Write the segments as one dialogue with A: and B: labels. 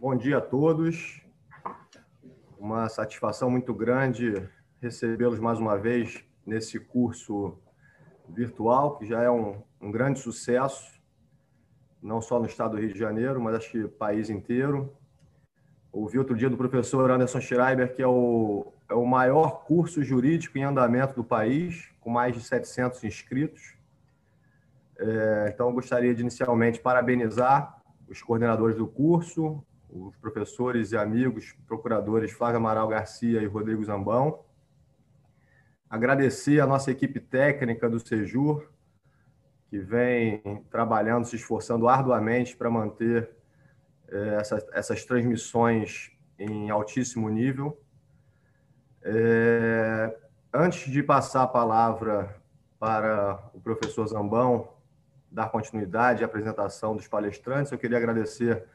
A: Bom dia a todos. Uma satisfação muito grande recebê-los mais uma vez nesse curso virtual, que já é um, um, grande sucesso, não só no estado do Rio de Janeiro, mas acho que o país inteiro. Ouvi outro dia do professor Anderson Schreiber, que é o, é o maior curso jurídico em andamento do país, com mais de 700 inscritos. É, então, gostaria de inicialmente parabenizar os coordenadores do curso, os professores e amigos, procuradores Flávio Amaral Garcia e Rodrigo Zambão. Agradecer a nossa equipe técnica do Sejur, que vem trabalhando, se esforçando arduamente para manter é, essas, essas transmissões em altíssimo nível. É, antes de passar a palavra para o professor Zambão dar continuidade à apresentação dos palestrantes, eu queria agradecer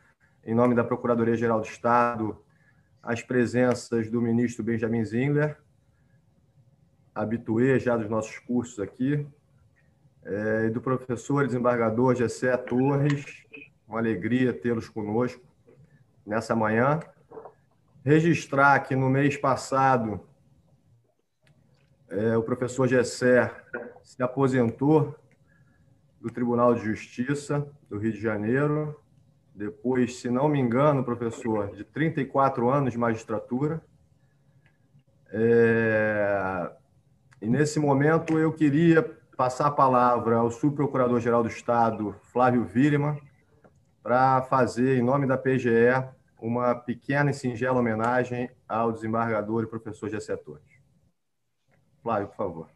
A: em nome da Procuradoria-Geral do Estado, as presenças do ministro Benjamin Zingler, habituê já dos nossos cursos aqui, é, e do professor desembargador Gessé Torres. Uma alegria tê-los conosco nessa manhã. Registrar que no mês passado é, o professor Gessé se aposentou do Tribunal de Justiça do Rio de Janeiro, depois, se não me engano, professor, de 34 anos de magistratura. É... E nesse momento eu queria passar a palavra ao subprocurador-geral do Estado, Flávio Virima, para fazer, em nome da PGE, uma pequena e singela homenagem ao desembargador e professor Gessé Torres. Flávio, por favor.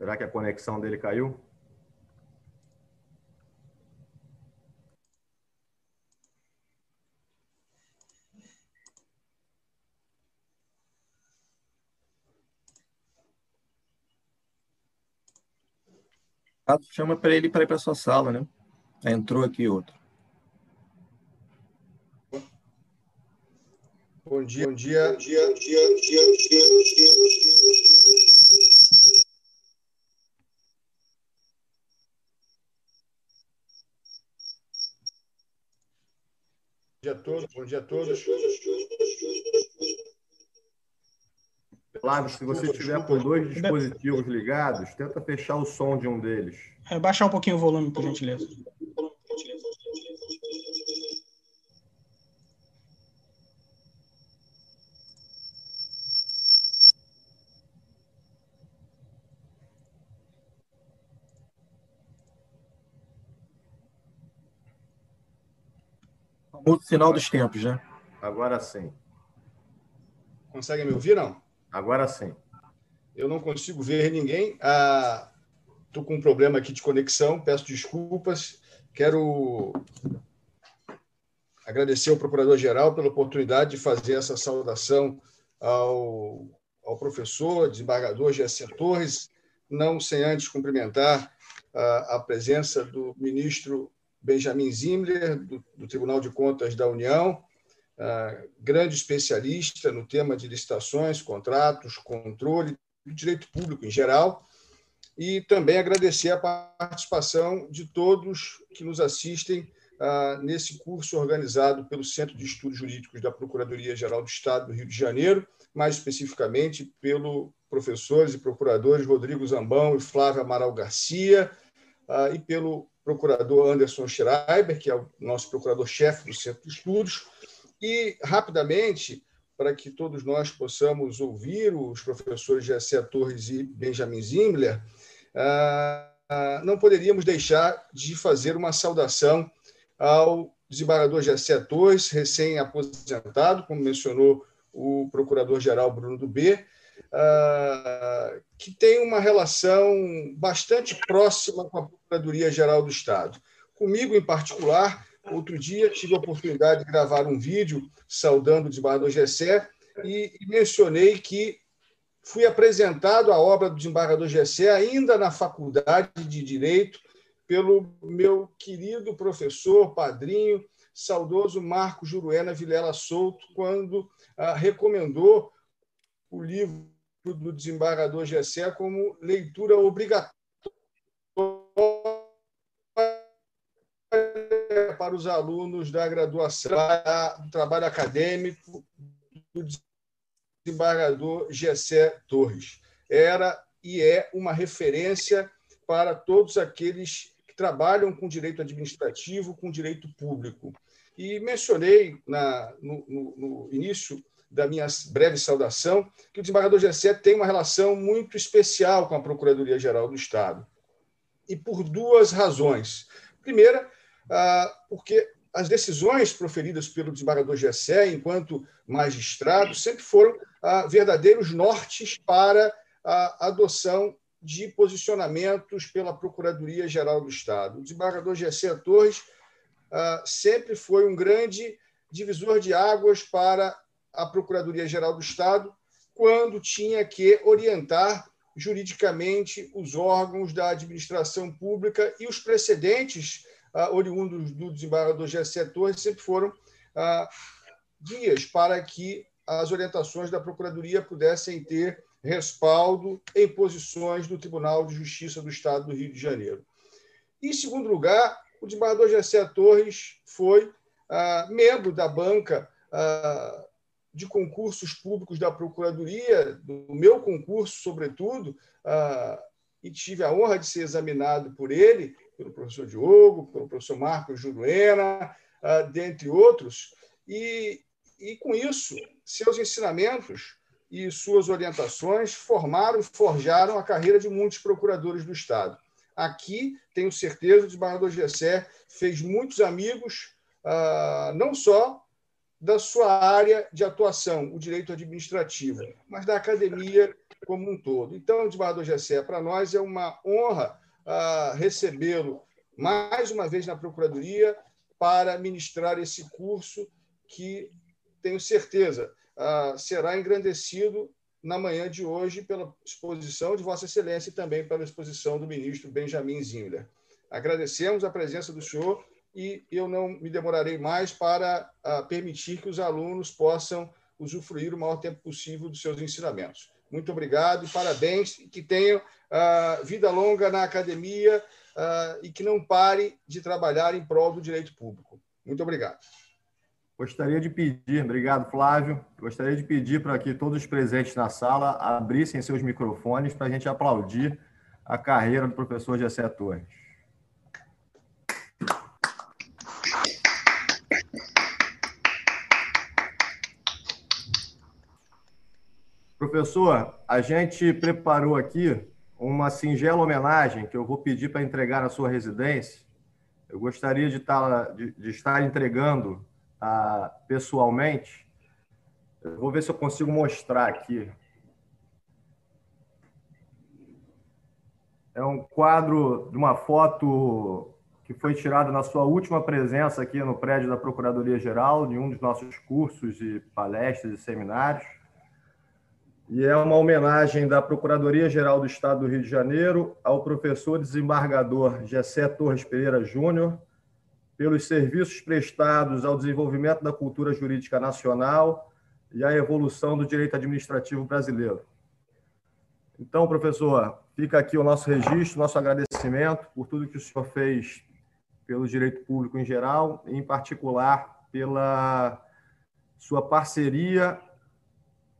A: Será que a conexão dele caiu?
B: Chama para ele para ir para sua sala, né? Entrou aqui outro.
C: Bom dia, bom dia, bom dia, bom dia, bom dia, bom dia, bom dia, dia. dia a todos, bom dia a todos.
A: Flávio, se você estiver com dois dispositivos ligados, tenta fechar o som de um deles.
D: É, baixar um pouquinho o volume, por gentileza.
B: O final dos tempos, né?
A: Agora sim.
C: Consegue me ouvir, não?
A: Agora sim.
C: Eu não consigo ver ninguém. Estou ah, com um problema aqui de conexão, peço desculpas. Quero agradecer ao Procurador-Geral pela oportunidade de fazer essa saudação ao, ao professor, desembargador Gessé Torres, não sem antes cumprimentar a, a presença do ministro Benjamin Zimler, do, do Tribunal de Contas da União, uh, grande especialista no tema de licitações, contratos, controle do direito público em geral, e também agradecer a participação de todos que nos assistem uh, nesse curso organizado pelo Centro de Estudos Jurídicos da Procuradoria-Geral do Estado do Rio de Janeiro, mais especificamente pelo professores e procuradores Rodrigo Zambão e Flávia Amaral Garcia, uh, e pelo procurador Anderson Schreiber, que é o nosso procurador-chefe do Centro de Estudos, e, rapidamente, para que todos nós possamos ouvir os professores Gessé Torres e Benjamin Zimler, ah, não poderíamos deixar de fazer uma saudação ao desembargador Gessé Torres, recém-aposentado, como mencionou o procurador-geral Bruno Dubê, ah, que tem uma relação bastante próxima com a Procuradoria-Geral do Estado. Comigo, em particular, outro dia tive a oportunidade de gravar um vídeo saudando o desembargador Gessé e, mencionei que fui apresentado a obra do desembargador Gessé ainda na faculdade de Direito pelo meu querido professor, padrinho, saudoso Marco Juruena Vilela Souto, quando ah, recomendou o livro do desembargador Gessé como leitura obrigatória para os alunos da graduação, do trabalho acadêmico do desembargador Gessé Torres. Era e é uma referência para todos aqueles que trabalham com direito administrativo, com direito público. E mencionei na, no, no, no início da minha breve saudação que o desembargador Gessé tem uma relação muito especial com a Procuradoria-Geral do Estado. E por duas razões. Primeira, porque as decisões proferidas pelo desembargador Gessé, enquanto magistrado, sempre foram ah, verdadeiros nortes para a adoção de posicionamentos pela Procuradoria-Geral do Estado. O desembargador Gessé Torres ah, sempre foi um grande divisor de águas para a Procuradoria-Geral do Estado quando tinha que orientar juridicamente os órgãos da administração pública e os precedentes ah, oriundos do desembargador Gessé Torres sempre foram ah, guias para que as orientações da Procuradoria pudessem ter respaldo em posições do Tribunal de Justiça do Estado do Rio de Janeiro. Em segundo lugar, o desembargador Gessé Torres foi ah, membro da banca ah, de concursos públicos da Procuradoria, do meu concurso, sobretudo, ah, e tive a honra de ser examinado por ele, pelo professor Diogo, pelo professor Marcos Juruena, ah, dentre outros, e, e com isso, seus ensinamentos e suas orientações formaram e forjaram a carreira de muitos procuradores do Estado. Aqui, tenho certeza, o desembargador Gessé fez muitos amigos, ah, não só da sua área de atuação, o direito administrativo, mas da academia como um todo. Então, desembargador Gessé, para nós é uma honra recebê-lo mais uma vez na Procuradoria para ministrar esse curso que, tenho certeza, uh, será engrandecido na manhã de hoje pela exposição de Vossa Excelência e também pela exposição do ministro Benjamin Zimler. Agradecemos a presença do senhor e eu não me demorarei mais para uh, permitir que os alunos possam usufruir o maior tempo possível dos seus ensinamentos. Muito obrigado parabéns, e que tenham uh, vida longa na academia uh, e que não pare de trabalhar em prol do direito público. Muito obrigado.
A: Gostaria de pedir, obrigado, Flávio. Gostaria de pedir para que todos os presentes na sala abrissem seus microfones para a gente aplaudir a carreira do professor Gessé Torres. Professor, a gente preparou aqui uma singela homenagem que eu vou pedir para entregar na sua residência. Eu gostaria de estar, tá, de, de estar entregando ah, pessoalmente. Eu vou ver se eu consigo mostrar aqui. É um quadro de uma foto que foi tirada na sua última presença aqui no prédio da Procuradoria-Geral, de um dos nossos cursos e palestras e seminários. E é uma homenagem da Procuradoria-Geral do Estado do Rio de Janeiro ao professor desembargador Gessé Torres Pereira Júnior, pelos serviços prestados ao desenvolvimento da cultura jurídica nacional e à evolução do direito administrativo brasileiro. Então, professor, fica aqui o nosso registro, nosso agradecimento por tudo que o senhor fez pelo direito público em geral, e em particular pela sua parceria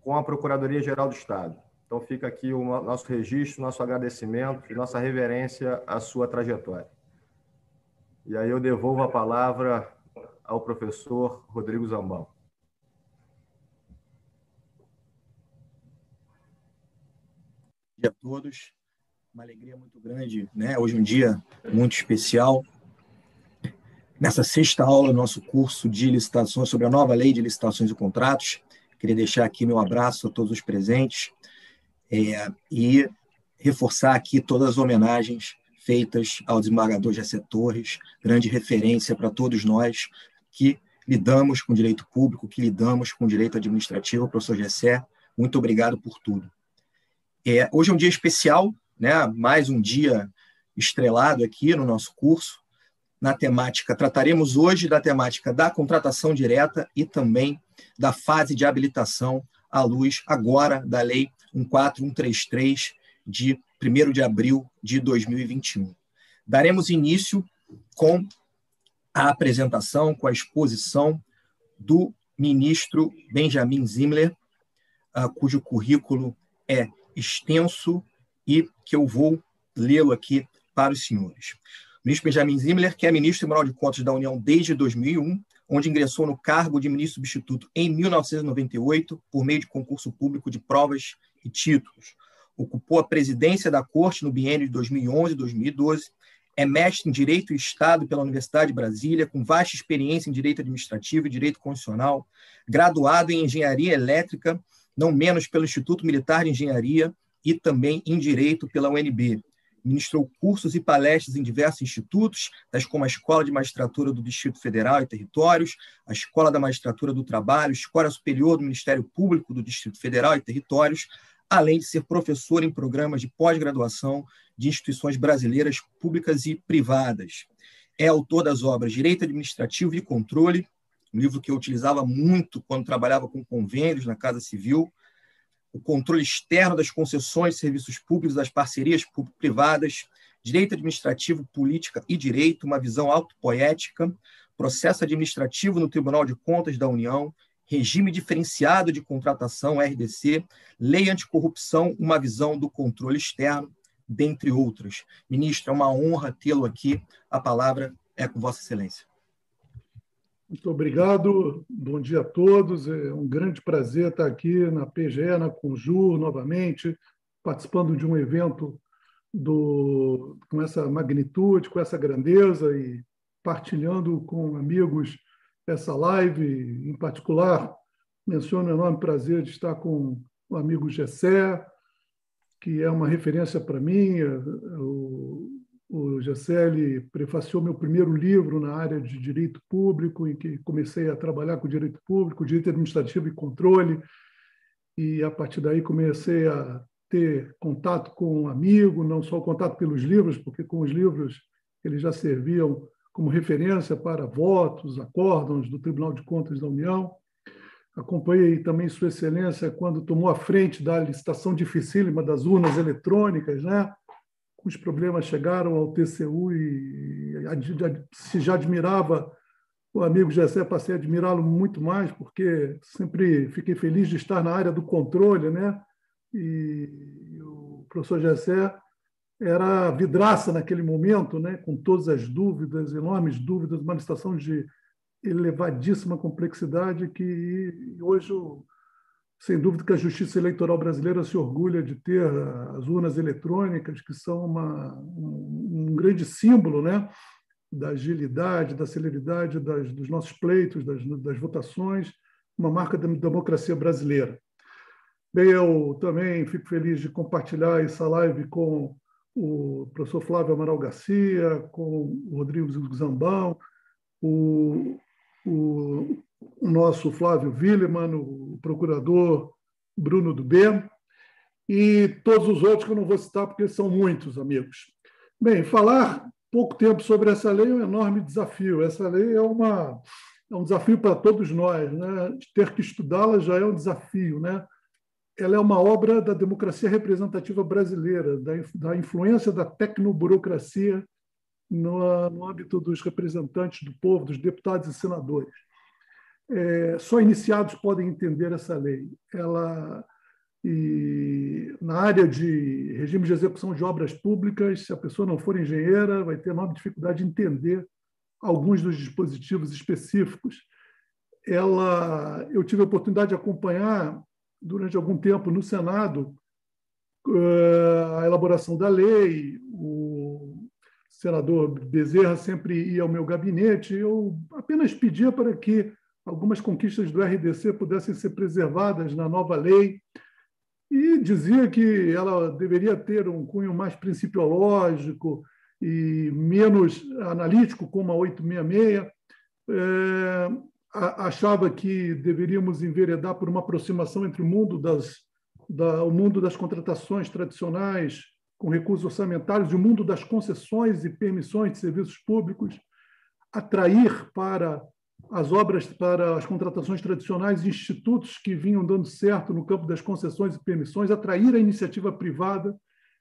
A: com a Procuradoria-Geral do Estado. Então, fica aqui o nosso registro, nosso agradecimento e nossa reverência à sua trajetória. E aí eu devolvo a palavra ao professor Rodrigo Zambão.
B: Bom dia a todos. Uma alegria muito grande, né? Hoje um dia muito especial. Nessa sexta aula do nosso curso de licitações sobre a nova lei de licitações e contratos, Queria deixar aqui meu abraço a todos os presentes é, e reforçar aqui todas as homenagens feitas ao desembargador Jessé Torres, grande referência para todos nós que lidamos com direito público, que lidamos com direito administrativo. Professor Jessé, muito obrigado por tudo. É, hoje é um dia especial, né? mais um dia estrelado aqui no nosso curso, na temática, trataremos hoje da temática da contratação direta e também da fase de habilitação à luz agora da Lei 14133 de 1 de abril de 2021. Daremos início com a apresentação com a exposição do ministro Benjamin Zimler, uh, cujo currículo é extenso e que eu vou lê-lo aqui para os senhores. O ministro Benjamin Zimler, que é ministro Tribunal de Contas da União desde 2001, onde ingressou no cargo de ministro substituto em 1998, por meio de concurso público de provas e títulos. Ocupou a presidência da Corte no biênio de 2011 e 2012. É mestre em Direito e Estado pela Universidade de Brasília, com vasta experiência em Direito Administrativo e Direito Constitucional. Graduado em Engenharia Elétrica, não menos pelo Instituto Militar de Engenharia e também em Direito pela UNB ministrou cursos e palestras em diversos institutos, tais como a Escola de Magistratura do Distrito Federal e Territórios, a Escola da Magistratura do Trabalho, Escola Superior do Ministério Público do Distrito Federal e Territórios, além de ser professor em programas de pós-graduação de instituições brasileiras públicas e privadas. É autor das obras Direito Administrativo e Controle, um livro que eu utilizava muito quando trabalhava com convênios na Casa Civil, o controle externo das concessões serviços públicos, das parcerias público-privadas, direito administrativo, política e direito, uma visão autopoética, processo administrativo no Tribunal de Contas da União, regime diferenciado de contratação, RDC, lei anticorrupção, uma visão do controle externo, dentre outras. Ministro, é uma honra tê-lo aqui. A palavra é com Vossa Excelência.
E: Muito obrigado, bom dia a todos. É um grande prazer estar aqui na PGE, na Conjur, novamente, participando de um evento do, com essa magnitude, com essa grandeza e partilhando com amigos essa live. Em particular, menciono o enorme prazer de estar com o amigo Gessé, que é uma referência para mim. O, o Gesselli prefaciou meu primeiro livro na área de direito público, em que comecei a trabalhar com direito público, direito administrativo e controle, e a partir daí comecei a ter contato com um amigo, não só o contato pelos livros, porque com os livros eles já serviam como referência para votos, acórdãos do Tribunal de Contas da União. Acompanhei também Sua Excelência quando tomou a frente da licitação dificílima das urnas eletrônicas, né? Os problemas chegaram ao TCU e se já admirava o amigo Gessé, passei a admirá-lo muito mais, porque sempre fiquei feliz de estar na área do controle, né? E o professor Gessé era vidraça naquele momento, né? com todas as dúvidas, enormes dúvidas, uma licitação de elevadíssima complexidade que hoje sem dúvida que a justiça eleitoral brasileira se orgulha de ter as urnas eletrônicas, que são uma, um, um grande símbolo né, da agilidade, da celeridade das, dos nossos pleitos, das, das votações, uma marca da democracia brasileira. Bem, eu também fico feliz de compartilhar essa live com o professor Flávio Amaral Garcia, com o Rodrigo Zambão, o, o o nosso Flávio Willeman, o procurador Bruno do B, e todos os outros que eu não vou citar porque são muitos, amigos. Bem, falar pouco tempo sobre essa lei é um enorme desafio. Essa lei é, uma, é um desafio para todos nós. Né? Ter que estudá-la já é um desafio. Né? Ela é uma obra da democracia representativa brasileira, da, da influência da tecnoburocracia no, no âmbito dos representantes do povo, dos deputados e senadores é, só iniciados podem entender essa lei. Ela e na área de regime de execução de obras públicas, se a pessoa não for engenheira, vai ter enorme dificuldade de entender alguns dos dispositivos específicos. Ela, eu tive a oportunidade de acompanhar durante algum tempo no Senado eh, a elaboração da lei. O senador Bezerra sempre ia ao meu gabinete. Eu apenas pedia para que algumas conquistas do RDC pudessem ser preservadas na nova lei e dizia que ela deveria ter um cunho mais principiológico e menos analítico, como a 866. É, achava que deveríamos enveredar por uma aproximação entre o mundo das, da, o mundo das contratações tradicionais com recursos orçamentários e o mundo das concessões e permissões de serviços públicos, atrair para as obras para as contratações tradicionais, institutos que vinham dando certo no campo das concessões e permissões, atrair a iniciativa privada,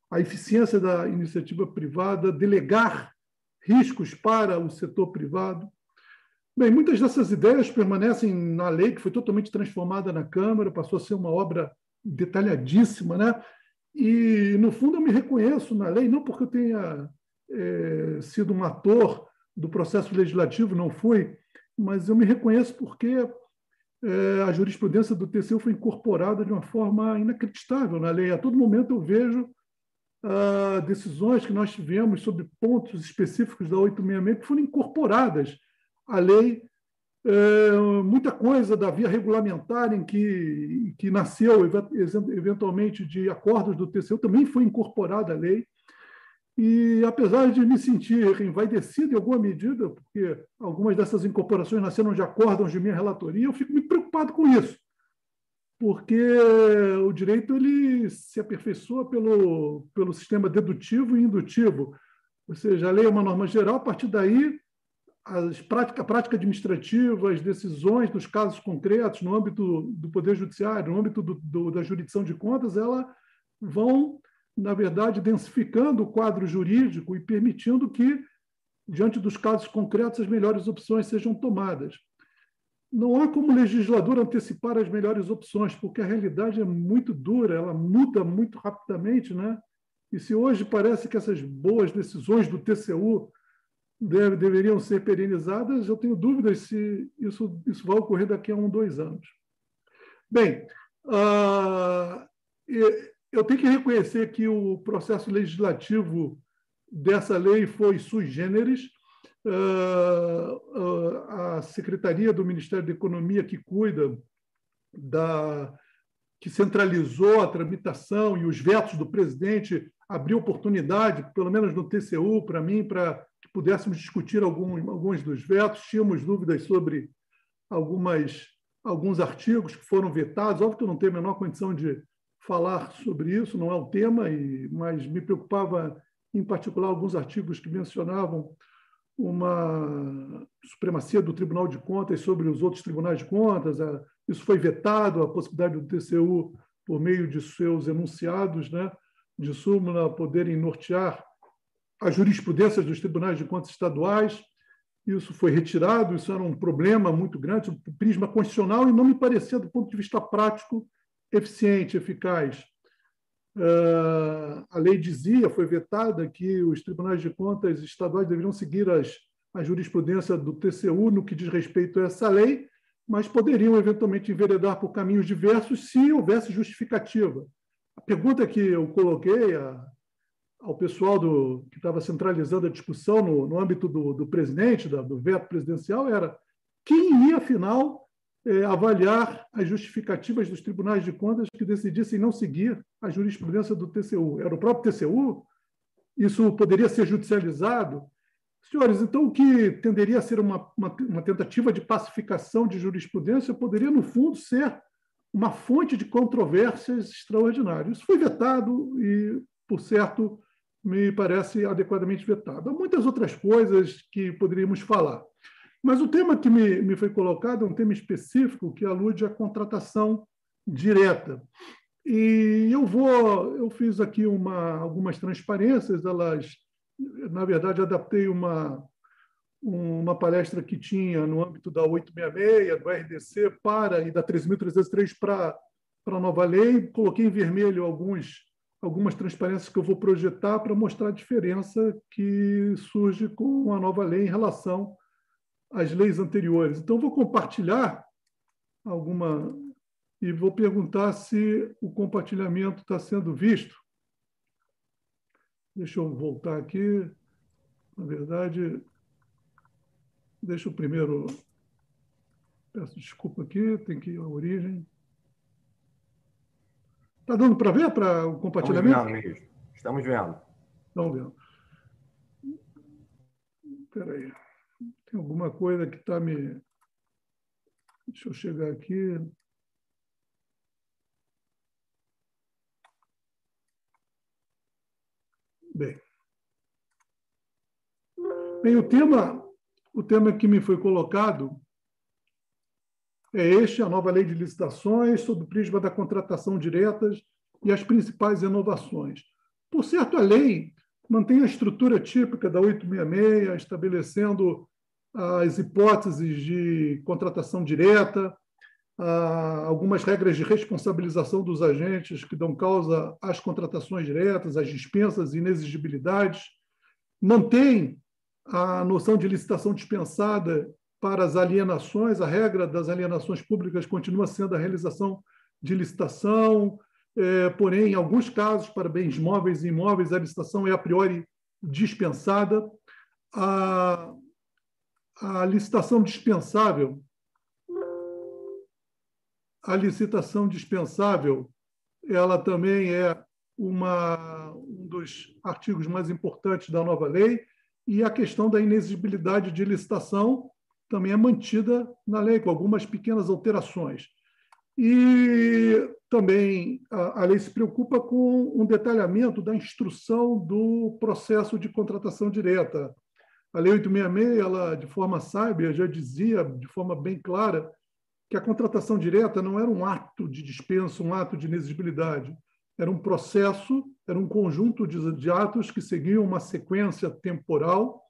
E: a eficiência da iniciativa privada, delegar riscos para o setor privado, Bem, muitas dessas ideias permanecem na lei, que foi totalmente transformada na Câmara, passou a ser uma obra detalhadíssima, né? E, no fundo, eu me reconheço na lei, não porque eu tenha é, sido um ator do processo legislativo, não fui, mas eu me reconheço porque é, a jurisprudência do TCU foi incorporada de uma forma inacreditável na lei. A todo momento eu vejo ah, decisões que nós tivemos sobre pontos específicos da 866 que foram incorporadas à lei. É, muita coisa da via regulamentar em que, que nasceu eventualmente de acordos do TCU também foi incorporada à lei. E apesar de me sentir envaidecido em alguma medida, porque algumas dessas incorporações nasceram de acordos de minha relatoria, eu fico muito preocupado com isso, porque o direito ele se aperfeiçoa pelo, pelo sistema dedutivo e indutivo. Ou seja, a lei é uma norma geral, a partir daí, as prática, a prática administrativa, as decisões dos casos concretos no âmbito do Poder Judiciário, no âmbito do, do, da jurisdição de contas, elas vão na verdade, densificando o quadro jurídico e permitindo que, diante dos casos concretos, as melhores opções sejam tomadas. Não há como legislador antecipar as melhores opções, porque a realidade é muito dura, ela muda muito rapidamente, né? E se hoje parece que essas boas decisões do TCU deve, deveriam ser perenizadas, eu tenho dúvidas se isso, isso vai ocorrer daqui a um, dois anos. Bem, uh, eu tenho que reconhecer que o processo legislativo dessa lei foi sui generis. Ah, ah, a Secretaria do Ministério da Economia, que cuida da. que centralizou a tramitação e os vetos do presidente, abriu oportunidade, pelo menos no TCU, para mim, para que pudéssemos discutir algum, alguns dos vetos. Tínhamos dúvidas sobre algumas, alguns artigos que foram vetados. Óbvio que eu não tenho a menor condição de falar sobre isso, não é o tema, e, mas me preocupava, em particular, alguns artigos que mencionavam uma supremacia do Tribunal de Contas sobre os outros tribunais de contas. Isso foi vetado, a possibilidade do TCU, por meio de seus enunciados né, de súmula, poderem nortear as jurisprudências dos tribunais de contas estaduais. Isso foi retirado, isso era um problema muito grande, um prisma constitucional, e não me parecia, do ponto de vista prático, eficiente, eficaz. Uh, a lei dizia, foi vetada, que os tribunais de contas estaduais deveriam seguir as, a jurisprudência do TCU no que diz respeito a essa lei, mas poderiam eventualmente enveredar por caminhos diversos se houvesse justificativa. A pergunta que eu coloquei a, ao pessoal do, que estava centralizando a discussão no, no âmbito do, do presidente, da, do veto presidencial, era quem ia, afinal, é, avaliar as justificativas dos tribunais de contas que decidissem não seguir a jurisprudência do TCU. Era o próprio TCU? Isso poderia ser judicializado? Senhores, então o que tenderia a ser uma, uma, uma tentativa de pacificação de jurisprudência poderia, no fundo, ser uma fonte de controvérsias extraordinárias. Isso foi vetado e, por certo, me parece adequadamente vetado. Há muitas outras coisas que poderíamos falar. Mas o tema que me, me foi colocado é um tema específico que alude à contratação direta. E eu vou, eu fiz aqui uma, algumas transparências, elas, na verdade, adaptei uma, uma palestra que tinha no âmbito da 866, do RDC para e da 13.303 para, para a nova lei, coloquei em vermelho alguns, algumas transparências que eu vou projetar para mostrar a diferença que surge com a nova lei em relação as leis anteriores. Então, vou compartilhar alguma e vou perguntar se o compartilhamento está sendo visto. Deixa eu voltar aqui. Na verdade, deixa eu primeiro. Peço desculpa aqui, tem que ir à origem. Está dando para ver para o compartilhamento?
A: Estamos vendo, Estamos vendo.
E: Estamos vendo. Espera aí. Tem alguma coisa que está me. Deixa eu chegar aqui. Bem. Bem, o tema, o tema que me foi colocado é este, a nova lei de licitações, sob o prisma da contratação diretas e as principais inovações. Por certo, a lei mantém a estrutura típica da 866, estabelecendo as hipóteses de contratação direta, algumas regras de responsabilização dos agentes que dão causa às contratações diretas, às dispensas e inexigibilidades, mantém a noção de licitação dispensada para as alienações, a regra das alienações públicas continua sendo a realização de licitação, é, porém, em alguns casos, para bens móveis e imóveis, a licitação é a priori dispensada. A licitação dispensável a licitação dispensável, ela também é uma, um dos artigos mais importantes da nova lei, e a questão da inexigibilidade de licitação também é mantida na lei, com algumas pequenas alterações. E também a, a lei se preocupa com um detalhamento da instrução do processo de contratação direta. A Lei 866, ela, de forma sábia, já dizia de forma bem clara que a contratação direta não era um ato de dispensa, um ato de inexigibilidade. Era um processo, era um conjunto de, atos que seguiam uma sequência temporal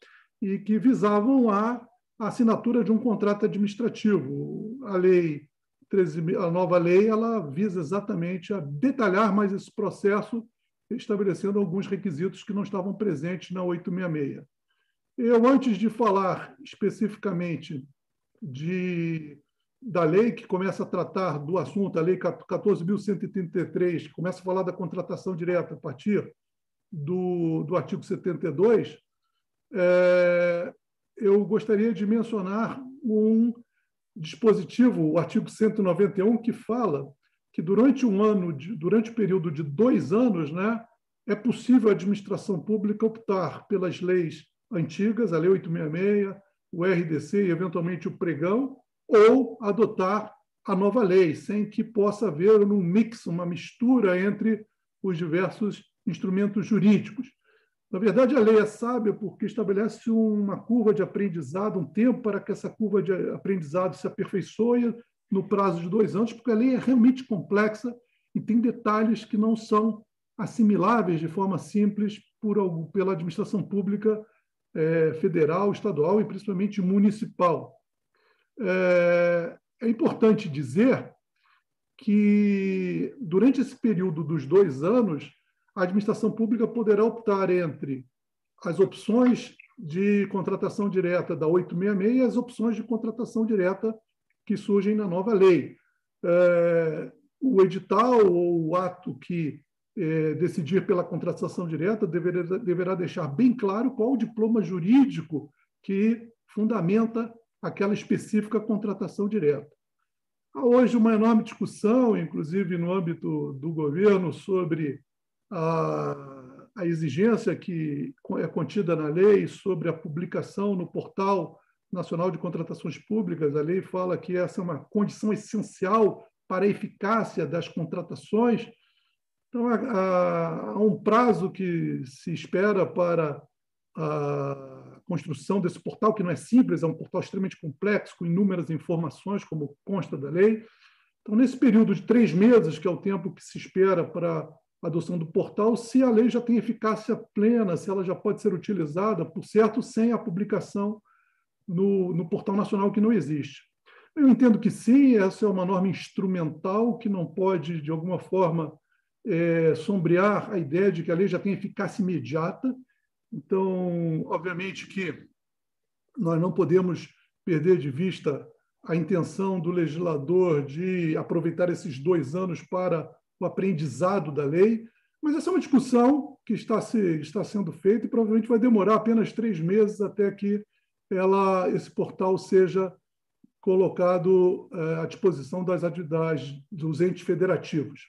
E: e que visavam a, a assinatura de um contrato administrativo. A lei 13, a nova lei, ela visa exatamente a detalhar mais esse processo, estabelecendo alguns requisitos que não estavam presentes na 866. Eu, antes de falar especificamente de da lei que começa a tratar do assunto, a Lei 14.133, que começa a falar da contratação direta a partir do, do artigo 72, é, eu gostaria de mencionar um dispositivo, o artigo 191, que fala que durante um ano, durante o período de dois anos, né, é possível a administração pública optar pelas leis antigas, a Lei 866, o RDC e, eventualmente, o pregão, ou adotar a nova lei, sem que possa haver um mix, uma mistura entre os diversos instrumentos jurídicos. Na verdade, a lei é sábia porque estabelece uma curva de aprendizado, um tempo para que essa curva de aprendizado se aperfeiçoe no prazo de dois anos, porque a lei é realmente complexa e tem detalhes que não são assimiláveis de forma simples por, pela administração pública é, federal, estadual e principalmente municipal. É, é importante dizer que, durante esse período dos dois anos, a administração pública poderá optar entre as opções de contratação direta da 866 e as opções de contratação direta que surgem na nova lei. É, o edital ou o ato que é, decidir pela contratação direta deverá, deverá deixar bem claro qual o diploma jurídico que fundamenta aquela específica contratação direta. Há hoje uma enorme discussão, inclusive no âmbito do governo, sobre a, a exigência que é contida na lei sobre a publicação no portal nacional de contratações públicas. A lei fala que essa é uma condição essencial para a eficácia das contratações. Então, há, há um prazo que se espera para a construção desse portal, que não é simples, é um portal extremamente complexo, com inúmeras informações, como consta da lei. Então, nesse período de três meses, que é o tempo que se espera para a adoção do portal, se a lei já tem eficácia plena, se ela já pode ser utilizada, por certo, sem a publicação no, no portal nacional, que não existe. Eu entendo que sim, essa é uma norma instrumental que não pode, de alguma forma, é, sombrear a ideia de que a lei já tem eficácia imediata, então, obviamente que nós não podemos perder de vista a intenção do legislador de aproveitar esses dois anos para o aprendizado da lei, mas essa é uma discussão que está, se, está sendo feita e provavelmente vai demorar apenas três meses até que ela, esse portal seja colocado é, à disposição das, das, dos entes federativos.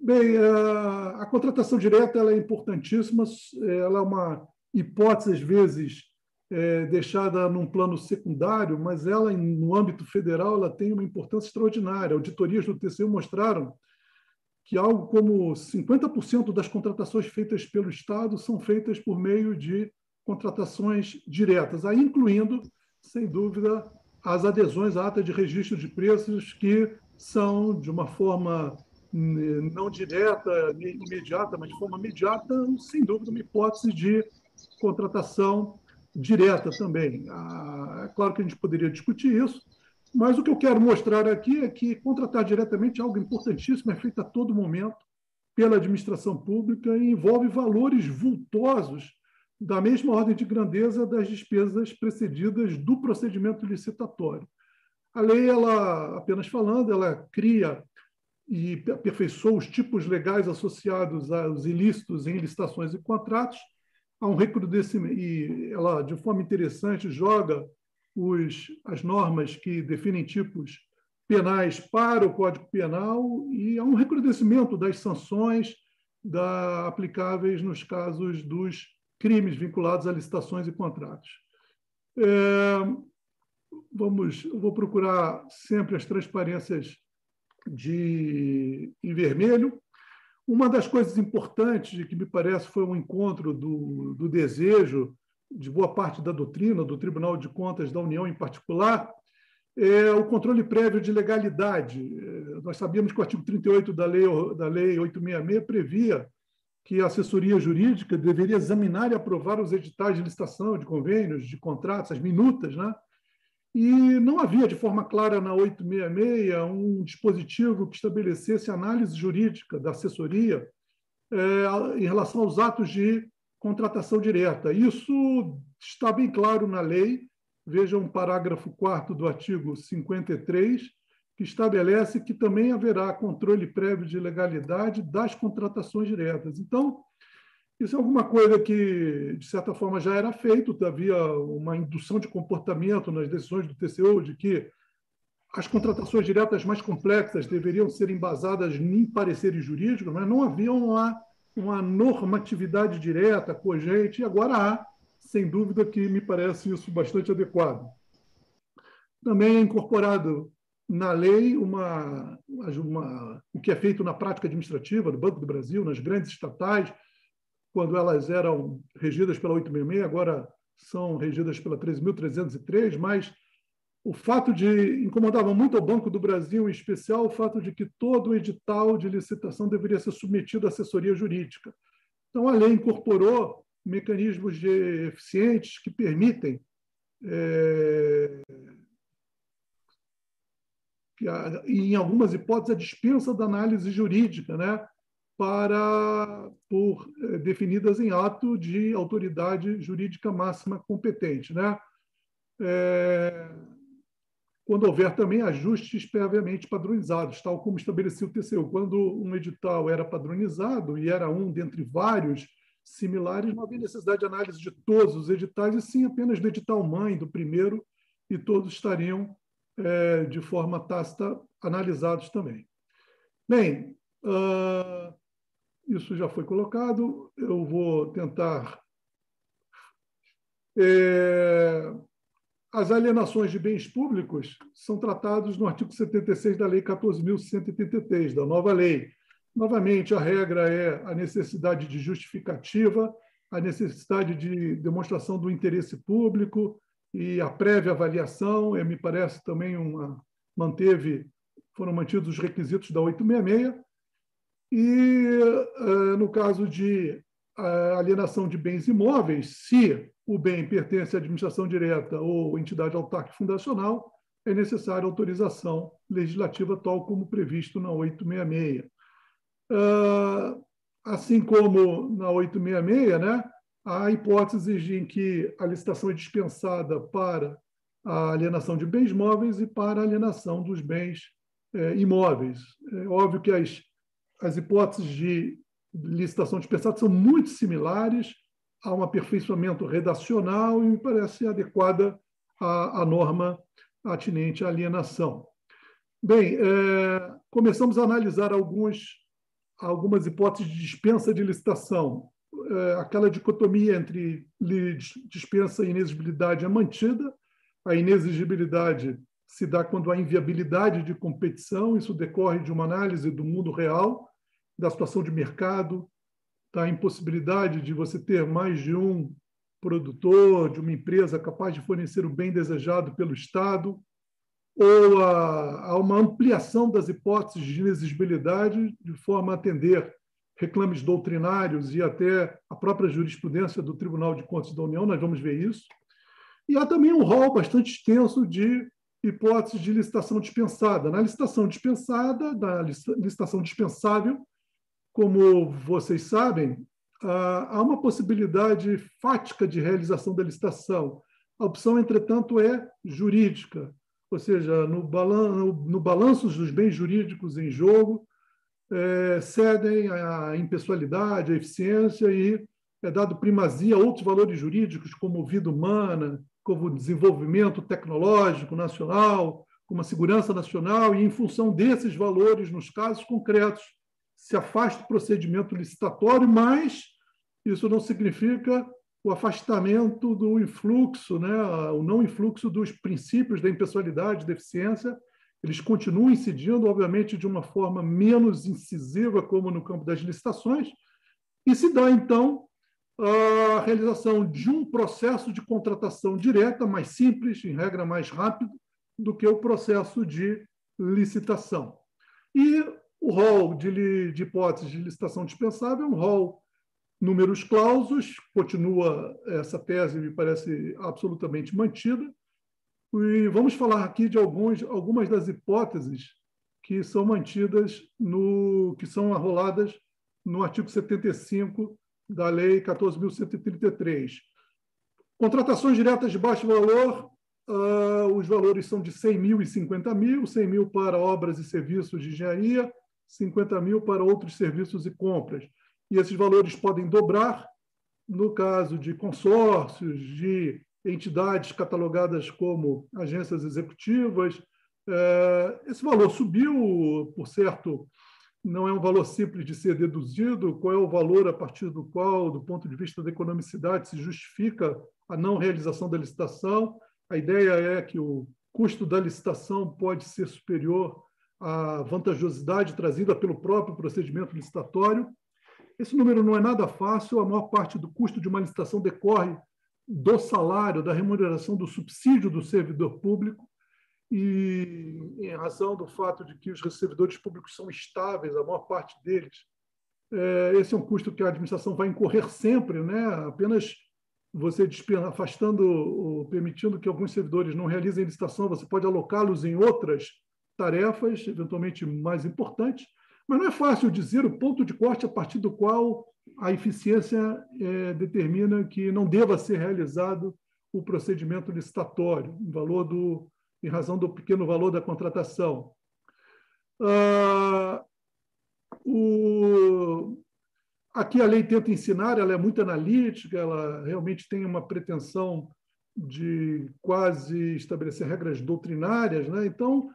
E: Bem, a, a contratação direta é importantíssima, ela é uma hipótese, às vezes, é, deixada num plano secundário, mas ela, no âmbito federal, ela tem uma importância extraordinária. Auditorias do TCU mostraram que algo como 50% das contratações feitas pelo Estado são feitas por meio de contratações diretas, aí incluindo, sem dúvida, as adesões à ata de registro de preços, que são, de uma forma não direta, imediata, mas de forma imediata, sem dúvida, uma hipótese de contratação direta também. Ah, é claro que a gente poderia discutir isso, mas o que eu quero mostrar aqui é que contratar diretamente é algo importantíssimo, é feito a todo momento pela administração pública e envolve valores vultosos da mesma ordem de grandeza das despesas precedidas do procedimento licitatório. A lei, ela apenas falando, ela cria e aperfeiçoa os tipos legais associados aos ilícitos em licitações e contratos, há um recrudescimento, e ela, de forma interessante, joga os, as normas que definem tipos penais para o Código Penal e há um recrudescimento das sanções da, aplicáveis nos casos dos crimes vinculados a licitações e contratos. É, vamos, vou procurar sempre as transparências de, em vermelho. Uma das coisas importantes, que me parece foi um encontro do, do desejo de boa parte da doutrina, do Tribunal de Contas da União em particular, é o controle prévio de legalidade. É, nós sabíamos que o artigo 38 da Lei, da lei 866 previa que a assessoria jurídica deveria examinar e aprovar os editais de licitação, de convênios, de contratos, as minutas, né? E não havia, de forma clara, na 866, um dispositivo que estabelecesse análise jurídica da assessoria é, em relação aos atos de contratação direta. Isso está bem claro na lei. Veja um parágrafo 4 do artigo 53, que estabelece que também haverá controle prévio de legalidade das contratações diretas. Então, isso é alguma coisa que, de certa forma, já era feito, havia uma indução de comportamento nas decisões do TCU de que as contratações diretas mais complexas deveriam ser embasadas em pareceres jurídicos, mas não havia uma, uma normatividade direta, cogente, e agora há, sem dúvida, que me parece isso bastante adequado. Também é incorporado na lei uma, uma, o que é feito na prática administrativa do Banco do Brasil, nas grandes estatais, quando elas eram regidas pela 866, agora são regidas pela 13.303, mas o fato de incomodava muito ao Banco do Brasil, em especial o fato de que todo edital de licitação deveria ser submetido à assessoria jurídica. Então, a lei incorporou mecanismos de eficientes que permitem é, que, em algumas hipóteses, a dispensa da análise jurídica, né? Para por eh, definidas em ato de autoridade jurídica máxima competente, né? É, quando houver também ajustes previamente padronizados, tal como estabelecia o TCU. Quando um edital era padronizado e era um dentre vários similares, não havia necessidade de análise de todos os editais, e sim apenas do edital mãe, do primeiro, e todos estariam é, de forma tácita analisados também. Bem, uh, isso já foi colocado. Eu vou tentar. É, as alienações de bens públicos são tratados no artigo 76 da Lei 14.183, da nova lei. Novamente, a regra é a necessidade de justificativa, a necessidade de demonstração do interesse público e a prévia avaliação, e me parece também uma manteve foram mantidos os requisitos da 866 e, eh, no caso de eh, alienação de bens imóveis, se o bem pertence à administração direta ou entidade autárquica fundacional, é necessária autorização legislativa, tal como previsto na 866. Eh, assim como na 866, né, há hipóteses em que a licitação é dispensada para a alienação de bens móveis e para a alienação dos bens imóveis. É óbvio que as as hipóteses de licitação dispensada são muito similares, há um aperfeiçoamento redacional e me parece adequada à, à norma atinente à alienação. Bem, é, começamos a analisar alguns, algumas hipóteses de dispensa de licitação. É, aquela dicotomia entre dispensa e inexigibilidade é mantida. A inexigibilidade se dá quando há inviabilidade de competição, isso decorre de uma análise do mundo real, da situação de mercado, da impossibilidade de você ter mais de um produtor, de uma empresa capaz de fornecer o bem desejado pelo Estado, ou a, a uma ampliação das hipóteses de inexigibilidade de forma a atender reclames doutrinários e até a própria jurisprudência do Tribunal de Contas da União, nós vamos ver isso. E há também um rol bastante extenso de hipóteses de licitação dispensada. Na licitação dispensada, da licitação dispensável, como vocês sabem, há uma possibilidade fática de realização da licitação. A opção, entretanto, é jurídica, ou seja, no, balan no balanço dos bens jurídicos em jogo, é, cedem a impessoalidade, a eficiência e é dado primazia a outros valores jurídicos, como vida humana, como desenvolvimento tecnológico nacional, como a segurança nacional, e em função desses valores, nos casos concretos, se afasta o procedimento licitatório, mas isso não significa o afastamento do influxo, né, o não influxo dos princípios da impessoalidade, da eficiência, eles continuam incidindo, obviamente, de uma forma menos incisiva, como no campo das licitações, e se dá, então, a realização de um processo de contratação direta, mais simples, em regra mais rápido, do que o processo de licitação. E o rol de, de hipóteses de licitação dispensável é um rol números clausos, continua essa tese, me parece absolutamente mantida. E vamos falar aqui de alguns, algumas das hipóteses que são mantidas, no, que são arroladas no artigo 75 da Lei 14.133. Contratações diretas de baixo valor, uh, os valores são de 100 mil e 50 mil, 100 mil para obras e serviços de engenharia, 50 mil para outros serviços e compras. E esses valores podem dobrar no caso de consórcios, de entidades catalogadas como agências executivas. Uh, esse valor subiu, por certo, não é um valor simples de ser deduzido, qual é o valor a partir do qual, do ponto de vista da economicidade, se justifica a não realização da licitação. A ideia é que o custo da licitação pode ser superior à vantajosidade trazida pelo próprio procedimento licitatório. Esse número não é nada fácil, a maior parte do custo de uma licitação decorre do salário, da remuneração do subsídio do servidor público, e em razão do fato de que os recebedores públicos são estáveis, a maior parte deles, é, esse é um custo que a administração vai incorrer sempre, né? apenas você afastando, permitindo que alguns servidores não realizem licitação, você pode alocá-los em outras tarefas, eventualmente mais importantes, mas não é fácil dizer o ponto de corte a partir do qual a eficiência é, determina que não deva ser realizado o procedimento licitatório, o valor do, em razão do pequeno valor da contratação. Ah, o, aqui a lei tenta ensinar, ela é muito analítica, ela realmente tem uma pretensão de quase estabelecer regras doutrinárias, né? então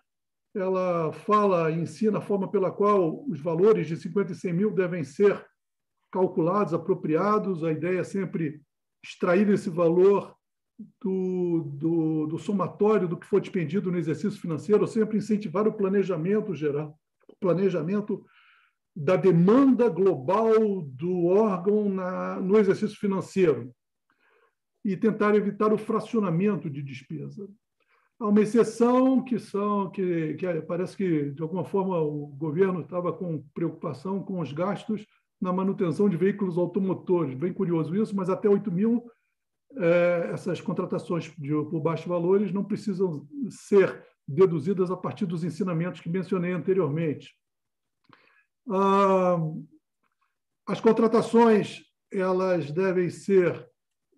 E: ela fala, ensina a forma pela qual os valores de 50 e 100 mil devem ser calculados, apropriados, a ideia é sempre extrair esse valor do, do, do, somatório do que for despendido no exercício financeiro, sempre incentivar o planejamento geral, o planejamento da demanda global do órgão na, no exercício financeiro e tentar evitar o fracionamento de despesa. Há uma exceção que são que, que parece que de alguma forma o governo estava com preocupação com os gastos na manutenção de veículos automotores. Bem curioso isso, mas até 8 mil é, essas contratações de, por baixos valores não precisam ser deduzidas a partir dos ensinamentos que mencionei anteriormente. Ah, as contratações elas devem ser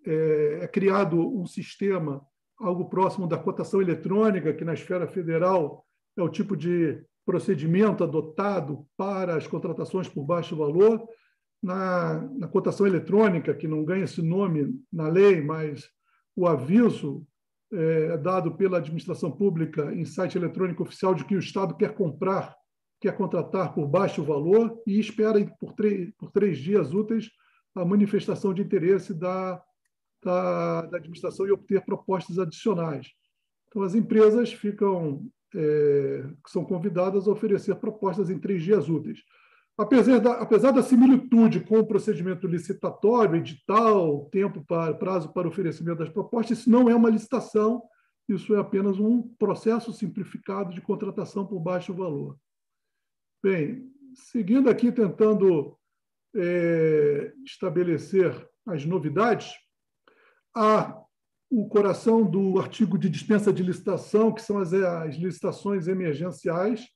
E: é, é, criado um sistema algo próximo da cotação eletrônica que na esfera federal é o tipo de procedimento adotado para as contratações por baixo valor na, na cotação eletrônica, que não ganha esse nome na lei, mas o aviso é, dado pela administração pública em site eletrônico oficial de que o Estado quer comprar, quer contratar por baixo valor e espera por três, por três dias úteis a manifestação de interesse da, da, da administração e obter propostas adicionais. Então, as empresas ficam, é, são convidadas a oferecer propostas em três dias úteis. Apesar da, apesar da similitude com o procedimento licitatório, edital, tempo para prazo para oferecimento das propostas, isso não é uma licitação, isso é apenas um processo simplificado de contratação por baixo valor. Bem, seguindo aqui, tentando é, estabelecer as novidades, há o coração do artigo de dispensa de licitação, que são as, as licitações emergenciais.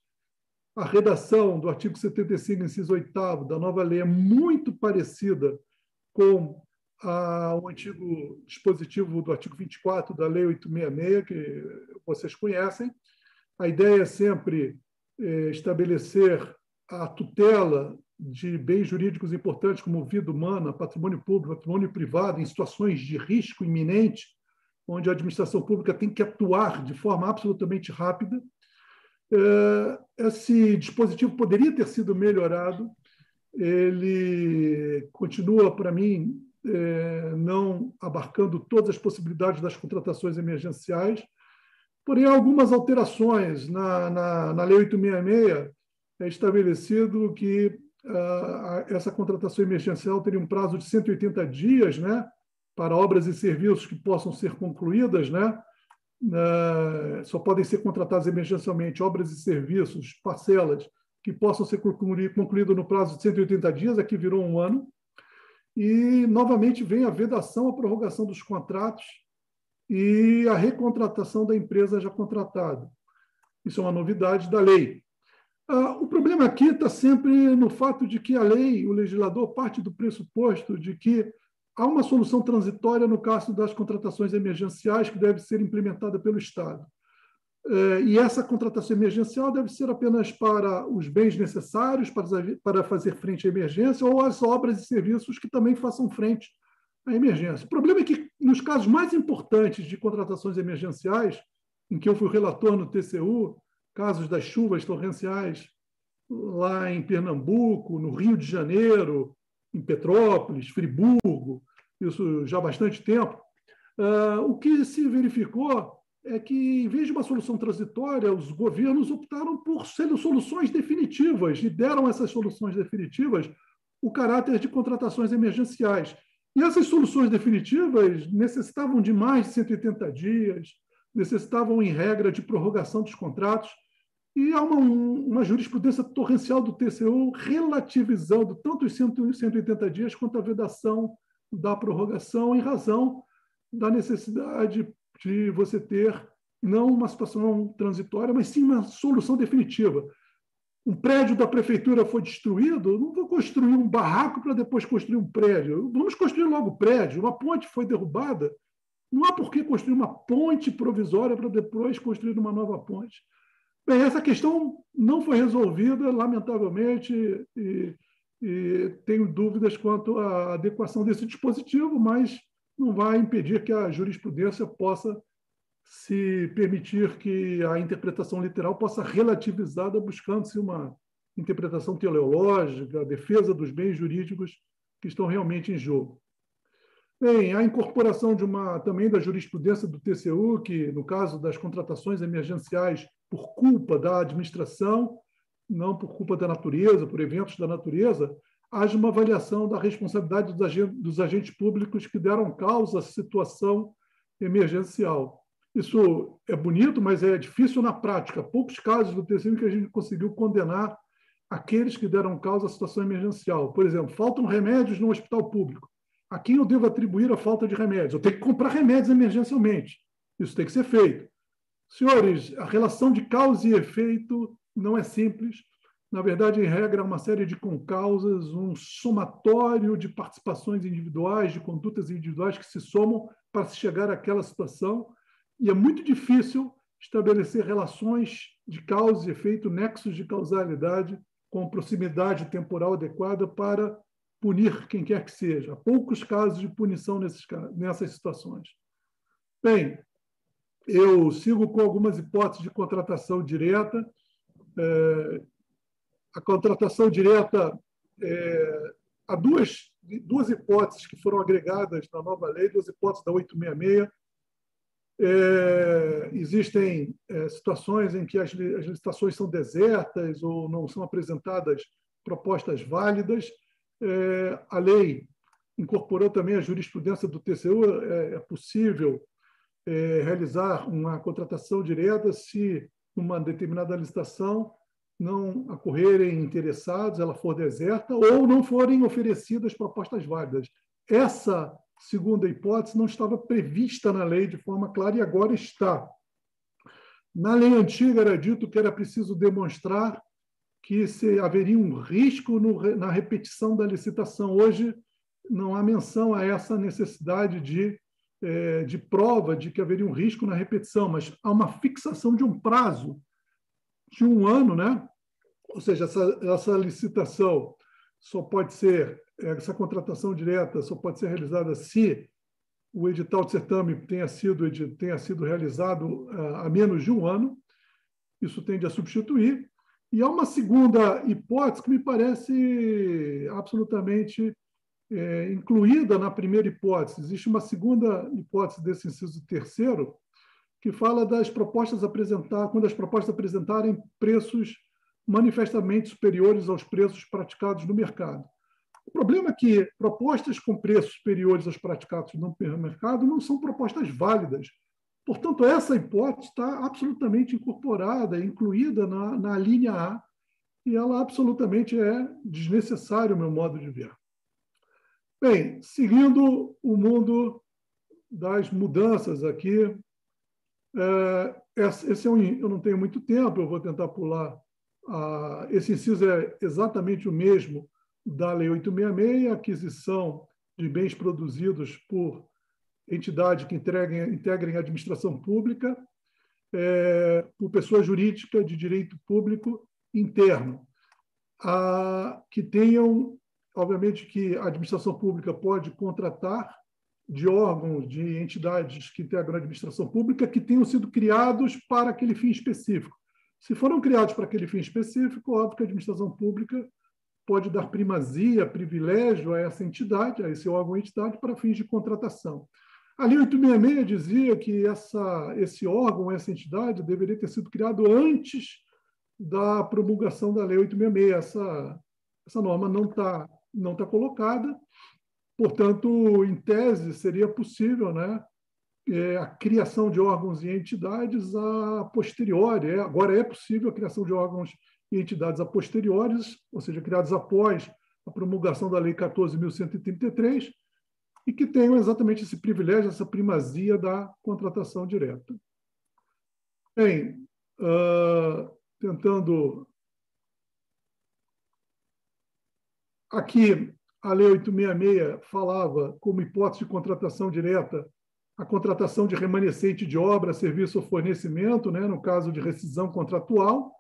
E: A redação do artigo 75, inciso 8 da nova lei é muito parecida com a, o antigo dispositivo do artigo 24 da Lei 866, que vocês conhecem. A ideia é sempre é, estabelecer a tutela de bens jurídicos importantes como vida humana, patrimônio público, patrimônio privado, em situações de risco iminente, onde a administração pública tem que atuar de forma absolutamente rápida. É, esse dispositivo poderia ter sido melhorado, ele continua, para mim, é, não abarcando todas as possibilidades das contratações emergenciais, porém, algumas alterações. Na, na, na Lei 866 é estabelecido que uh, essa contratação emergencial teria um prazo de 180 dias né, para obras e serviços que possam ser concluídas, né, só podem ser contratadas emergencialmente obras e serviços, parcelas, que possam ser concluídas no prazo de 180 dias, aqui virou um ano, e, novamente, vem a vedação, a prorrogação dos contratos e a recontratação da empresa já contratada. Isso é uma novidade da lei. Ah, o problema aqui está sempre no fato de que a lei, o legislador, parte do pressuposto de que há uma solução transitória no caso das contratações emergenciais que deve ser implementada pelo Estado. Eh, e essa contratação emergencial deve ser apenas para os bens necessários para fazer frente à emergência ou as obras e serviços que também façam frente à emergência. O problema é que, nos casos mais importantes de contratações emergenciais, em que eu fui relator no TCU, casos das chuvas torrenciais lá em Pernambuco, no Rio de Janeiro, em Petrópolis, Friburgo, isso já há bastante tempo, eh, o que se verificou é que, em vez de uma solução transitória, os governos optaram por soluções definitivas e deram essas soluções definitivas o caráter de contratações emergenciais. E essas soluções definitivas necessitavam de mais de 180 dias, necessitavam, em regra, de prorrogação dos contratos. E há uma, uma jurisprudência torrencial do TCU relativizando tanto os 180 dias quanto a vedação da prorrogação, em razão da necessidade de você ter não uma situação transitória, mas sim uma solução definitiva. Um prédio da prefeitura foi destruído, não vou construir um barraco para depois construir um prédio. Vamos construir logo o prédio. Uma ponte foi derrubada, não há por que construir uma ponte provisória para depois construir uma nova ponte. Bem, essa questão não foi resolvida, lamentavelmente, e, e tenho dúvidas quanto à adequação desse dispositivo, mas não vai impedir que a jurisprudência possa se permitir que a interpretação literal possa relativizada buscando-se uma interpretação teleológica, a defesa dos bens jurídicos que estão realmente em jogo. Bem, a incorporação de uma também da jurisprudência do TCU, que no caso das contratações emergenciais por culpa da administração, não por culpa da natureza, por eventos da natureza, haja uma avaliação da responsabilidade dos agentes públicos que deram causa à situação emergencial. Isso é bonito, mas é difícil na prática. Poucos casos do TCU que a gente conseguiu condenar aqueles que deram causa à situação emergencial. Por exemplo, faltam remédios no hospital público. A quem eu devo atribuir a falta de remédios? Eu tenho que comprar remédios emergencialmente. Isso tem que ser feito. Senhores, a relação de causa e efeito não é simples na verdade, em regra, uma série de concausas, um somatório de participações individuais, de condutas individuais que se somam para se chegar àquela situação, e é muito difícil estabelecer relações de causa e efeito, nexos de causalidade com proximidade temporal adequada para punir quem quer que seja. Há poucos casos de punição nesses, nessas situações. Bem, eu sigo com algumas hipóteses de contratação direta. É, a contratação direta, é, há duas, duas hipóteses que foram agregadas na nova lei, duas hipóteses da 866. É, existem é, situações em que as, as licitações são desertas ou não são apresentadas propostas válidas. É, a lei incorporou também a jurisprudência do TCU, é, é possível é, realizar uma contratação direta se uma determinada licitação não acorrerem interessados, ela for deserta, ou não forem oferecidas propostas válidas. Essa segunda hipótese não estava prevista na lei de forma clara e agora está. Na lei antiga era dito que era preciso demonstrar que se haveria um risco no, na repetição da licitação. Hoje não há menção a essa necessidade de, é, de prova de que haveria um risco na repetição, mas há uma fixação de um prazo de um ano, né? ou seja, essa, essa licitação só pode ser, essa contratação direta só pode ser realizada se o edital de certame tenha sido, tenha sido realizado ah, há menos de um ano. Isso tende a substituir. E há uma segunda hipótese que me parece absolutamente é, incluída na primeira hipótese. Existe uma segunda hipótese desse inciso terceiro, que fala das propostas apresentadas, quando as propostas apresentarem preços manifestamente superiores aos preços praticados no mercado. O problema é que propostas com preços superiores aos praticados no mercado não são propostas válidas. Portanto, essa hipótese está absolutamente incorporada, incluída na, na linha A, e ela absolutamente é desnecessária, ao meu modo de ver. Bem, seguindo o mundo das mudanças aqui, é, esse é um, eu não tenho muito tempo, eu vou tentar pular. esse inciso é exatamente o mesmo da Lei 866, aquisição de bens produzidos por entidade que integrem, integrem a administração pública, é, por pessoa jurídica de direito público interno, a, que tenham, obviamente, que a administração pública pode contratar de órgãos, de entidades que integram a administração pública que tenham sido criados para aquele fim específico. Se foram criados para aquele fim específico, óbvio que a administração pública pode dar primazia, privilégio a essa entidade, a esse órgão entidade, para fins de contratação. A Lei 866 dizia que essa, esse órgão, essa entidade, deveria ter sido criado antes da promulgação da Lei 866. Essa, essa norma não está não tá colocada, portanto, em tese, seria possível né, é, a criação de órgãos e entidades a posteriori. É, agora é possível a criação de órgãos e entidades a posteriores, ou seja, criados após a promulgação da Lei 14.133, e que tenham exatamente esse privilégio, essa primazia da contratação direta. Bem, uh, tentando. Aqui, a Lei 866 falava, como hipótese de contratação direta, a contratação de remanescente de obra, serviço ou fornecimento, né, no caso de rescisão contratual,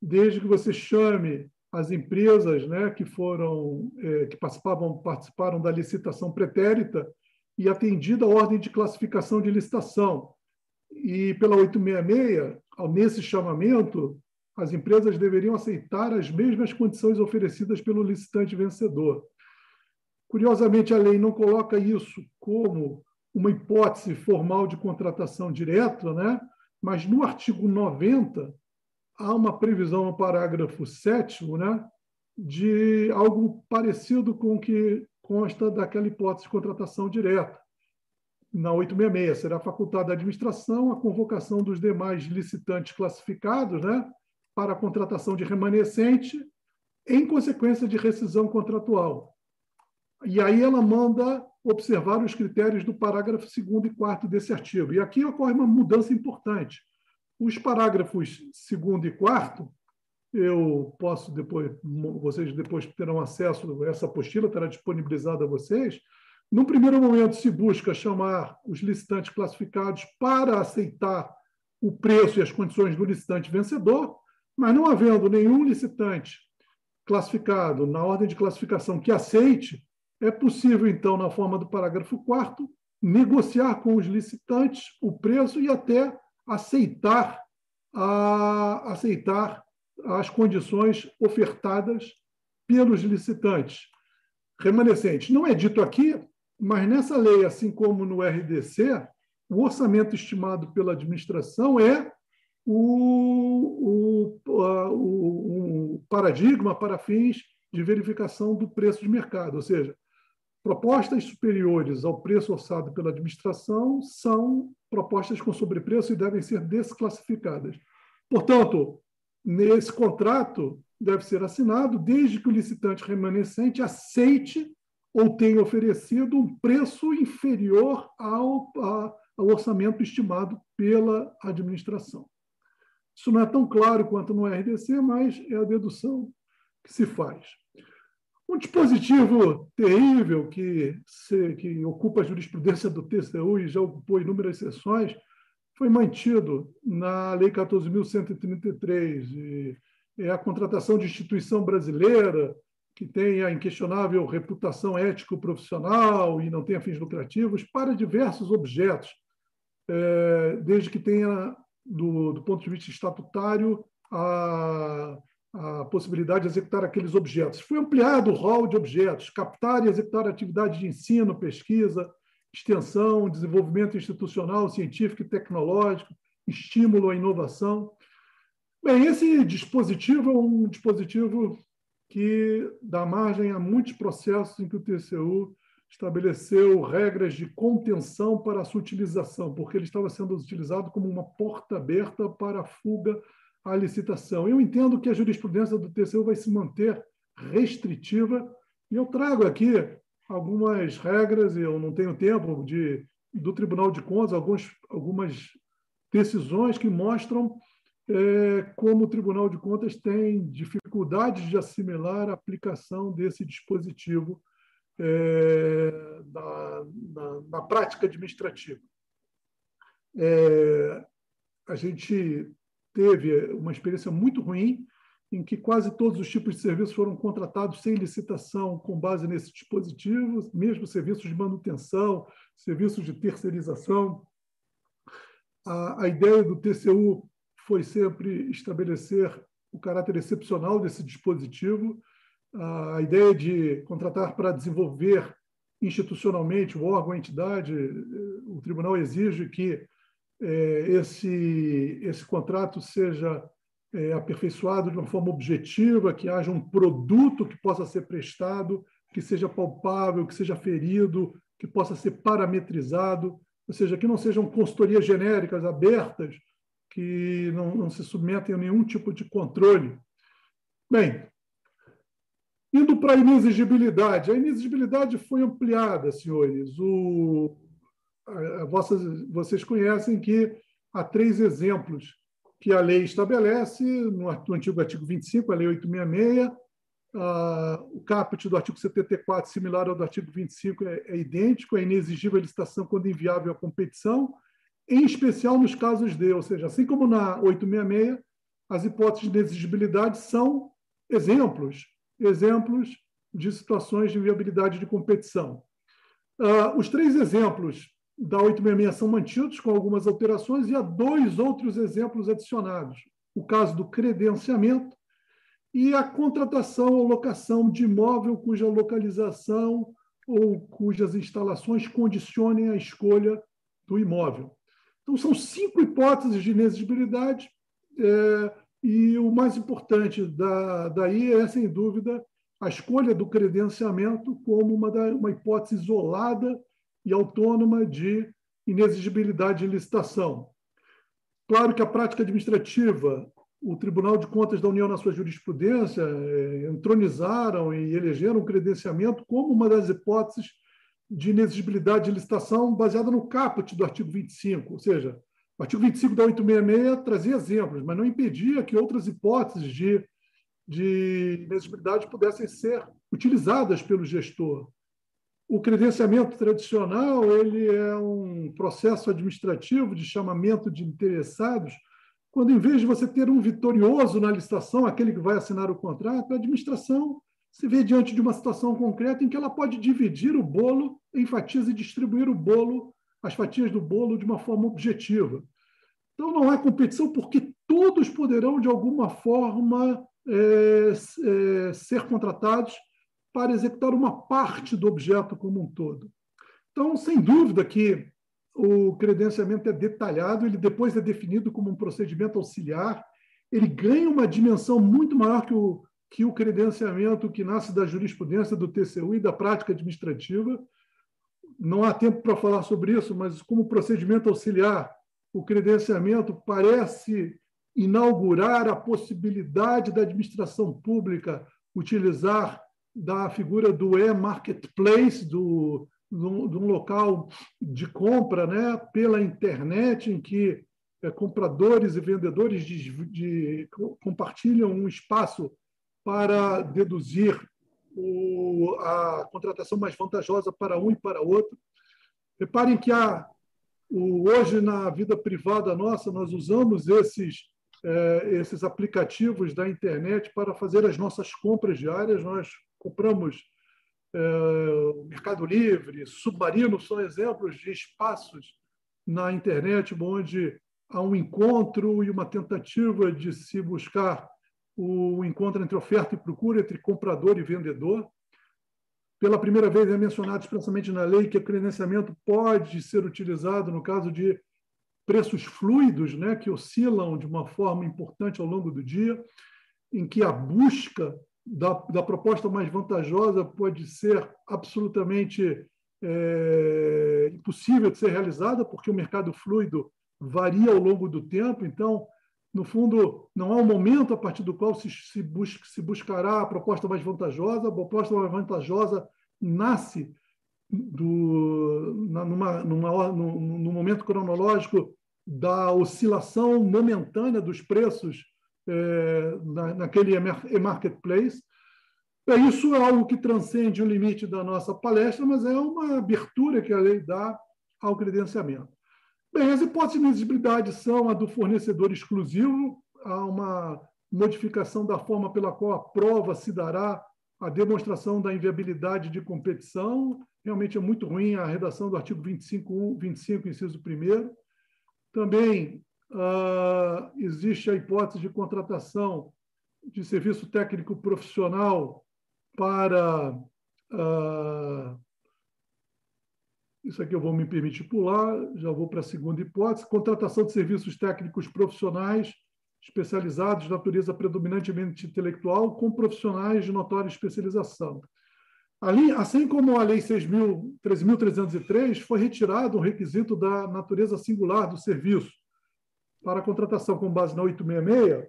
E: desde que você chame as empresas né, que foram é, que participavam participaram da licitação pretérita e atendida a ordem de classificação de licitação. E pela 866, nesse chamamento, as empresas deveriam aceitar as mesmas condições oferecidas pelo licitante vencedor. Curiosamente, a lei não coloca isso como uma hipótese formal de contratação direta, né? mas no artigo 90, há uma previsão no parágrafo 7 né, de algo parecido com o que consta daquela hipótese de contratação direta. Na 866, será facultada à administração a convocação dos demais licitantes classificados né, para a contratação de remanescente em consequência de rescisão contratual. E aí ela manda observar os critérios do parágrafo 2 e 4 desse artigo. E aqui ocorre uma mudança importante os parágrafos segundo e quarto, eu posso depois, vocês depois terão acesso essa apostila, estará disponibilizada a vocês. No primeiro momento, se busca chamar os licitantes classificados para aceitar o preço e as condições do licitante vencedor, mas não havendo nenhum licitante classificado na ordem de classificação que aceite, é possível, então, na forma do parágrafo 4 negociar com os licitantes o preço e até aceitar, a, aceitar as condições ofertadas pelos licitantes remanescentes. Não é dito aqui, mas nessa lei, assim como no RDC, o orçamento estimado pela administração é o, o, o, o paradigma para fins de verificação do preço de mercado, ou seja, Propostas superiores ao preço orçado pela administração são propostas com sobrepreço e devem ser desclassificadas. Portanto, nesse contrato deve ser assinado desde que o licitante remanescente aceite ou tem oferecido um preço inferior ao, a, ao orçamento estimado pela administração. Isso não é tão claro quanto no RDC, mas é a dedução que se faz. Um dispositivo terrível que, se, que ocupa a jurisprudência do TCU e já ocupou inúmeras sessões foi mantido na Lei 14.133. É a contratação de instituição brasileira que tenha inquestionável reputação ético-profissional e não tenha fins lucrativos para diversos objetos, é, desde que tenha, do, do ponto de vista estatutário, a, a possibilidade de executar aqueles objetos. Foi ampliado o rol de objetos, captar e executar atividades de ensino, pesquisa, extensão, desenvolvimento institucional, científico e tecnológico, estímulo à inovação. Bem, esse dispositivo é um dispositivo que dá margem a muitos processos em que o TCU estabeleceu regras de contenção para a sua utilização, porque ele estava sendo utilizado como uma porta aberta para a fuga à licitação. Eu entendo que a jurisprudência do TCU vai se manter restritiva, e eu trago aqui algumas regras, e eu não tenho tempo, de, do Tribunal de Contas, alguns, algumas decisões que mostram é, como o Tribunal de Contas tem dificuldades de assimilar a aplicação desse dispositivo é, na, na, na, prática administrativa. É, a gente teve uma experiência muito ruim em que quase todos os tipos de serviços foram contratados sem licitação com base nesse dispositivo, mesmo serviços de manutenção, serviços de terceirização. A, a ideia do TCU foi sempre estabelecer o caráter excepcional desse dispositivo, a ideia de contratar para desenvolver institucionalmente o órgão, a entidade, o tribunal exige que é, esse, esse contrato seja é, aperfeiçoado de uma forma objetiva, que haja um produto que possa ser prestado, que seja palpável, que seja ferido, que possa ser parametrizado, ou seja, que não sejam consultorias genéricas abertas, que não, não se submetem a nenhum tipo de controle. Bem, indo para a inexigibilidade, a inexigibilidade foi ampliada, senhores. O, a, vocês conhecem que há três exemplos que a lei estabelece, no antigo artigo 25, a lei 866, uh, o caput do artigo 74, similar ao do artigo 25, é, é idêntico, é inexigível a licitação quando inviável a competição, em especial nos casos de, ou seja, assim como na 866, as hipóteses de inexigibilidade são exemplos, exemplos de situações de viabilidade de competição. Uh, os três exemplos da 866 são mantidos com algumas alterações e há dois outros exemplos adicionados. O caso do credenciamento e a contratação ou locação de imóvel cuja localização ou cujas instalações condicionem a escolha do imóvel. Então, são cinco hipóteses de inexigibilidade é, e o mais importante da, daí é, sem dúvida, a escolha do credenciamento como uma, da, uma hipótese isolada e autônoma de inexigibilidade de licitação. Claro que a prática administrativa, o Tribunal de Contas da União, na sua jurisprudência, é, entronizaram e elegeram o credenciamento como uma das hipóteses de inexigibilidade de licitação baseada no caput do artigo 25, ou seja, o artigo 25 da 866 trazia exemplos, mas não impedia que outras hipóteses de, de inexigibilidade pudessem ser utilizadas pelo gestor. O credenciamento tradicional ele é um processo administrativo de chamamento de interessados, quando, em vez de você ter um vitorioso na licitação, aquele que vai assinar o contrato, a administração se vê diante de uma situação concreta em que ela pode dividir o bolo, enfatiza e distribuir o bolo, as fatias do bolo, de uma forma objetiva. Então, não há competição porque todos poderão, de alguma forma, é, é, ser contratados para executar uma parte do objeto como um todo. Então, sem dúvida que o credenciamento é detalhado, ele depois é definido como um procedimento auxiliar, ele ganha uma dimensão muito maior que o, que o credenciamento que nasce da jurisprudência do TCU e da prática administrativa. Não há tempo para falar sobre isso, mas como procedimento auxiliar, o credenciamento parece inaugurar a possibilidade da administração pública utilizar da figura do e-marketplace, do, de um local de compra né, pela internet, em que é, compradores e vendedores de, de, compartilham um espaço para deduzir o, a contratação mais vantajosa para um e para outro. Reparem que há, o, hoje, na vida privada nossa, nós usamos esses, é, esses aplicativos da internet para fazer as nossas compras diárias. Nós compramos é, Mercado Livre, Submarino, são exemplos de espaços na internet onde a um encontro e uma tentativa de se buscar o encontro entre oferta e procura, entre comprador e vendedor. Pela primeira vez é mencionado expressamente na lei que o credenciamento pode ser utilizado no caso de preços fluidos, né, que oscilam de uma forma importante ao longo do dia, em que a busca da, da proposta mais vantajosa pode ser absolutamente é, impossível de ser realizada, porque o mercado fluido varia ao longo do tempo. Então, no fundo, não há um momento a partir do qual se, se, se buscará a proposta mais vantajosa. A proposta mais vantajosa nasce do, na, numa, numa, no, no momento cronológico da oscilação momentânea dos preços é, na, naquele e-marketplace. É, isso é algo que transcende o limite da nossa palestra, mas é uma abertura que a lei dá ao credenciamento. Bem, as hipóteses de inexigibilidade são a do fornecedor exclusivo, há uma modificação da forma pela qual a prova se dará a demonstração da inviabilidade de competição. Realmente é muito ruim a redação do artigo 25, 25 inciso 1. Também uh, existe a hipótese de contratação de serviço técnico profissional para uh, isso aqui eu vou me permitir pular, já vou para a segunda hipótese. Contratação de serviços técnicos profissionais especializados de natureza predominantemente intelectual com profissionais de notória especialização. Ali, assim como a Lei 13.303 foi retirado um requisito da natureza singular do serviço para a contratação com base na 866,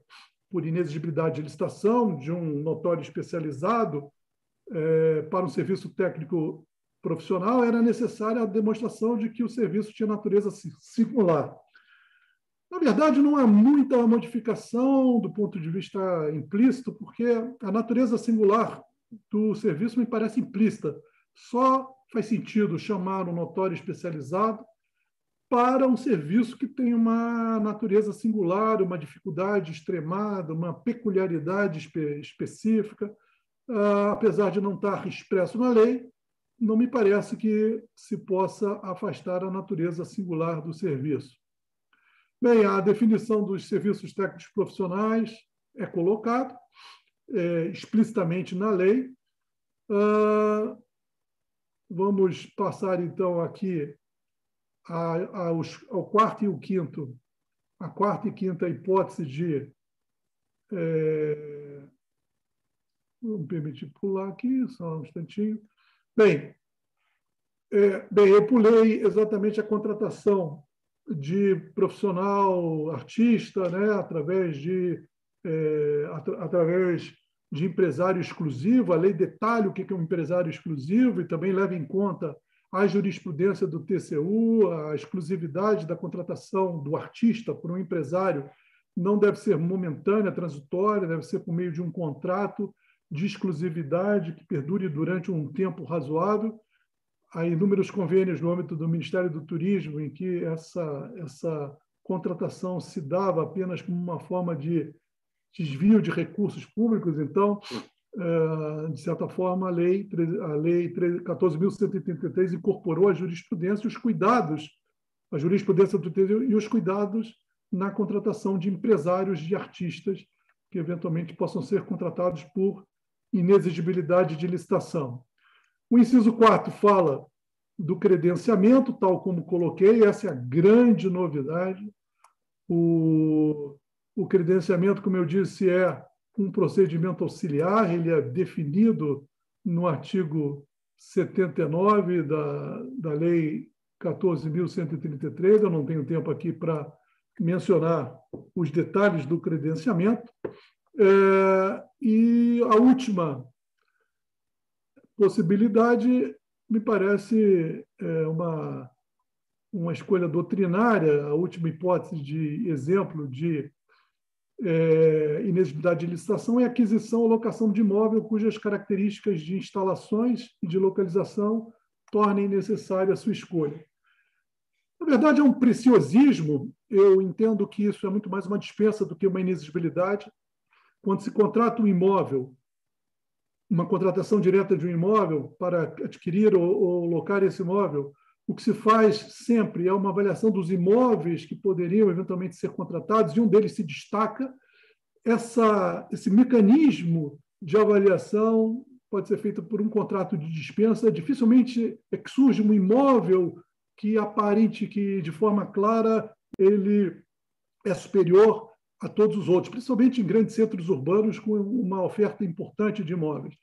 E: por inexigibilidade de licitação de um notório especializado é, para um serviço técnico profissional, era necessária a demonstração de que o serviço tinha natureza singular. Na verdade, não há muita modificação do ponto de vista implícito, porque a natureza singular do serviço me parece implícita. Só faz sentido chamar um notório especializado para um serviço que tem uma natureza singular, uma dificuldade extremada, uma peculiaridade espe específica, uh, apesar de não estar expresso na lei, não me parece que se possa afastar a natureza singular do serviço. Bem, a definição dos serviços técnicos profissionais é colocado é, explicitamente na lei. Uh, vamos passar, então, aqui a, aos, ao quarto e o quinto, a quarta e quinta hipótese de. É, permitir pular aqui, só um instantinho. Bem, é, bem, eu pulei exatamente a contratação de profissional artista, né, através de é, através de empresário exclusivo. A lei detalha o que é um empresário exclusivo e também leva em conta a jurisprudência do TCU, a exclusividade da contratação do artista por um empresário não deve ser momentânea, transitória, deve ser por meio de um contrato de exclusividade que perdure durante um tempo razoável. Há inúmeros convênios no âmbito do Ministério do Turismo em que essa, essa contratação se dava apenas como uma forma de desvio de recursos públicos. Então, eh, de certa forma, a lei, a lei 14.183 incorporou a jurisprudência os cuidados, a jurisprudência do TCU e os cuidados na contratação de empresários de artistas que eventualmente possam ser contratados por inexigibilidade de licitação. O inciso 4 fala do credenciamento, tal como coloquei, essa é a grande novidade. O, o credenciamento, como eu disse, é um procedimento auxiliar, ele é definido no artigo 79 da, da Lei 14.133. Eu não tenho tempo aqui para mencionar os detalhes do credenciamento, é, e a última possibilidade me parece é, uma, uma escolha doutrinária, a última hipótese de exemplo de é, inexigibilidade de licitação é aquisição ou locação de imóvel cujas características de instalações e de localização tornem necessária a sua escolha. Na verdade, é um preciosismo. Eu entendo que isso é muito mais uma dispensa do que uma inexigibilidade. Quando se contrata um imóvel, uma contratação direta de um imóvel para adquirir ou, ou locar esse imóvel, o que se faz sempre é uma avaliação dos imóveis que poderiam eventualmente ser contratados, e um deles se destaca. Essa, esse mecanismo de avaliação pode ser feito por um contrato de dispensa. Dificilmente é que surge um imóvel que aparente que, de forma clara, ele é superior a todos os outros, principalmente em grandes centros urbanos com uma oferta importante de imóveis.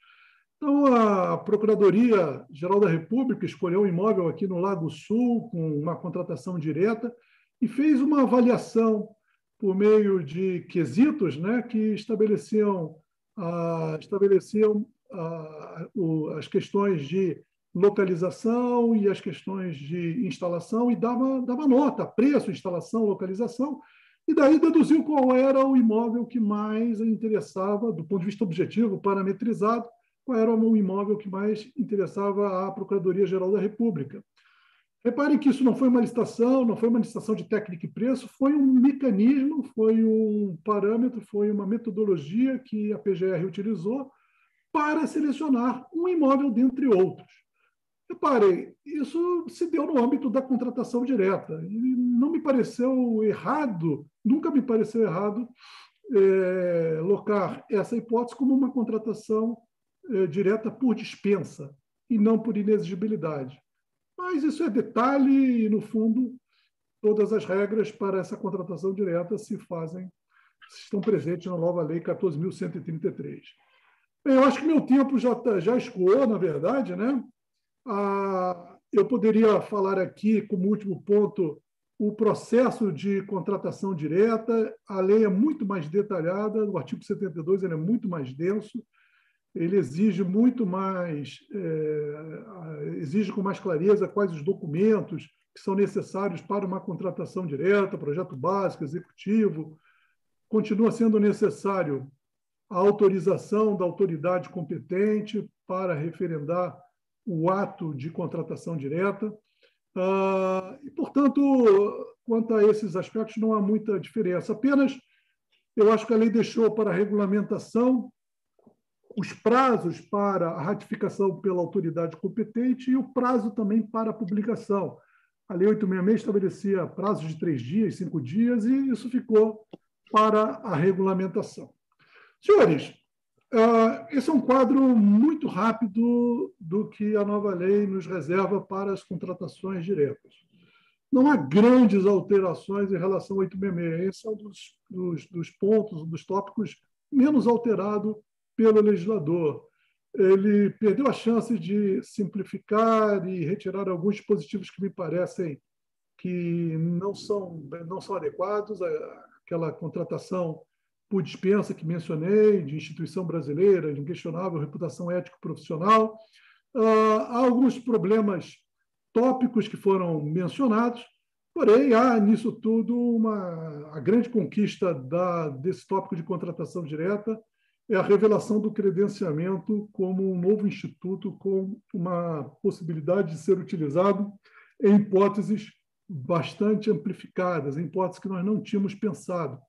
E: Então, a Procuradoria-Geral da República escolheu um imóvel aqui no Lago Sul, com uma contratação direta, e fez uma avaliação por meio de quesitos né, que estabeleciam, estabeleciam o, as questões de localização e as questões de instalação e dava, dava nota, preço, instalação, localização, e daí deduziu qual era o imóvel que mais interessava, do ponto de vista objetivo, parametrizado, qual era o imóvel que mais interessava à Procuradoria-Geral da República. Reparem que isso não foi uma licitação, não foi uma licitação de técnica e preço, foi um mecanismo, foi um parâmetro, foi uma metodologia que a PGR utilizou para selecionar um imóvel dentre outros. Reparem, isso se deu no âmbito da contratação direta. E não me pareceu errado, nunca me pareceu errado, é, locar essa hipótese como uma contratação é, direta por dispensa e não por inexigibilidade. Mas isso é detalhe e, no fundo, todas as regras para essa contratação direta se fazem, estão presentes na nova lei 14.133. Bem, eu acho que meu tempo já, tá, já escoou, na verdade. Né? Ah, eu poderia falar aqui, como último ponto, o processo de contratação direta. A lei é muito mais detalhada, o artigo 72 ele é muito mais denso ele exige muito mais, é, exige com mais clareza quais os documentos que são necessários para uma contratação direta, projeto básico, executivo. Continua sendo necessário a autorização da autoridade competente para referendar o ato de contratação direta. Ah, e, portanto, quanto a esses aspectos, não há muita diferença. Apenas, eu acho que a lei deixou para a regulamentação os prazos para a ratificação pela autoridade competente e o prazo também para a publicação. A Lei 866 estabelecia prazos de três dias, cinco dias, e isso ficou para a regulamentação. Senhores, ah, esse é um quadro muito rápido do que a nova lei nos reserva para as contratações diretas. Não há grandes alterações em relação ao 866. Esse é um dos, dos, dos pontos, dos tópicos menos alterado pelo legislador. Ele perdeu a chance de simplificar e retirar alguns dispositivos que me parecem que não são, não são adequados, aquela contratação por dispensa que mencionei, de instituição brasileira, de inquestionável reputação ético-profissional. Ah, há alguns problemas tópicos que foram mencionados, porém, há nisso tudo uma, a grande conquista da, desse tópico de contratação direta é a revelação do credenciamento como um novo instituto com uma possibilidade de ser utilizado em hipóteses bastante amplificadas, em hipóteses que nós não tínhamos pensado.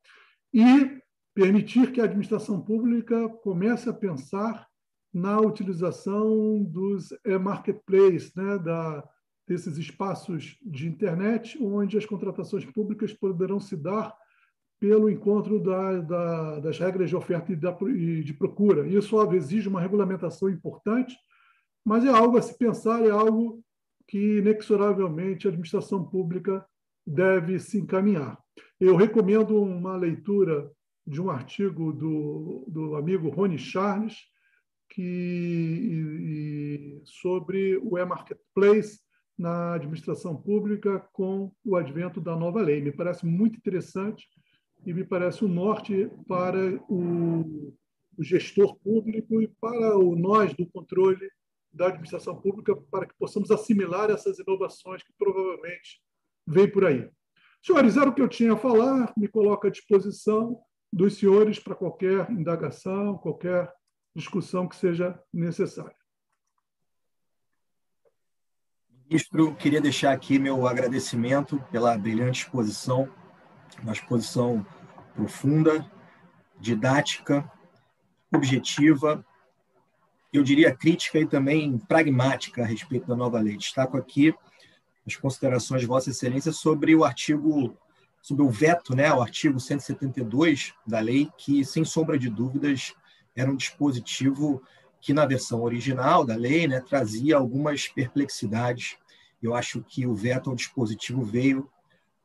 E: E permitir que a administração pública comece a pensar na utilização dos marketplaces, né, da, desses espaços de internet, onde as contratações públicas poderão se dar pelo encontro da, da, das regras de oferta e, da, e de procura. Isso exige uma regulamentação importante, mas é algo a se pensar, é algo que inexoravelmente a administração pública deve se encaminhar. Eu recomendo uma leitura de um artigo do, do amigo Rony Charles, que, e, sobre o e-marketplace na administração pública com o advento da nova lei. Me parece muito interessante e me parece o um norte para o, o, gestor público e para o nós do controle da administração pública para que possamos assimilar essas inovações que provavelmente vêm por aí. Senhores, era o que eu tinha a falar, me coloco à disposição dos senhores para qualquer indagação, qualquer discussão que seja necessária.
B: Ministro, queria deixar aqui meu agradecimento pela brilhante exposição, uma exposição profunda, didática, objetiva, eu diria crítica e também pragmática a respeito da nova lei. Destaco aqui as considerações de Vossa Excelência sobre o artigo, sobre o veto, né, o artigo 172 da lei, que, sem sombra de dúvidas, era um dispositivo que, na versão original da lei, né, trazia algumas perplexidades. Eu acho que o veto ao dispositivo veio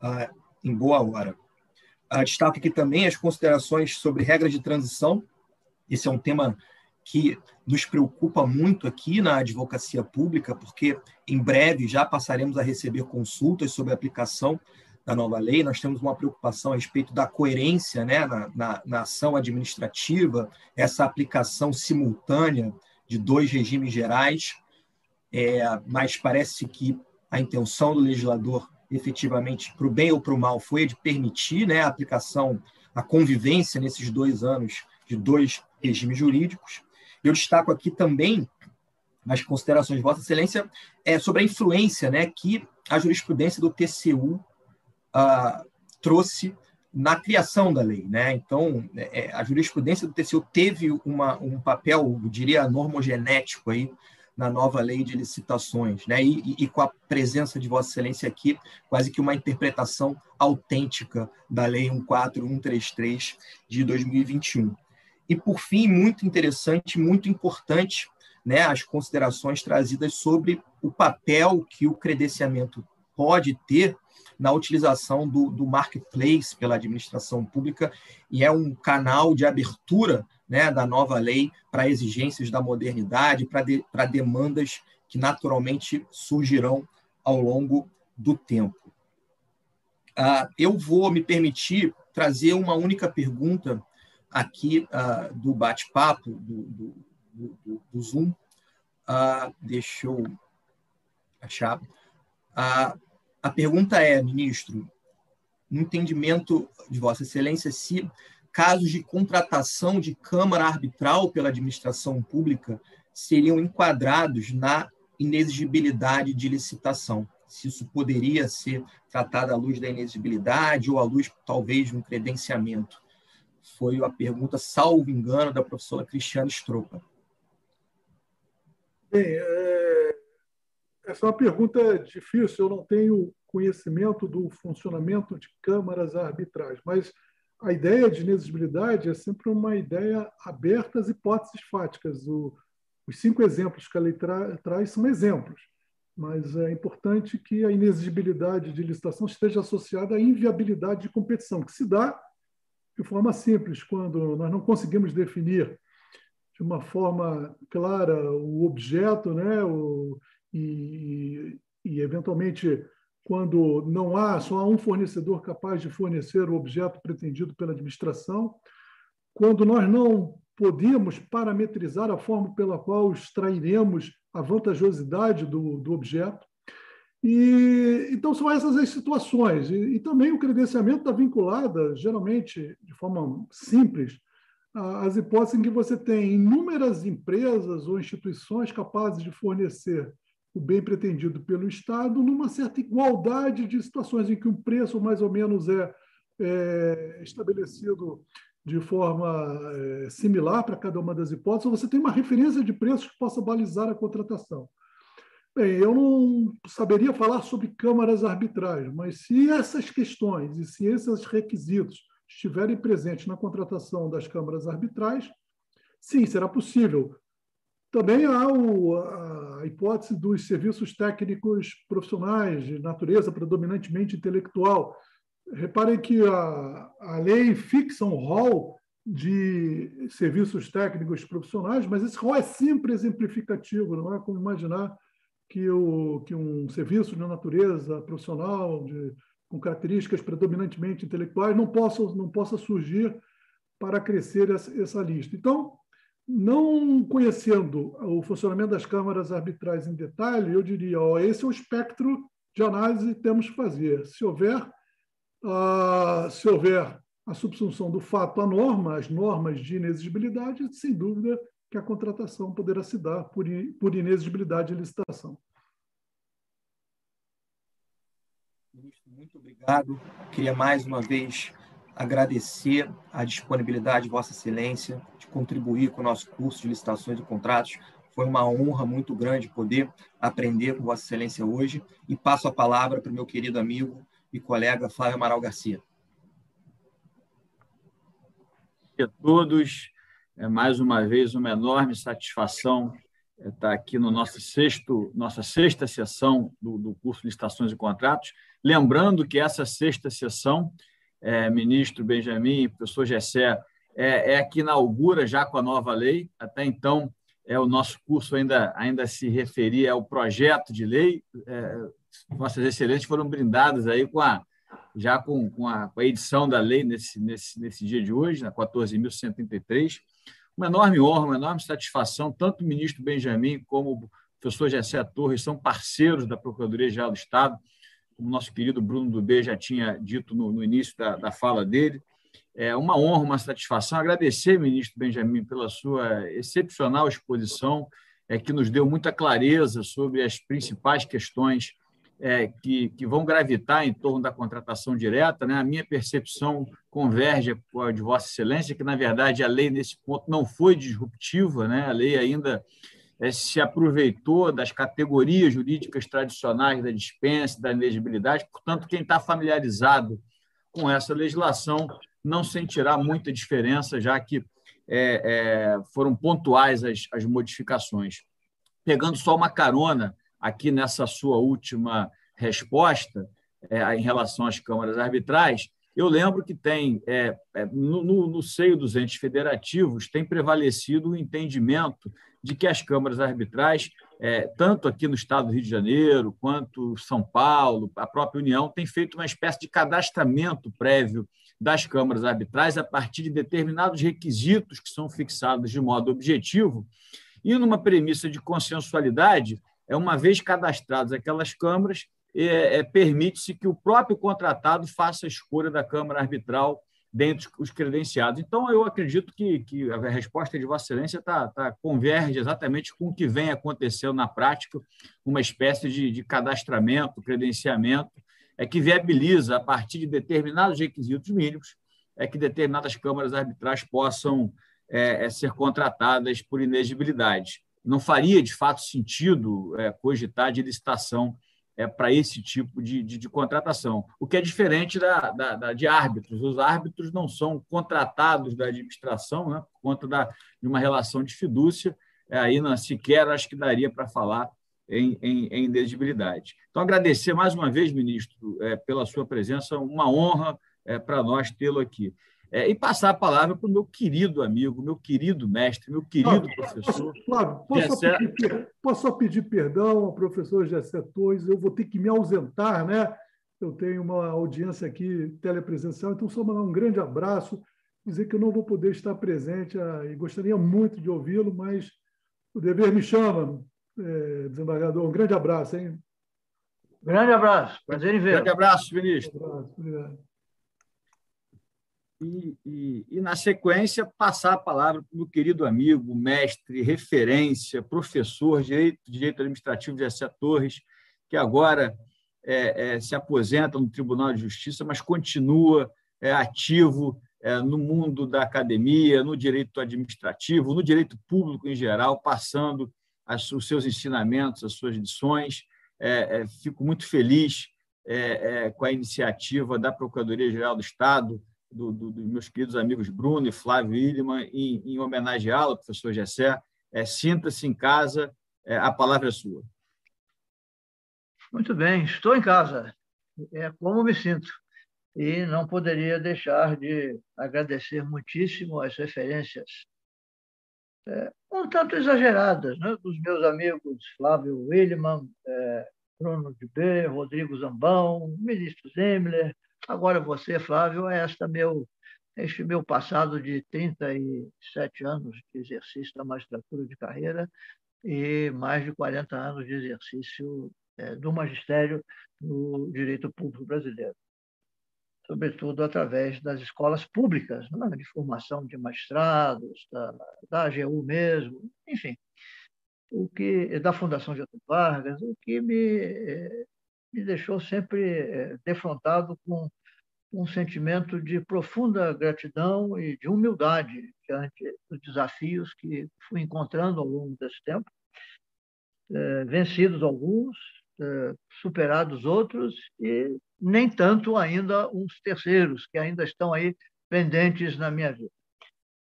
B: ah, em boa hora. Ah, destaco aqui também as considerações sobre regra de transição. Esse é um tema que nos preocupa muito aqui na advocacia pública, porque em breve já passaremos a receber consultas sobre a aplicação da nova lei. Nós temos uma preocupação a respeito da coerência né, na, na, na ação administrativa, essa aplicação simultânea de dois regimes gerais, é, mas parece que a intenção do legislador, efetivamente, para o bem ou para o mal, foi a de permitir né, a aplicação, a convivência nesses dois anos de dois regimes jurídicos. Eu destaco aqui também nas considerações de Vossa Excelência é, sobre a influência né, que a jurisprudência do TCU ah, trouxe na criação da lei. Né? Então, é, a jurisprudência do TCU teve uma, um papel, eu diria, normogenético aí na nova lei de licitações, né? E, e, e, com a presença de Vossa Excelência aqui, quase que uma interpretação autêntica da Lei 14133 de 2021. E, por fim, muito interessante, muito importante, né, as considerações trazidas sobre o papel que o credenciamento pode ter na utilização do, do marketplace pela administração pública e é um canal de abertura né, da nova lei para exigências da modernidade, para de, demandas que naturalmente surgirão ao longo do tempo. Ah, eu vou me permitir trazer uma única pergunta aqui uh, do bate-papo, do, do, do, do, Zoom. Uh, deixa eu achar. Uh, a pergunta é, ministro, no entendimento de Vossa Excelência, se casos de contratação de Câmara Arbitral pela administração pública seriam enquadrados na inexigibilidade de licitação. Se isso poderia ser tratado à luz da inexigibilidade ou à luz, talvez, de um credenciamento foi a pergunta, salvo engano, da professora Cristiane Stropa.
E: Bem, é... essa é uma pergunta difícil. Eu não tenho conhecimento do funcionamento de câmaras arbitrais, mas a ideia de inexigibilidade é sempre uma ideia aberta às hipóteses fáticas. O, os cinco exemplos que a lei tra traz são exemplos, mas é importante que a inexigibilidade de licitação esteja associada à inviabilidade de competição, que se dá de forma simples, quando nós não conseguimos definir de uma forma clara o objeto, né? O, e, e, eventualmente, quando não há, só há um fornecedor capaz de fornecer o objeto pretendido pela administração, quando nós não podemos parametrizar a forma pela qual extrairemos a vantajosidade do, do objeto, e, então, são essas as situações. E, e também o credenciamento está vinculado, geralmente, de forma simples, às hipóteses em que você tem inúmeras empresas ou instituições capazes de fornecer o bem pretendido pelo Estado numa certa igualdade de situações em que um preço mais ou menos é, é estabelecido de forma é, similar para cada uma das hipóteses, você tem uma referência de preços que possa balizar a contratação. Bem, eu não saberia falar sobre câmaras arbitrais, mas se essas questões e se esses requisitos estiverem presentes na contratação das câmaras arbitrais, sim, será possível. Também há o, a hipótese dos serviços técnicos profissionais de natureza predominantemente intelectual. Reparem que a, a lei fixa um rol de serviços técnicos profissionais, mas esse rol é sempre exemplificativo, não é como imaginar que, o, que um serviço de natureza profissional, de, com características predominantemente intelectuais, não possa, não possa surgir para crescer essa, essa lista. Então, não conhecendo o funcionamento das câmaras arbitrais em detalhe, eu diria: ó, esse é o espectro de análise que temos que fazer. Se houver, uh, se houver a subsunção do fato à norma, as normas de inexigibilidade, sem dúvida que a contratação poderá se dar por, por inexigibilidade de licitação.
B: Ministro, muito obrigado. Queria mais uma vez agradecer a disponibilidade de Vossa Excelência contribuir com o nosso curso de licitações e contratos. Foi uma honra muito grande poder aprender com Vossa Excelência hoje e passo a palavra para o meu querido amigo e colega Flávio Amaral Garcia.
F: A todos, é mais uma vez uma enorme satisfação é, estar aqui no nosso sexto, nossa sexta sessão do, do curso de licitações e contratos. Lembrando que essa sexta sessão é, ministro Benjamin, professor Gessé, é, é que inaugura já com a nova lei. Até então, é o nosso curso ainda, ainda se referia ao projeto de lei. É, Vossas Excelências foram brindadas aí com a, já com, com, a, com a edição da lei nesse, nesse, nesse dia de hoje, na 14.133. Uma enorme honra, uma enorme satisfação, tanto o ministro Benjamin como o professor Gessé Torres são parceiros da Procuradoria-Geral do Estado como nosso querido Bruno Dubê já tinha dito no, no início da, da, fala dele. É uma honra, uma satisfação. Agradecer, ministro Benjamin, pela sua excepcional exposição, é, que nos deu muita clareza sobre as principais questões é, que, que vão gravitar em torno da contratação direta. Né? A minha percepção converge com a de Vossa Excelência, que, na verdade, a lei, nesse ponto, não foi disruptiva, né? a lei ainda é, se aproveitou das categorias jurídicas tradicionais da dispensa, da inegibilidade, portanto, quem está familiarizado com essa legislação não sentirá muita diferença, já que é, é, foram pontuais as, as modificações. Pegando só uma carona aqui nessa sua última resposta é, em relação às câmaras arbitrais, eu lembro que tem, é, é, no, no, seio dos entes federativos, tem prevalecido o entendimento de que as câmaras arbitrais, é, tanto aqui no estado do Rio de Janeiro, quanto São Paulo, a própria União, tem feito uma espécie de cadastramento prévio das câmaras arbitrais a partir de determinados requisitos que são fixados de modo objetivo e numa premissa de consensualidade, é uma vez cadastradas aquelas câmaras, é, é, permite-se que o próprio contratado faça a escolha da Câmara Arbitral dentre os credenciados. Então, eu acredito que, que a resposta de Vossa Excelência tá, tá, converge exatamente com o que vem acontecendo na prática, uma espécie de, de cadastramento, credenciamento, é que viabiliza, a partir de determinados requisitos mínimos, é que determinadas câmaras arbitrais possam é, é ser contratadas por inegibilidade. Não faria, de fato, sentido é, cogitar de licitação é, para esse tipo de, de, de, contratação, o que é diferente da, da, da, de árbitros. Os árbitros não são contratados da administração né, por conta da, de uma relação de fidúcia, é, aí não, sequer acho que daria para falar em, em, em. Então, agradecer mais uma vez, ministro, é, pela sua presença, uma honra é, para nós tê-lo aqui. É, e passar a palavra para o meu querido amigo, meu querido mestre, meu querido Flávio, professor.
E: Flávio, posso, só pedir, posso só pedir perdão ao professor Gessé Torres? Eu vou ter que me ausentar, né? Eu tenho uma audiência aqui telepresencial, então só mandar um grande abraço, dizer que eu não vou poder estar presente ah, e gostaria muito de ouvi-lo, mas o dever me chama, desembargador. Um grande abraço, hein?
G: Grande abraço, prazer em ver.
F: Grande abraço, ministro. Um abraço,
E: obrigado
F: e, e, e, na sequência, passar a palavra para o meu querido amigo, mestre, referência, professor de Direito, Direito Administrativo de Assé Torres, que agora é, é, se aposenta no Tribunal de Justiça, mas continua é, ativo é, no mundo da academia, no direito administrativo, no direito público em geral, passando as, os seus ensinamentos, as suas lições. É, é, fico muito feliz com a iniciativa da Procuradoria-Geral do Estado, do, do, dos meus queridos amigos Bruno e Flávio Illiman, em, em homenageá-lo, professor Gessé. É, Sinta-se em casa, é, a palavra é sua.
G: Muito bem, estou em casa. É como me sinto. E não poderia deixar de agradecer muitíssimo as referências é, um tanto exageradas né, dos meus amigos Flávio Williman, é, Bruno de B, Rodrigo Zambão, ministro Zemler, Agora você, Flávio, é esta meu este meu passado de 37 anos de exercício da magistratura de carreira e mais de 40 anos de exercício é, do magistério no direito público brasileiro, sobretudo através das escolas públicas, né, de formação de magistrados, da, da AGU mesmo, enfim, o que da Fundação Getúlio Vargas, o que me, é, me deixou sempre é, defrontado com um sentimento de profunda gratidão e de humildade diante dos desafios que fui encontrando ao longo desse tempo, é, vencidos alguns, superados outros e nem tanto ainda uns terceiros que ainda estão aí pendentes na minha vida.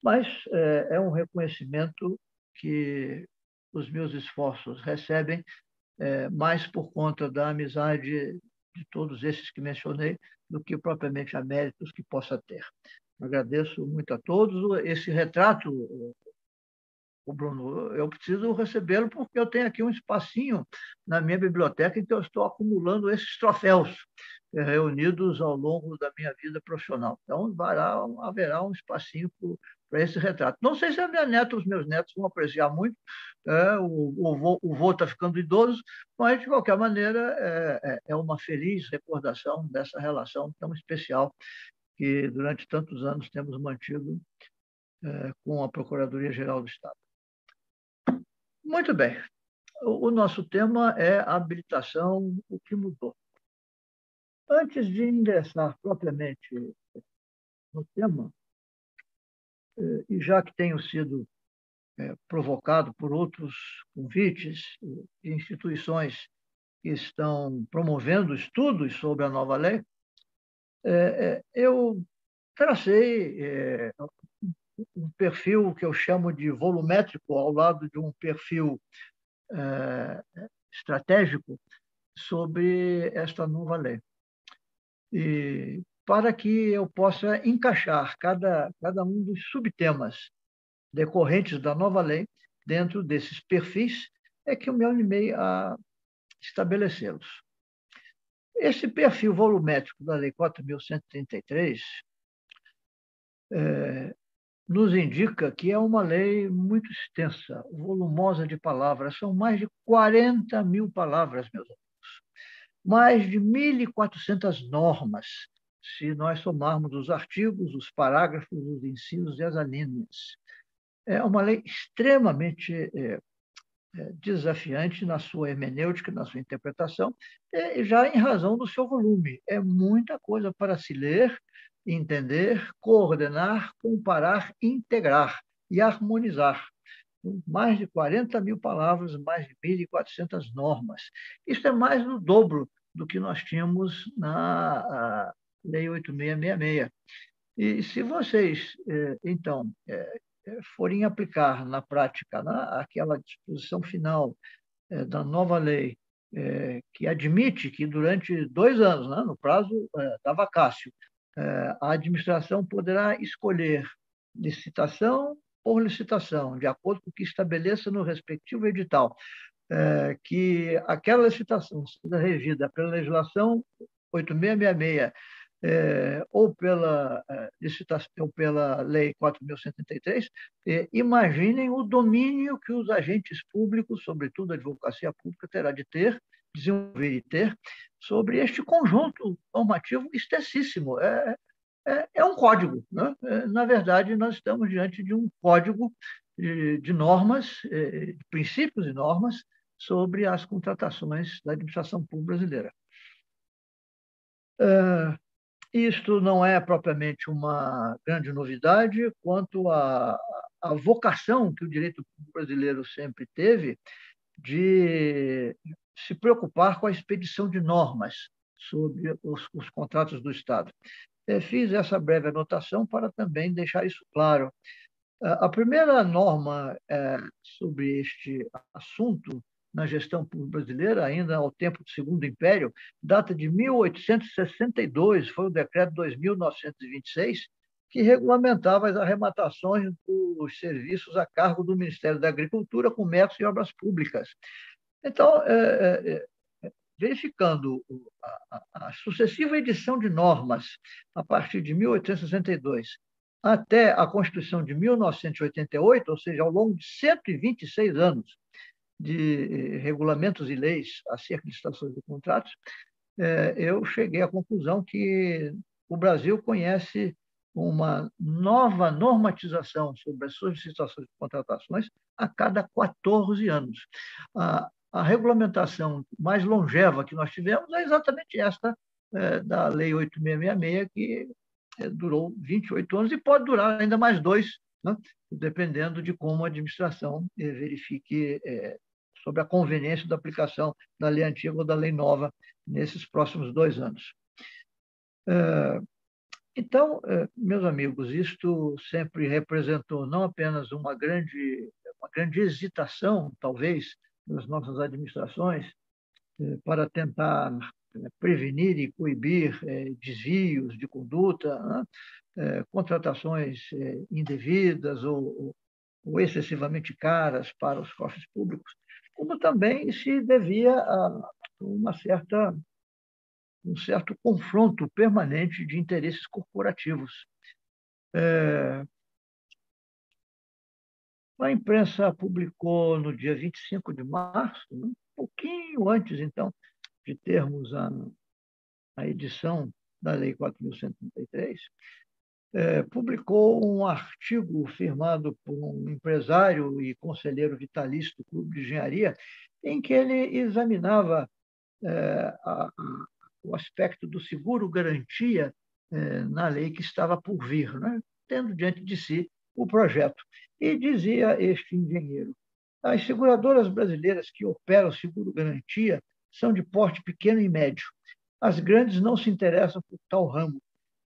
G: Mas é, é um reconhecimento que os meus esforços recebem é, mais por conta da amizade de todos esses que mencionei do que propriamente a méritos que possa ter. Agradeço muito a todos. Esse retrato o Bruno, eu preciso recebê-lo porque eu tenho aqui um espacinho na minha biblioteca em que eu estou acumulando esses troféus eh, reunidos ao longo da minha vida profissional. Então, haverá um espacinho para esse retrato. Não sei se a minha neta, os meus netos vão apreciar muito, é, o, o vô está ficando idoso, mas, de qualquer maneira, é, é, é uma feliz recordação dessa relação tão especial que, durante tantos anos, temos mantido é, com a Procuradoria-Geral do Estado. Muito bem. O nosso tema é habilitação, o que mudou. Antes de ingressar propriamente no tema, eh, e já que tenho sido eh, provocado por outros convites de instituições que estão promovendo estudos sobre a nova lei, eh, eu tracei um perfil que eu chamo de volumétrico ao lado de um perfil é, estratégico sobre esta nova lei. E para que eu possa encaixar cada, cada um dos subtemas decorrentes da nova lei dentro desses perfis, é que eu me animei a estabelecê-los. Esse perfil volumétrico da Lei 4.133 é, nos indica que é uma lei muito extensa, volumosa de palavras. São mais de 40 mil palavras, meus amigos. Mais de 1.400 normas, se nós somarmos os artigos, os parágrafos, os incisos e as alíneas. É uma lei extremamente é, é, desafiante na sua hermenêutica, na sua interpretação, já em razão do seu volume. É muita coisa para se ler entender, coordenar, comparar, integrar e harmonizar. Mais de 40 mil palavras, mais de 1.400 normas. Isso é mais do dobro do que nós tínhamos na Lei 8666. E se vocês, eh, então, eh, eh, forem aplicar na prática aquela disposição final da nova lei, que admite que durante dois anos, né, no prazo da vacácio, é, a administração poderá escolher licitação por licitação, de acordo com o que estabeleça no respectivo edital, é, que aquela licitação seja regida pela legislação 8666 é, ou pela licitação ou pela lei 4.173, imaginem o domínio que os agentes públicos, sobretudo a advocacia pública, terá de ter desenvolver e ter sobre este conjunto normativo extensíssimo. É, é, é um código. Né? É, na verdade, nós estamos diante de um código de, de normas, é, de princípios e normas sobre as contratações da administração pública brasileira. É, isto não é propriamente uma grande novidade quanto à, à vocação que o direito brasileiro sempre teve de se preocupar com a expedição de normas sobre os, os contratos do Estado. Eu fiz essa breve anotação para também deixar isso claro. A primeira norma é, sobre este assunto na gestão pública brasileira, ainda ao tempo do Segundo Império, data de 1862, foi o decreto 2926, que regulamentava as arrematações dos serviços a cargo do Ministério da Agricultura, Comércio e Obras Públicas. Então, é, é, é, verificando a, a, sucessiva edição de normas a partir de 1862 até a Constituição de 1988, ou seja, ao longo de 126 anos de regulamentos e leis acerca de estações de contratos, eu cheguei à conclusão que o Brasil conhece uma nova normatização sobre as solicitações de contratações a cada 14 anos. A, a regulamentação mais longeva que nós tivemos é exatamente esta é, da Lei 8666, que é, durou 28 anos e pode durar ainda mais dois, né? dependendo de como a administração é, verifique é, sobre a conveniência da aplicação da lei antiga ou da lei nova nesses próximos dois anos. É, então, meus amigos, isto sempre representou não apenas uma grande, uma grande hesitação, talvez, das nossas administrações é, para tentar é, prevenir e coibir desvios de conduta, né? contratações indevidas ou, excessivamente caras para os cofres públicos, como também se devia a uma certa um certo confronto permanente de interesses corporativos. A imprensa publicou no dia 25 de março, um pouquinho antes, então, de termos a, a edição da Lei 4.133, é, publicou um artigo firmado por um empresário e conselheiro vitalício do Clube de Engenharia, em que ele examinava é, a, o aspecto do seguro-garantia é, na lei que estava por vir, né? tendo diante de si o projeto. E dizia este engenheiro: as seguradoras brasileiras que operam seguro-garantia são de porte pequeno e médio. As grandes não se interessam por tal ramo.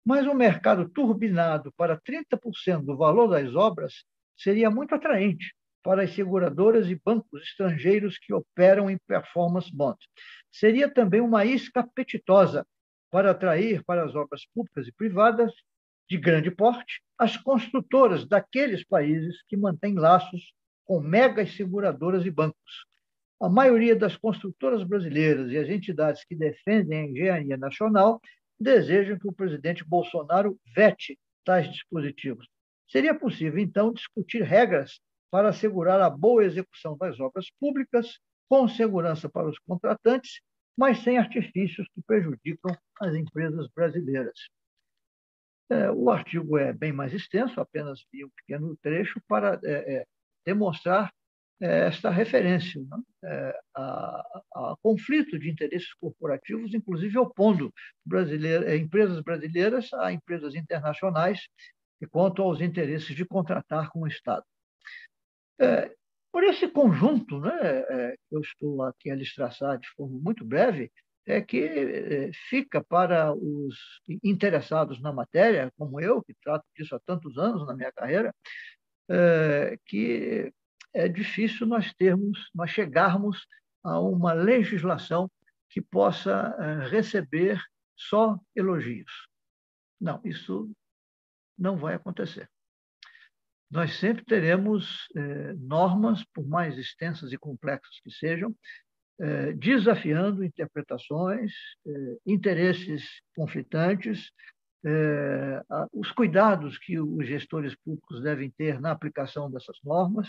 G: Mas um mercado turbinado para 30% do valor das obras seria muito atraente para as seguradoras e bancos estrangeiros que operam em performance bonds. Seria também uma isca apetitosa para atrair para as obras públicas e privadas de grande porte as construtoras daqueles países que mantêm laços com megas seguradoras e bancos. A maioria das construtoras brasileiras e as entidades que defendem a engenharia nacional desejam que o presidente Bolsonaro vete tais dispositivos. Seria possível, então, discutir regras para assegurar a boa execução das obras públicas, com segurança para os contratantes, mas sem artifícios que prejudicam as empresas brasileiras. É, o artigo é bem mais extenso, apenas vi um pequeno trecho para é, é, demonstrar é, esta referência né? É, a, a, conflito de interesses corporativos, inclusive opondo brasileira, empresas brasileiras a empresas internacionais e quanto aos interesses de contratar com o Estado. É, por esse conjunto, né, é, eu estou aqui a lhes traçar de forma muito breve, é que é, fica para os interessados na matéria, como eu, que trato disso há tantos anos na minha carreira, é, que é difícil nós termos, nós chegarmos a uma legislação que possa é, receber só elogios. Não, isso não vai acontecer nós sempre teremos eh, normas, por mais extensas e complexas que sejam, eh, desafiando interpretações, eh, interesses conflitantes, os cuidados que os gestores públicos devem ter na aplicação dessas normas.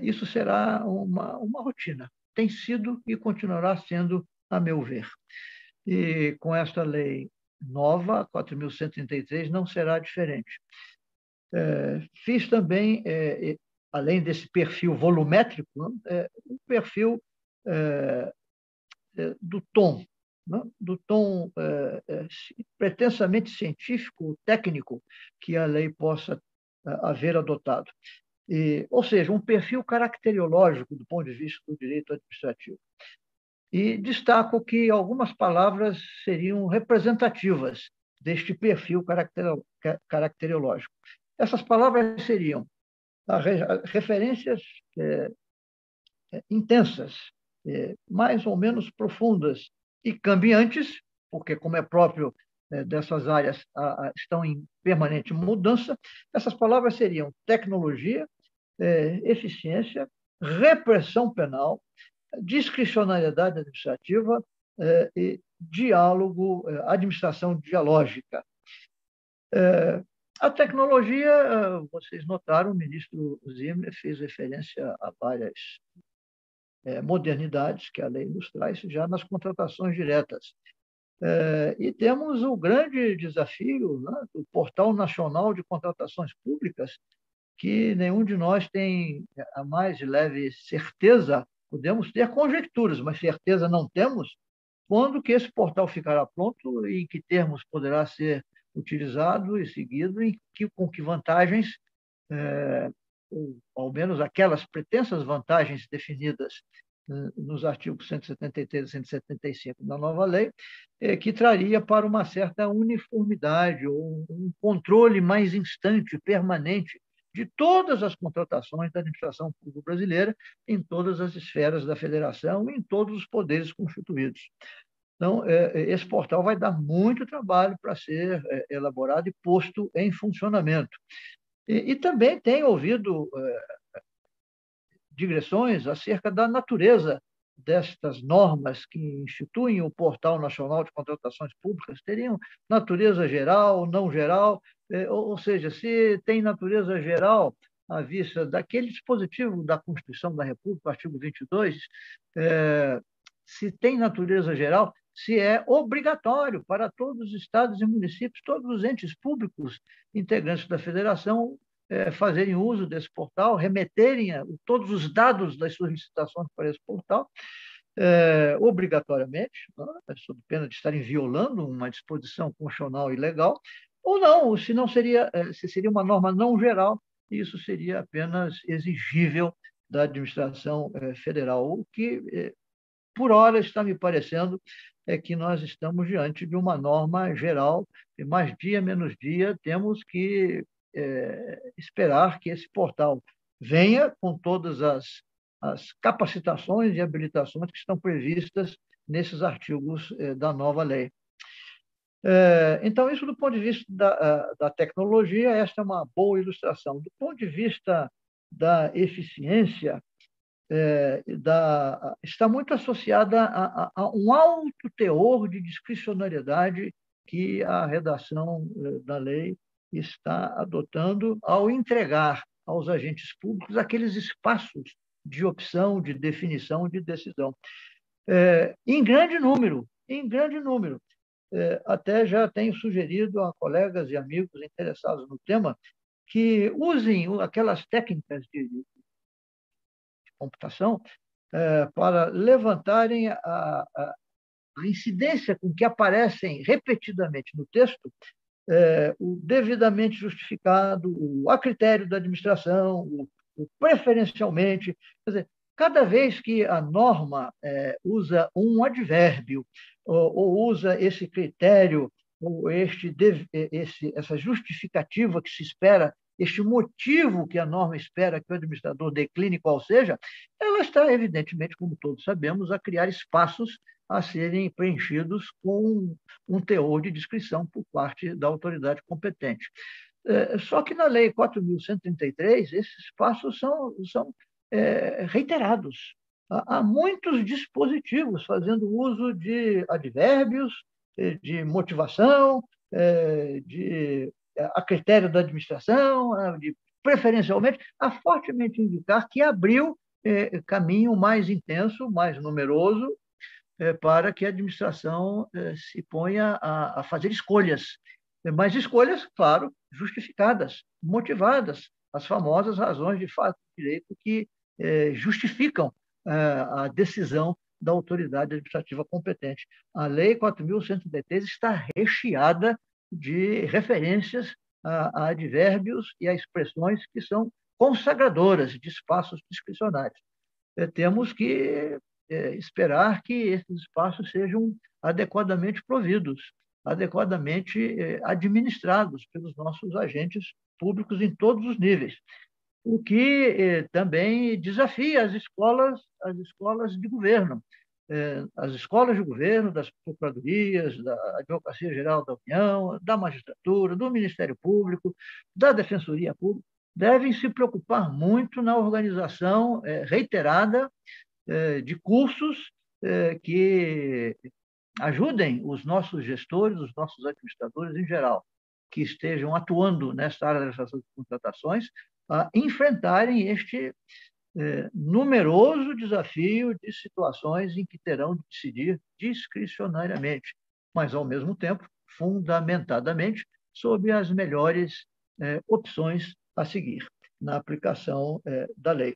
G: isso será uma, uma rotina. Tem sido e continuará sendo, a meu ver. E com esta lei nova, 4.133, não será diferente. É, fiz também, é, além desse perfil volumétrico, é, um perfil é, do tom, né, do tom é, pretensamente científico, técnico, que a lei possa haver adotado. E, ou seja, um perfil caracteriológico do ponto de vista do direito administrativo. E destaco que algumas palavras seriam representativas deste perfil caracteriológico. Essas palavras seriam referências é, intensas, mais ou menos profundas e cambiantes, porque, como é próprio é, dessas áreas, estão em permanente mudança. Essas palavras seriam tecnologia, é, eficiência, repressão penal, discricionariedade administrativa é, e diálogo, administração dialógica. A tecnologia, vocês notaram, o ministro Zimmer fez referência a várias é, modernidades que a lei nos traz já nas contratações diretas. É, e temos o grande desafio né, do Portal Nacional de Contratações Públicas, que nenhum de nós tem a mais leve certeza, podemos ter conjecturas, mas certeza não temos, quando que esse portal ficará pronto e em que termos poderá ser utilizado e seguido, e que, com que vantagens, é, ou ao menos aquelas pretensas vantagens definidas né, nos artigos 173 e 175 da nova lei, é, que traria para uma certa uniformidade ou um controle mais instante, permanente, de todas as contratações da administração pública brasileira, em todas as esferas da federação e em todos os poderes constituídos. Então, é, esse portal vai dar muito trabalho para ser elaborado e posto em funcionamento. E, e também tem ouvido digressões acerca da natureza destas normas que instituem o Portal Nacional de Contratações Públicas. Teriam natureza geral, não geral, ou seja, se tem natureza geral à vista daquele dispositivo da Constituição da República, artigo 22, é, se tem natureza geral, se é obrigatório para todos os estados e municípios, todos os entes públicos integrantes da federação é, fazerem uso desse portal, remeterem a, todos os dados das suas para esse portal, é, obrigatoriamente, né, sob pena de estarem violando uma disposição constitucional e legal, ou não, se não seria, é, se seria uma norma não geral, isso seria apenas exigível da administração é, federal, o que, é, por hora, está me parecendo é que nós estamos diante de uma norma geral, e mais dia menos dia temos que é, esperar que esse portal venha com todas as, as capacitações e habilitações que estão previstas nesses artigos é, da nova lei. É, então, isso do ponto de vista da, da tecnologia, esta é uma boa ilustração. Do ponto de vista da eficiência, é, da, está muito associada a, a, a, um alto teor de discricionariedade que a redação é, da lei está adotando ao entregar aos agentes públicos aqueles espaços de opção, de definição, de decisão. É, em grande número, em grande número. É, até já tenho sugerido a colegas e amigos interessados no tema que usem aquelas técnicas de, computação é, para levantarem a, a, a, incidência com que aparecem repetidamente no texto é, o devidamente justificado, o a critério da administração, o, o preferencialmente. Quer dizer, cada vez que a norma é, usa um advérbio ou, ou, usa esse critério ou este, esse, essa justificativa que se espera este motivo que a norma espera que o administrador decline qual seja, ela está, evidentemente, como todos sabemos, a criar espaços a serem preenchidos com um teor de descrição por parte da autoridade competente. É, só que na Lei 4.133, esses espaços são, são é, reiterados. Há muitos dispositivos fazendo uso de advérbios, de motivação, é, de a critério da administração, preferencialmente, a fortemente indicar que abriu é, caminho mais intenso, mais numeroso, é, para que a administração é, se ponha a, a fazer escolhas. Mas escolhas, claro, justificadas, motivadas, as famosas razões de fato de direito que justificam a decisão da autoridade administrativa competente. A Lei 4.133 está recheada de referências a, a advérbios e a expressões que são consagradoras de espaços discricionários. É, temos que é, esperar que esses espaços sejam adequadamente providos, adequadamente é, administrados pelos nossos agentes públicos em todos os níveis, o que é, também desafia as escolas, as escolas de governo as escolas de governo, das procuradorias, da Advocacia Geral da União, da magistratura, do Ministério Público, da Defensoria Pública, devem se preocupar muito na organização é, reiterada é, de cursos que ajudem os nossos gestores, os nossos administradores em geral, que estejam atuando nesta área da legislação de contratações a enfrentarem este é, numeroso desafio de situações em que terão de decidir discricionariamente, mas, ao mesmo tempo, fundamentadamente, sobre as melhores é, opções a seguir na aplicação é, da lei.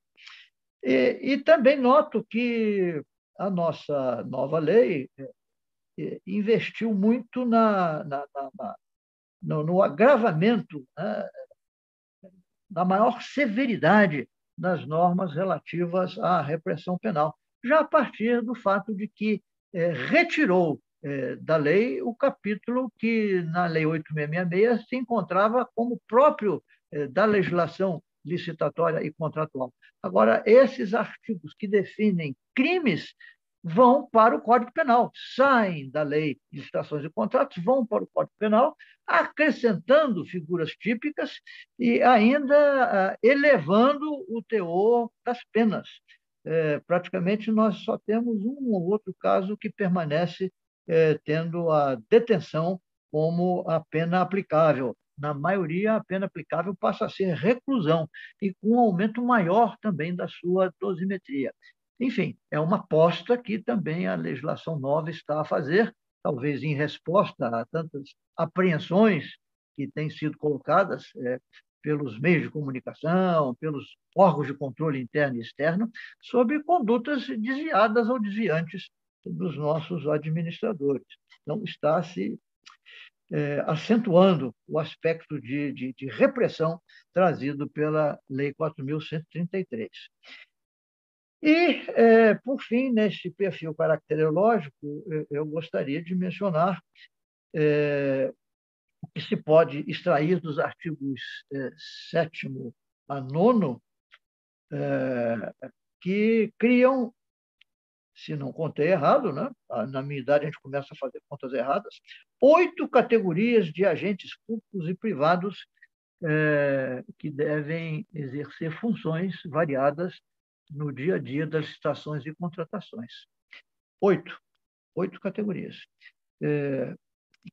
G: E, e, também noto que a nossa nova lei é, é, investiu muito na, na, na, no, no, agravamento, né, na maior severidade das normas relativas à repressão penal, já a partir do fato de que é, retirou é, da lei o capítulo que na Lei 8666 se encontrava como próprio é, da legislação licitatória e contratual. Agora, esses artigos que definem crimes vão para o Código Penal, saem da lei de licitações e contratos, vão para o Código Penal, acrescentando figuras típicas e ainda ah, elevando o teor das penas. É, praticamente nós só temos um ou outro caso que permanece é, tendo a detenção como a pena aplicável. Na maioria, a pena aplicável passa a ser reclusão e com um aumento maior também da sua dosimetria. Enfim, é uma aposta que também a legislação nova está a fazer, talvez em resposta a tantas apreensões que têm sido colocadas é, pelos meios de comunicação, pelos órgãos de controle interno e externo, sobre condutas desviadas ou desviantes dos nossos administradores. Então, está se é, acentuando o aspecto de, de, de repressão trazido pela Lei 4.133. E, é, por fim, neste perfil caracterológico, eu gostaria de mencionar é, o que se pode extrair dos artigos é, 7 a 9, é, que criam, se não contei errado, né? na minha idade a gente começa a fazer contas erradas, oito categorias de agentes públicos e privados é, que devem exercer funções variadas no dia a dia das licitações e contratações. Oito, oito categorias. É,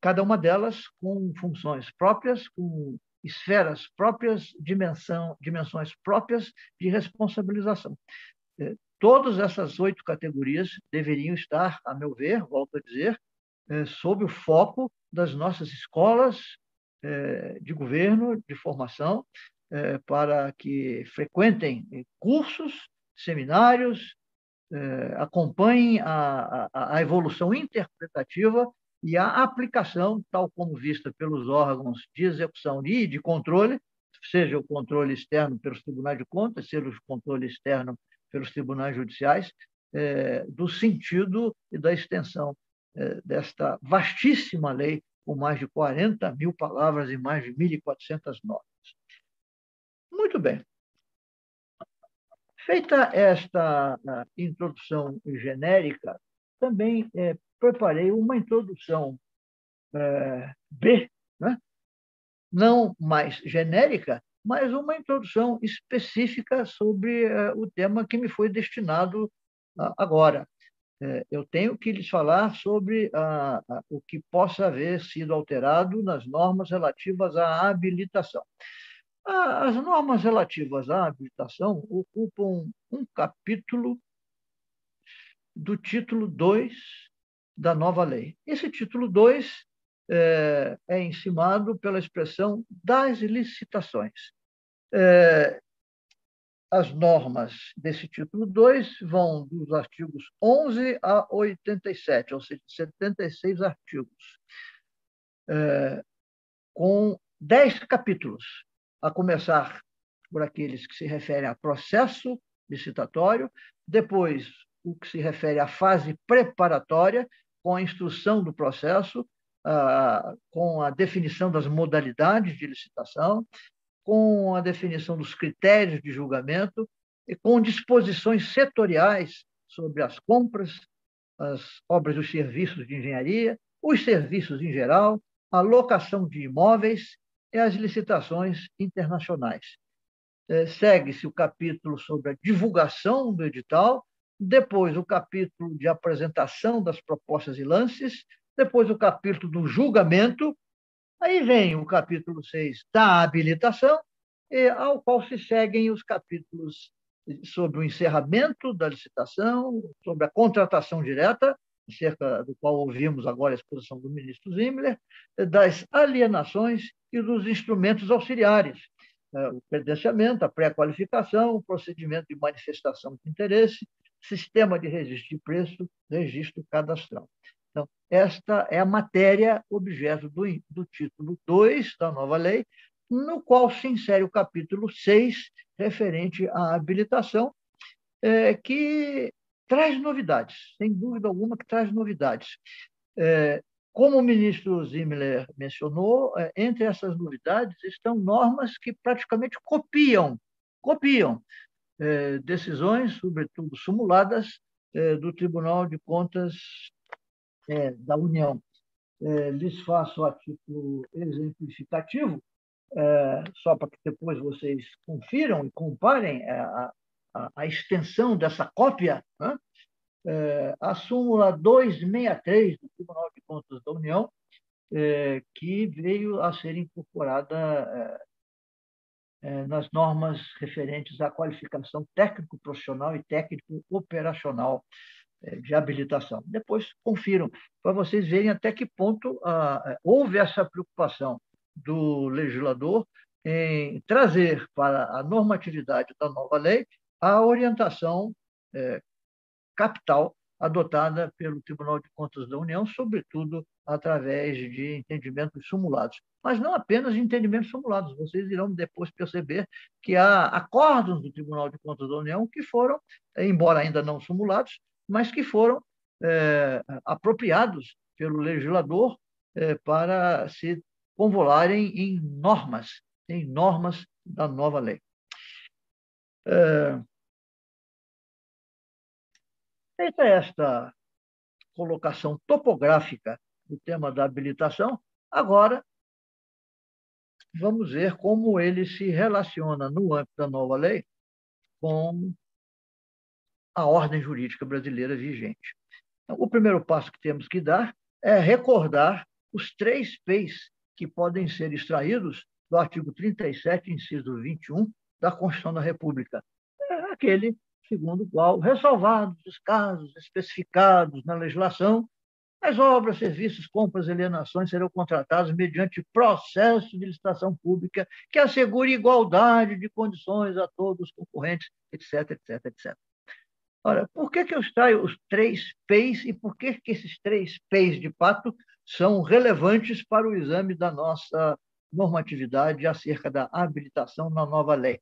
G: cada uma delas com funções próprias, com esferas próprias, dimensão, dimensões próprias de responsabilização. É, todas essas oito categorias deveriam estar, a meu ver, volto a dizer, é, sob o foco das nossas escolas é, de governo, de formação, é, para que frequentem cursos seminários, eh, acompanhem a, a, a evolução interpretativa e a aplicação, tal como vista pelos órgãos de execução e de controle, seja o controle externo pelos tribunais de contas, seja o controle externo pelos tribunais judiciais, eh, do sentido e da extensão eh, desta vastíssima lei, com mais de 40 mil palavras e mais de 1.400 notas. Muito bem. Feita esta introdução genérica, também é, preparei uma introdução é, B, né? não mais genérica, mas uma introdução específica sobre é, o tema que me foi destinado agora. É, eu tenho que lhes falar sobre a, a, o que possa haver sido alterado nas normas relativas à habilitação. As normas relativas à habilitação ocupam um capítulo do título 2 da nova lei. Esse título 2 é, é encimado pela expressão das licitações. É, as normas desse título 2 vão dos artigos 11 a 87, ou seja, 76 artigos, é, com 10 capítulos a começar por aqueles que se referem a processo licitatório, depois o que se refere à fase preparatória, com a instrução do processo, com a definição das modalidades de licitação, com a definição dos critérios de julgamento e com disposições setoriais sobre as compras, as obras e os serviços de engenharia, os serviços em geral, a locação de imóveis é as licitações internacionais. É, Segue-se o capítulo sobre a divulgação do edital, depois o capítulo de apresentação das propostas e lances, depois o capítulo do julgamento, Aí vem o capítulo 6 da habilitação, ao qual se seguem os capítulos sobre o encerramento da licitação, sobre a contratação direta, acerca do qual ouvimos agora a exposição do ministro Zimmler, das alienações e dos instrumentos auxiliares, é, o credenciamento, a pré-qualificação, o procedimento de manifestação de interesse, sistema de registro de preço, registro cadastral. Então, esta é a matéria objeto do, do título 2 da nova lei, no qual se insere o capítulo 6, referente à habilitação, é, que traz novidades, sem dúvida alguma que traz novidades. É, como o ministro Zimmler mencionou, é, entre essas novidades estão normas que praticamente copiam, copiam é, decisões, sobretudo simuladas, é, do Tribunal de Contas é, da União. É, lhes faço a título exemplificativo, só para que depois vocês confiram e comparem a, a, extensão dessa cópia, né? é, a súmula 263 do Tribunal de Contas da União, é, que veio a ser incorporada é, nas normas referentes à qualificação técnico-profissional e técnico-operacional de habilitação. Depois confiram, para vocês verem até que ponto ah, houve essa preocupação do legislador em trazer para a normatividade da nova lei a orientação é, capital adotada pelo Tribunal de Contas da União, sobretudo através de entendimentos simulados. Mas não apenas entendimentos simulados, vocês irão depois perceber que há acordos do Tribunal de Contas da União que foram, embora ainda não simulados, mas que foram é, apropriados pelo legislador é, para se convolarem em normas, em normas da nova lei. É... Feita esta colocação topográfica do tema da habilitação, agora vamos ver como ele se relaciona no âmbito da nova lei com a ordem jurídica brasileira vigente. Então, o primeiro passo que temos que dar é recordar os três P's que podem ser extraídos do artigo 37, inciso 21 da Constituição da República. É aquele segundo o qual, ressalvados os casos especificados na legislação, as obras, serviços, compras e alienações serão contratados mediante processo de licitação pública que assegure igualdade de condições a todos os concorrentes, etc, etc, etc. Ora, por que, que eu extraio os três P's e por que, que esses três P's de fato são relevantes para o exame da nossa normatividade acerca da habilitação na nova lei.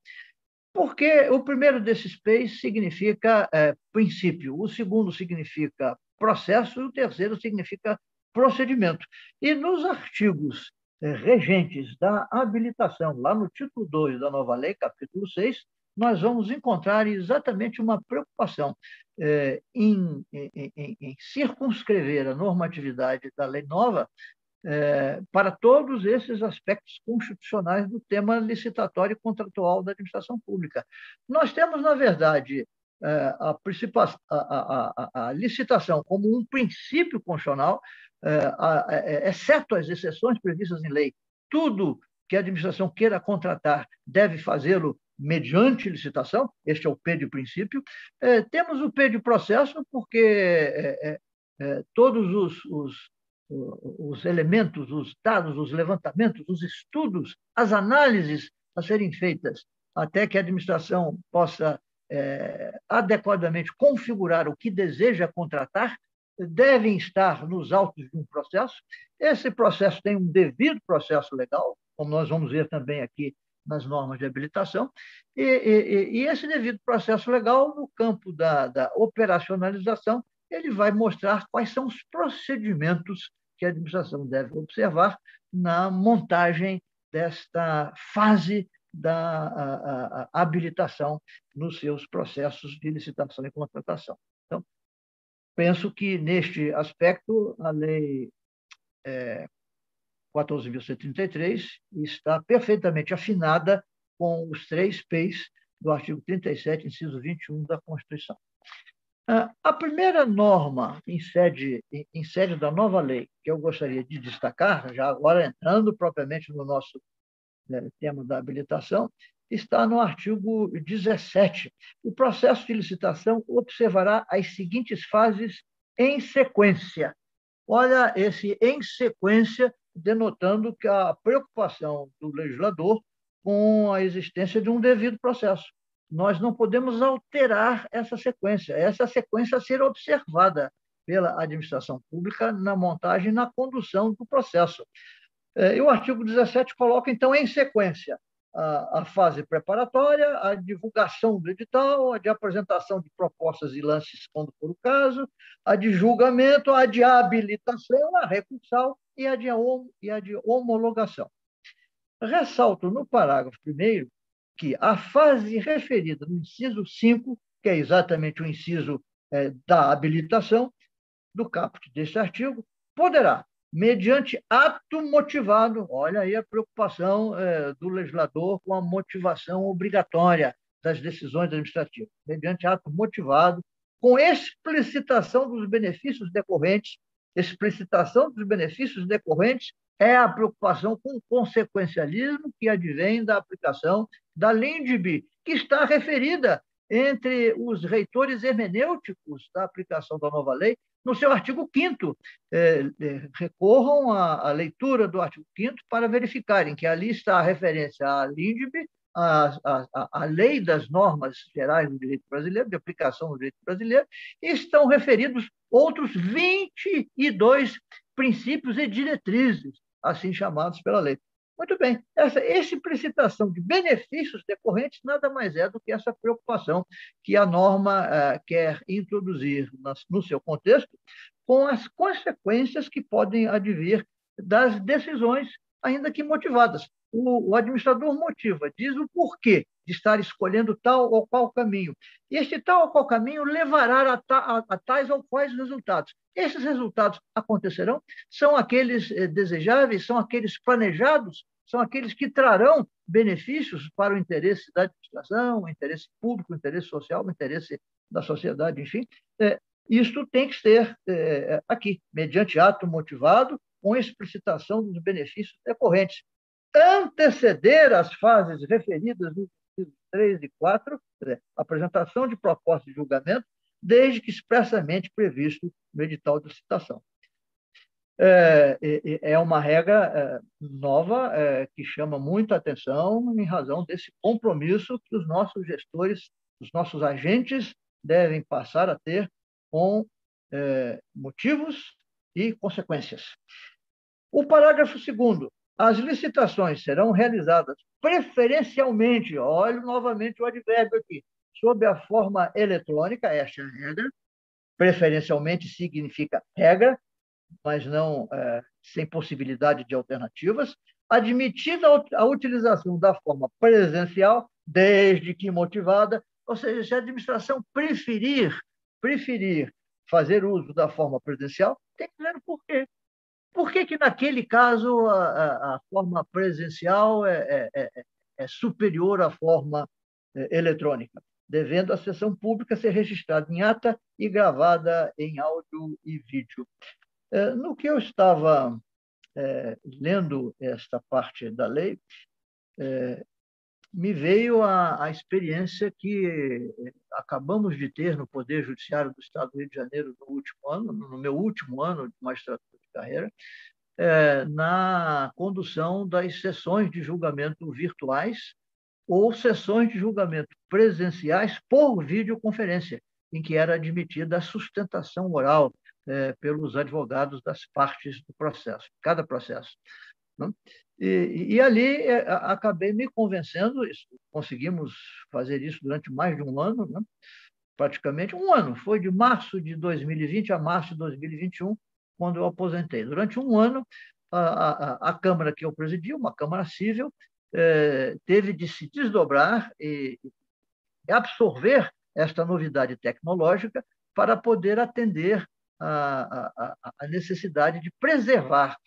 G: Porque o primeiro desses P's significa é, princípio, o segundo significa processo e o terceiro significa procedimento. E nos artigos é, regentes da habilitação, lá no título 2 da nova lei, capítulo 6, nós vamos encontrar exatamente uma preocupação é, em, em, em, circunscrever a normatividade da lei nova é, para todos esses aspectos constitucionais do tema licitatório e contratual da administração pública. Nós temos, na verdade, é, a, a, a, a, licitação como um princípio constitucional, é, exceto as exceções previstas em lei. Tudo que a administração queira contratar deve fazê-lo mediante licitação, este é o P de princípio. Temos o P de processo, porque todos os, os, os, elementos, os dados, os levantamentos, os estudos, as análises a serem feitas até que a administração possa é, adequadamente configurar o que deseja contratar, devem estar nos autos de um processo. Esse processo tem um devido processo legal, como nós vamos ver também aqui nas normas de habilitação, e, e, e, esse devido processo legal, no campo da, da operacionalização, ele vai mostrar quais são os procedimentos que a administração deve observar na montagem desta fase da a, a, habilitação nos seus processos de licitação e contratação. Então, penso que, neste aspecto, a lei é, 14.133 está perfeitamente afinada com os três P's do artigo 37, inciso 21 da Constituição. A primeira norma em sede, em sede da nova lei que eu gostaria de destacar, já agora entrando propriamente no nosso né, tema da habilitação, está no artigo 17. O processo de licitação observará as seguintes fases em sequência. Olha, esse em sequência, denotando que a preocupação do legislador com a existência de um devido processo. Nós não podemos alterar essa sequência, essa sequência a ser observada pela administração pública na montagem e na condução do processo. É, e o artigo 17 coloca, então, em sequência, a, a, fase preparatória, a divulgação do edital, a de apresentação de propostas e lances, quando for o caso, a de julgamento, a de habilitação, a recursal e a de, e a de homologação. Ressalto no parágrafo primeiro que a fase referida no inciso 5, que é exatamente o inciso é, da habilitação do caput deste artigo, poderá, mediante ato motivado, olha aí a preocupação é, do legislador com a motivação obrigatória das decisões administrativas, mediante ato motivado, com explicitação dos benefícios decorrentes, explicitação dos benefícios decorrentes é a preocupação com o consequencialismo que advém da aplicação da LINDB, que está referida entre os reitores hermenêuticos da aplicação da nova lei, no seu artigo 5 é, é, recorram à, à, leitura do artigo 5 para verificarem que ali está a referência à LINDB, a, lei das normas gerais do direito brasileiro, de aplicação do direito brasileiro, estão referidos outros 22 princípios e diretrizes assim chamados pela lei. Muito bem, essa explicitação de benefícios decorrentes nada mais é do que essa preocupação que a norma eh, quer introduzir no seu contexto, com as consequências que podem advir das decisões, ainda que motivadas. O, o administrador motiva, diz o porquê de estar escolhendo tal ou qual caminho. E este tal ou qual caminho levará a, a, a tais ou quais resultados. Esses resultados acontecerão? São aqueles eh, desejáveis? São aqueles planejados? São aqueles que trarão benefícios para o interesse da administração, o interesse público, o interesse social, o interesse da sociedade, enfim. É, isto tem que ser é, aqui, mediante ato motivado, com explicitação dos benefícios decorrentes. Anteceder as fases referidas nos incisos 3 e 4, apresentação de proposta de julgamento, desde que expressamente previsto no edital de licitação. É, é uma regra é, nova é, que chama muita atenção em razão desse compromisso que os nossos gestores, os nossos agentes devem passar a ter com é, motivos e consequências. O parágrafo segundo, as licitações serão realizadas preferencialmente, olho novamente o advérbio aqui, sob a forma eletrônica, esta é a regra, preferencialmente significa regra, mas não é, sem possibilidade de alternativas, admitida a utilização da forma presencial, desde que motivada, ou seja, se a administração preferir, preferir fazer uso da forma presencial, tem que ver o porquê. Por que, que naquele caso, a, a, forma presencial é, é, é, é superior à forma é, eletrônica? devendo a sessão pública ser registrada em ata e gravada em áudio e vídeo. É, no que eu estava lendo esta parte da lei, me veio a, a, experiência que acabamos de ter no Poder Judiciário do Estado do Rio de Janeiro no último ano, no meu último ano de magistratura de carreira, é, na condução das sessões de julgamento virtuais ou sessões de julgamento presenciais por videoconferência, em que era admitida a sustentação oral é, pelos advogados das partes do processo, cada processo. Né? E, e, ali é, acabei me convencendo, conseguimos fazer isso durante mais de um ano, né? praticamente um ano, foi de março de 2020 a março de 2021, quando eu aposentei. Durante um ano, a, a, a Câmara que eu presidi, uma Câmara Civil, eh, teve de se desdobrar e absorver esta novidade tecnológica para poder atender a, a, a necessidade de preservar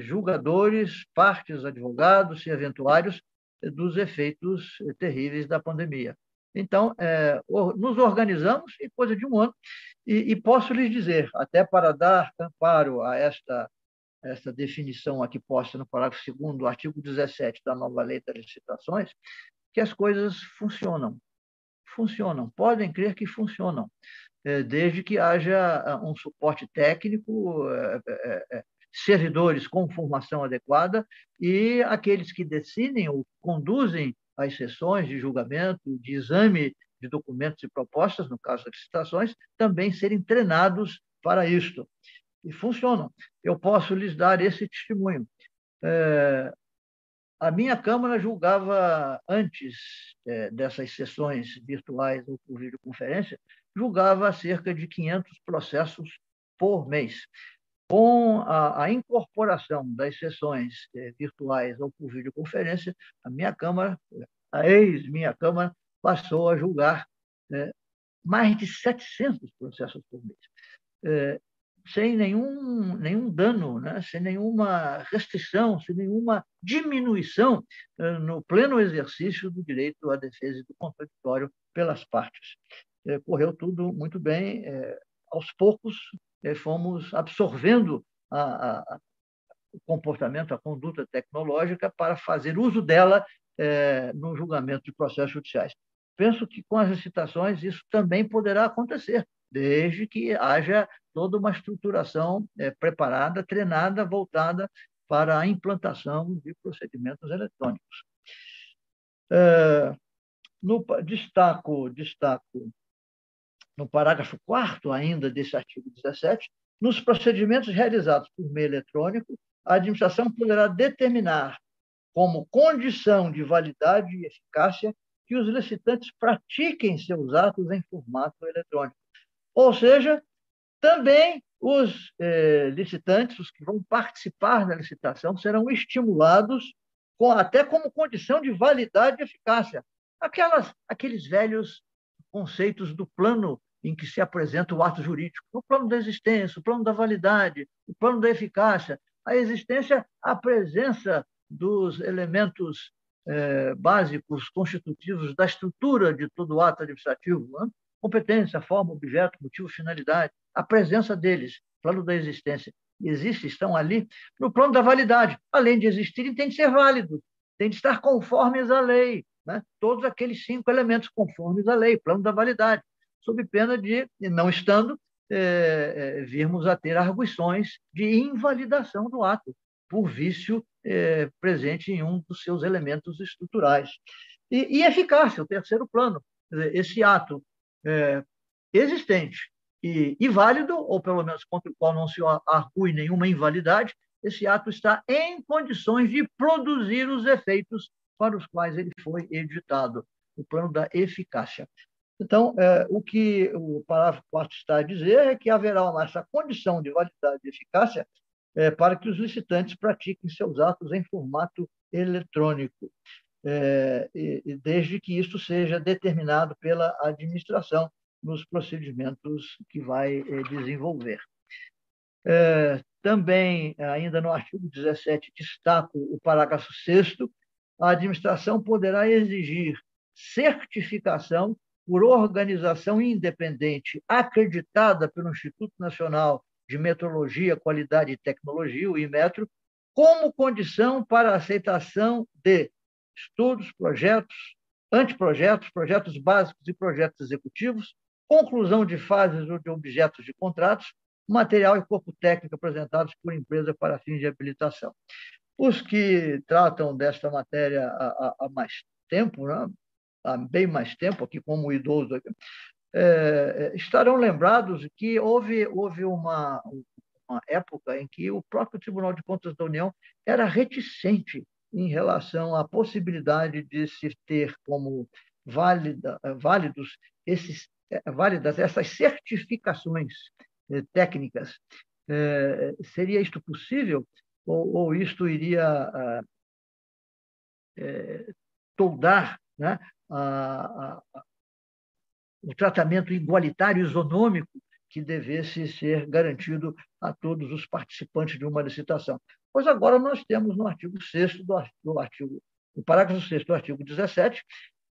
G: julgadores, partes, advogados e eventuários dos efeitos terríveis da pandemia. Então, é, nos organizamos em coisa de um ano, e, e, posso lhes dizer, até para dar amparo a esta, esta definição aqui posta no parágrafo 2 do artigo 17 da nova lei das licitações, que as coisas funcionam. Funcionam, podem crer que funcionam, é, desde que haja ah, um suporte técnico, é, é, servidores com formação adequada e aqueles que decidem ou conduzem as sessões de julgamento, de exame de documentos e propostas, no caso das licitações, também serem treinados para isto. E funcionam. Eu posso lhes dar esse testemunho. É, a minha Câmara julgava, antes é, dessas sessões virtuais ou por videoconferência, julgava cerca de 500 processos por mês. Com a, a incorporação das sessões é, virtuais ou por videoconferência, a minha Câmara, a ex-minha Câmara, passou a julgar é, mais de 700 processos por mês, é, sem nenhum, nenhum dano, né? sem nenhuma restrição, sem nenhuma diminuição é, no pleno exercício do direito à defesa e do contraditório pelas partes. Correu tudo muito bem, aos poucos é, fomos absorvendo a, a, o comportamento, a conduta tecnológica para fazer uso dela no julgamento de processos judiciais penso que com as licitações isso também poderá acontecer, desde que haja toda uma estruturação é, preparada, treinada, voltada para a implantação de procedimentos eletrônicos. É, no, destaco, destaco no parágrafo 4 ainda desse artigo 17, nos procedimentos realizados por meio eletrônico, a administração poderá determinar como condição de validade e eficácia que os licitantes pratiquem seus atos em formato eletrônico. Ou seja, também os eh, licitantes, os que vão participar da licitação, serão estimulados com, até como condição de validade e eficácia. Aquelas, aqueles velhos conceitos do plano em que se apresenta o ato jurídico, o plano da existência, o plano da validade, o plano da eficácia, a existência, a presença dos elementos é, básicos constitutivos da estrutura de todo ato administrativo, né? competência, forma, objeto, motivo, finalidade, a presença deles, plano da existência, existe, estão ali, no plano da validade, além de existirem, tem de ser válidos, tem de estar conformes à lei, né? todos aqueles cinco elementos conformes à lei, plano da validade, sob pena de, não estando, é, é, virmos a ter arguições de invalidação do ato, por vício é, presente em um dos seus elementos estruturais. E, e eficácia, o terceiro plano. Esse ato é, existente e, e, válido, ou pelo menos contra o qual não se arcue nenhuma invalidade, esse ato está em condições de produzir os efeitos para os quais ele foi editado, o plano da eficácia. Então, é, o que o parágrafo 4 está a dizer é que haverá essa condição de validade e eficácia é, para que os licitantes pratiquem seus atos em formato eletrônico, é, e, desde que isso seja determinado pela administração nos procedimentos que vai é, desenvolver. É, também, ainda no artigo 17, destaco o parágrafo 6 a administração poderá exigir certificação por organização independente acreditada pelo Instituto Nacional de Metrologia, Qualidade e Tecnologia, o IMETRO, como condição para aceitação de estudos, projetos, anteprojetos, projetos básicos e projetos executivos, conclusão de fases ou de objetos de contratos, material e corpo técnico apresentados por empresa para fins de habilitação. Os que tratam desta matéria há, há mais tempo, né? Há bem mais tempo, aqui como idoso, é, é, estarão lembrados que houve, houve uma, uma época em que o próprio Tribunal de Contas da União era reticente em relação à possibilidade de se ter como válida, válidos esses, é, válidas essas certificações é, técnicas. É, seria isto possível ou, ou isto iria é, toldar né, a, a, o tratamento igualitário isonômico que devesse ser garantido a todos os participantes de uma licitação. Pois agora nós temos no artigo 6 do, do artigo, no parágrafo 6 do artigo 17,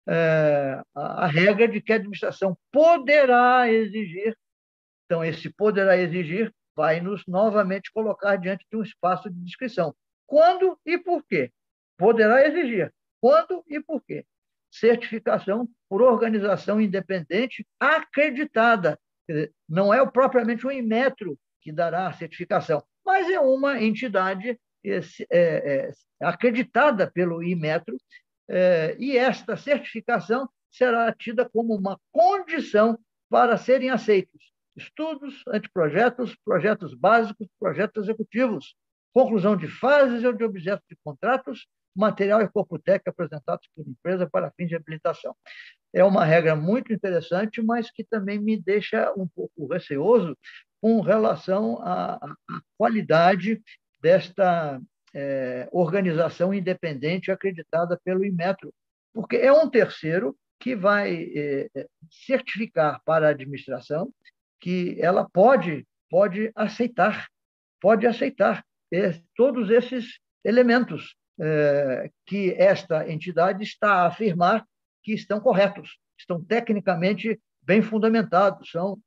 G: é, a, a regra de que a administração poderá exigir. Então, esse poderá exigir vai nos novamente colocar diante de um espaço de descrição. Quando e por quê? Poderá exigir. Quando e por quê? Certificação por organização independente acreditada. Não é propriamente um Inmetro que dará a certificação, mas é uma entidade é, é, acreditada pelo Inmetro, é, e esta certificação será tida como uma condição para serem aceitos estudos, anteprojetos, projetos básicos, projetos executivos, conclusão de fases ou de objetos de contratos, material e corpo técnico apresentados por empresa para fins de habilitação. É uma regra muito interessante, mas que também me deixa um pouco receoso com relação à, à qualidade desta é, organização independente acreditada pelo Inmetro, porque é um terceiro que vai é, certificar para a administração que ela pode pode aceitar, pode aceitar é, todos esses elementos é, que esta entidade está a afirmar que estão corretos, estão tecnicamente bem fundamentados, são,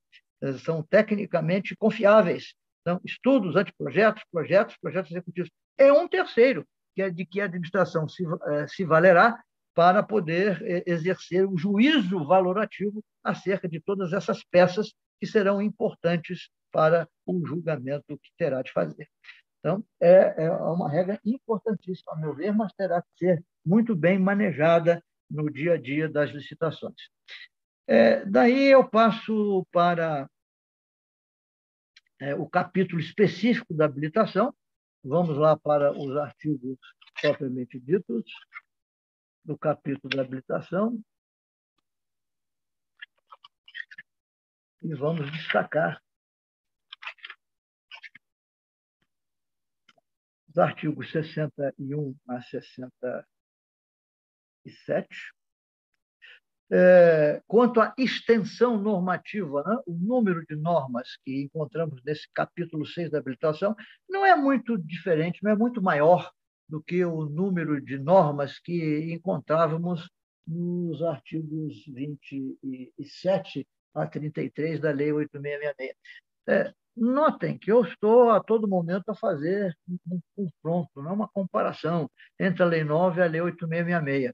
G: é, são tecnicamente confiáveis. São estudos, anteprojetos, projetos, projetos executivos. É um terceiro, que é de que a administração se, é, se valerá para poder exercer o juízo valorativo acerca de todas essas peças que serão importantes para o julgamento que terá de fazer. Então, é, é uma regra importantíssima, a meu ver, mas terá que ser muito bem manejada no dia a dia das licitações. É, daí eu passo para é, o capítulo específico da habilitação. Vamos lá para os artigos propriamente ditos do capítulo da habilitação. e vamos destacar os artigos 61 a 67. É, quanto à extensão normativa, né, o número de normas que encontramos nesse capítulo 6 da habilitação não é muito diferente, não é muito maior do que o número de normas que encontrávamos nos artigos 27 a 33 da Lei 8666. É, notem que eu estou a todo momento a fazer um confronto, não é uma comparação entre a Lei 9 e a Lei 8666.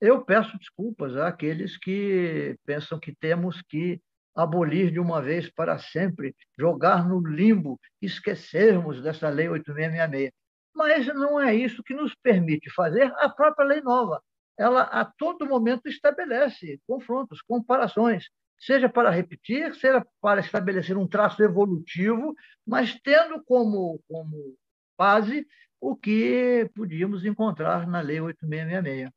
G: Eu peço desculpas àqueles que pensam que temos que abolir de uma vez para sempre, jogar no limbo, esquecermos dessa Lei 8666. Mas não é isso que nos permite fazer a própria lei nova. Ela, a todo momento, estabelece confrontos, comparações seja para repetir, seja para estabelecer um traço evolutivo, mas tendo como, como base o que podíamos encontrar na Lei 8666.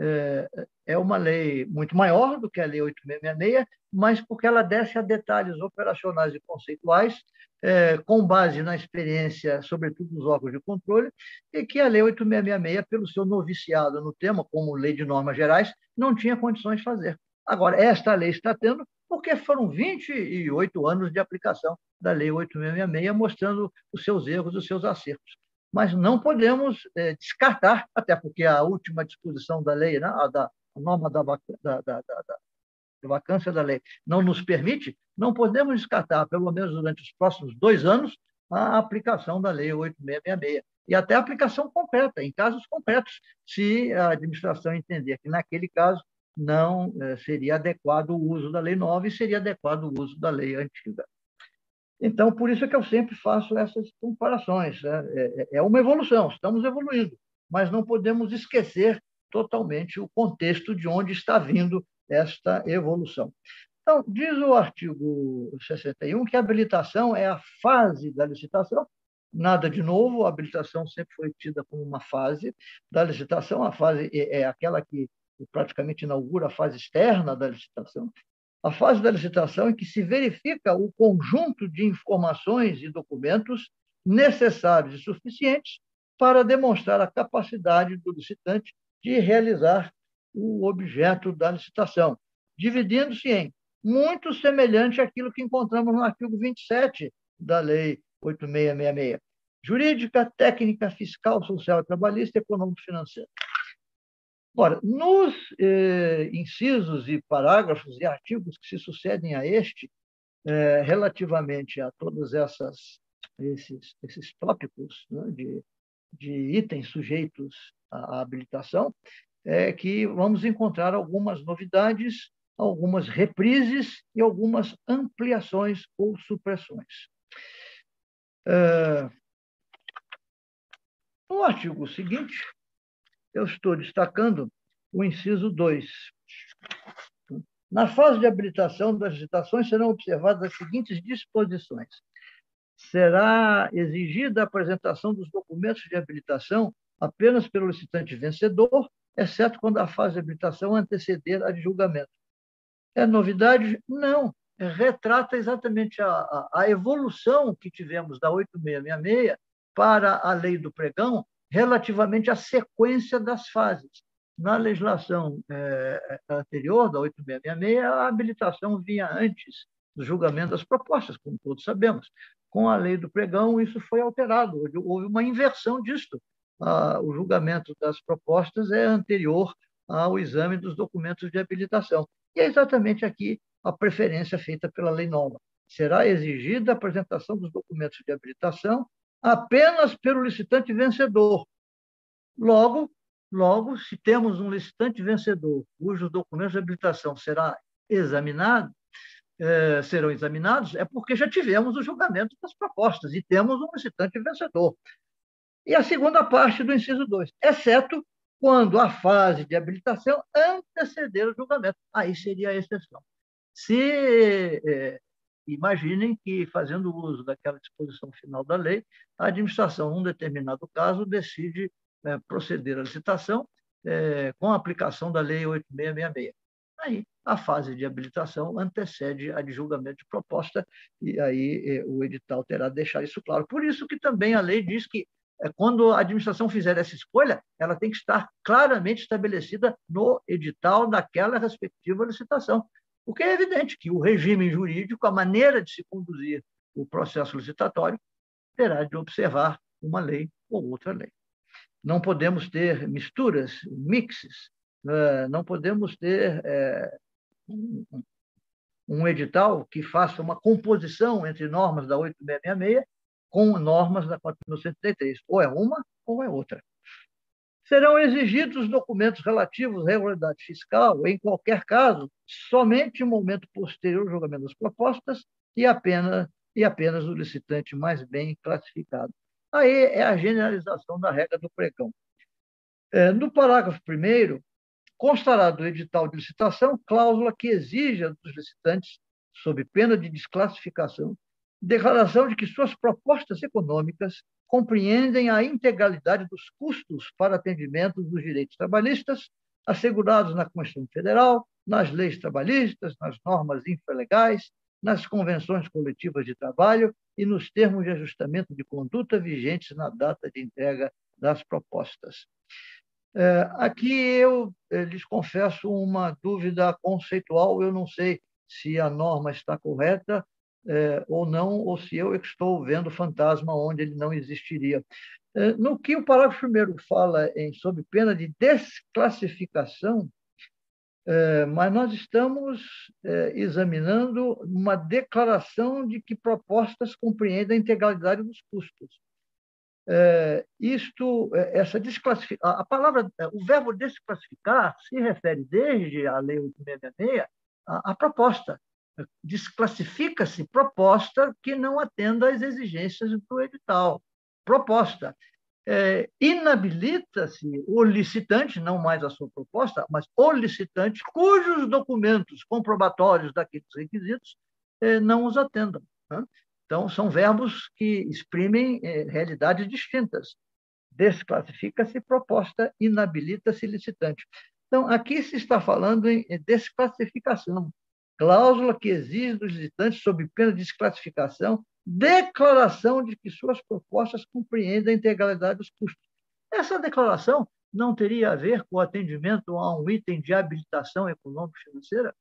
G: É, é uma lei muito maior do que a Lei 8666, mas porque ela desce a detalhes operacionais e conceituais, é, com base na experiência, sobretudo dos órgãos de controle, e que a Lei 8666, pelo seu noviciado no tema, como lei de normas gerais, não tinha condições de fazer. Agora, esta lei está tendo porque foram 28 anos de aplicação da Lei 8.666, mostrando os seus erros, os seus acertos. Mas não podemos é, descartar, até porque a última disposição da lei, né, a, da, a norma da, da, da, vacância da lei, não nos permite, não podemos descartar, pelo menos durante os próximos dois anos, a aplicação da Lei 8.666. E até a aplicação completa, em casos concretos, se a administração entender que, naquele caso, não eh, seria adequado o uso da lei nova e seria adequado o uso da lei antiga. Então, por isso é que eu sempre faço essas comparações. Né? É, é, é uma evolução, estamos evoluindo, mas não podemos esquecer totalmente o contexto de onde está vindo esta evolução. Então, diz o artigo 61 que a habilitação é a fase da licitação, nada de novo, a habilitação sempre foi tida como uma fase da licitação, a fase é, é aquela que praticamente inaugura a fase externa da licitação, a fase da licitação em que se verifica o conjunto de informações e documentos necessários e suficientes para demonstrar a capacidade do licitante de realizar o objeto da licitação, dividindo-se em muito semelhante àquilo que encontramos no artigo 27 da Lei 8666. Jurídica, técnica, fiscal, social, trabalhista e econômico-financeira. Ora, nos eh, incisos e parágrafos e artigos que se sucedem a este, eh, relativamente a todos essas, esses, esses tópicos né, de, de itens sujeitos à habilitação, é que vamos encontrar algumas novidades, algumas reprises e algumas ampliações ou supressões. É, no artigo seguinte, eu estou destacando o inciso 2. Na fase de habilitação das licitações serão observadas as seguintes disposições. Será exigida a apresentação dos documentos de habilitação apenas pelo licitante vencedor, exceto quando a fase de habilitação anteceder a de julgamento. É novidade? Não. Retrata exatamente a, a, a evolução que tivemos da 8666 para a lei do pregão relativamente à sequência das fases. Na legislação é, anterior, da 8666, a habilitação vinha antes do julgamento das propostas, como todos sabemos. Com a lei do pregão, isso foi alterado, houve uma inversão disto. Ah, o julgamento das propostas é anterior ao exame dos documentos de habilitação. E é exatamente aqui a preferência feita pela lei nova. Será exigida a apresentação dos documentos de habilitação apenas pelo licitante vencedor. Logo, logo, se temos um licitante vencedor cujos documentos de habilitação será examinado, eh, serão examinados, é porque já tivemos o julgamento das propostas e temos um licitante vencedor. E a segunda parte do inciso 2, exceto quando a fase de habilitação anteceder o julgamento. Aí seria a exceção. Se eh, Imaginem que, fazendo uso daquela disposição final da lei, a administração, num determinado caso, decide é, proceder à licitação é, com a aplicação da Lei 8666. Aí, a fase de habilitação antecede a de julgamento de proposta, e aí é, o edital terá de deixar isso claro. Por isso que também a lei diz que é, quando a administração fizer essa escolha, ela tem que estar claramente estabelecida no edital daquela respectiva licitação. Porque é evidente que o regime jurídico, a maneira de se conduzir o processo licitatório, terá de observar uma lei ou outra lei. Não podemos ter misturas, mixes, não podemos ter é, um edital que faça uma composição entre normas da 8666 com normas da 4173. Ou é uma ou é outra serão exigidos documentos relativos à regularidade fiscal, em qualquer caso, somente no momento posterior ao julgamento das propostas e apenas, e apenas o licitante mais bem classificado. Aí é a generalização da regra do pregão. É, no parágrafo 1 constará do edital de licitação cláusula que exija dos licitantes, sob pena de desclassificação, declaração de que suas propostas econômicas compreendem a integralidade dos custos para atendimento dos direitos trabalhistas assegurados na Constituição Federal, nas leis trabalhistas, nas normas infralegais, nas convenções coletivas de trabalho e nos termos de ajustamento de conduta vigentes na data de entrega das propostas. É, aqui eu é, lhes confesso uma dúvida conceitual, eu não sei se a norma está correta, é, ou não, ou se eu estou vendo fantasma onde ele não existiria. É, no que o parágrafo primeiro fala em sob pena de desclassificação, é, mas nós estamos é, examinando uma declaração de que propostas compreendem a integralidade dos custos. É, isto, é, essa desclassificação, a palavra, o verbo desclassificar se refere desde a lei 866 à, à proposta, desclassifica-se proposta que não atenda às exigências do edital. Proposta. É, inabilita-se o licitante, não mais a sua proposta, mas o licitante cujos documentos comprobatórios daqueles requisitos é, não os atendam. Né? Então, são verbos que exprimem é, realidades distintas. Desclassifica-se proposta, inabilita-se licitante. Então, aqui se está falando em desclassificação cláusula que exige dos visitantes, sob pena de desclassificação, declaração de que suas propostas compreendem a integralidade dos custos. Essa declaração não teria a ver com o atendimento a um item de habilitação econômico-financeira,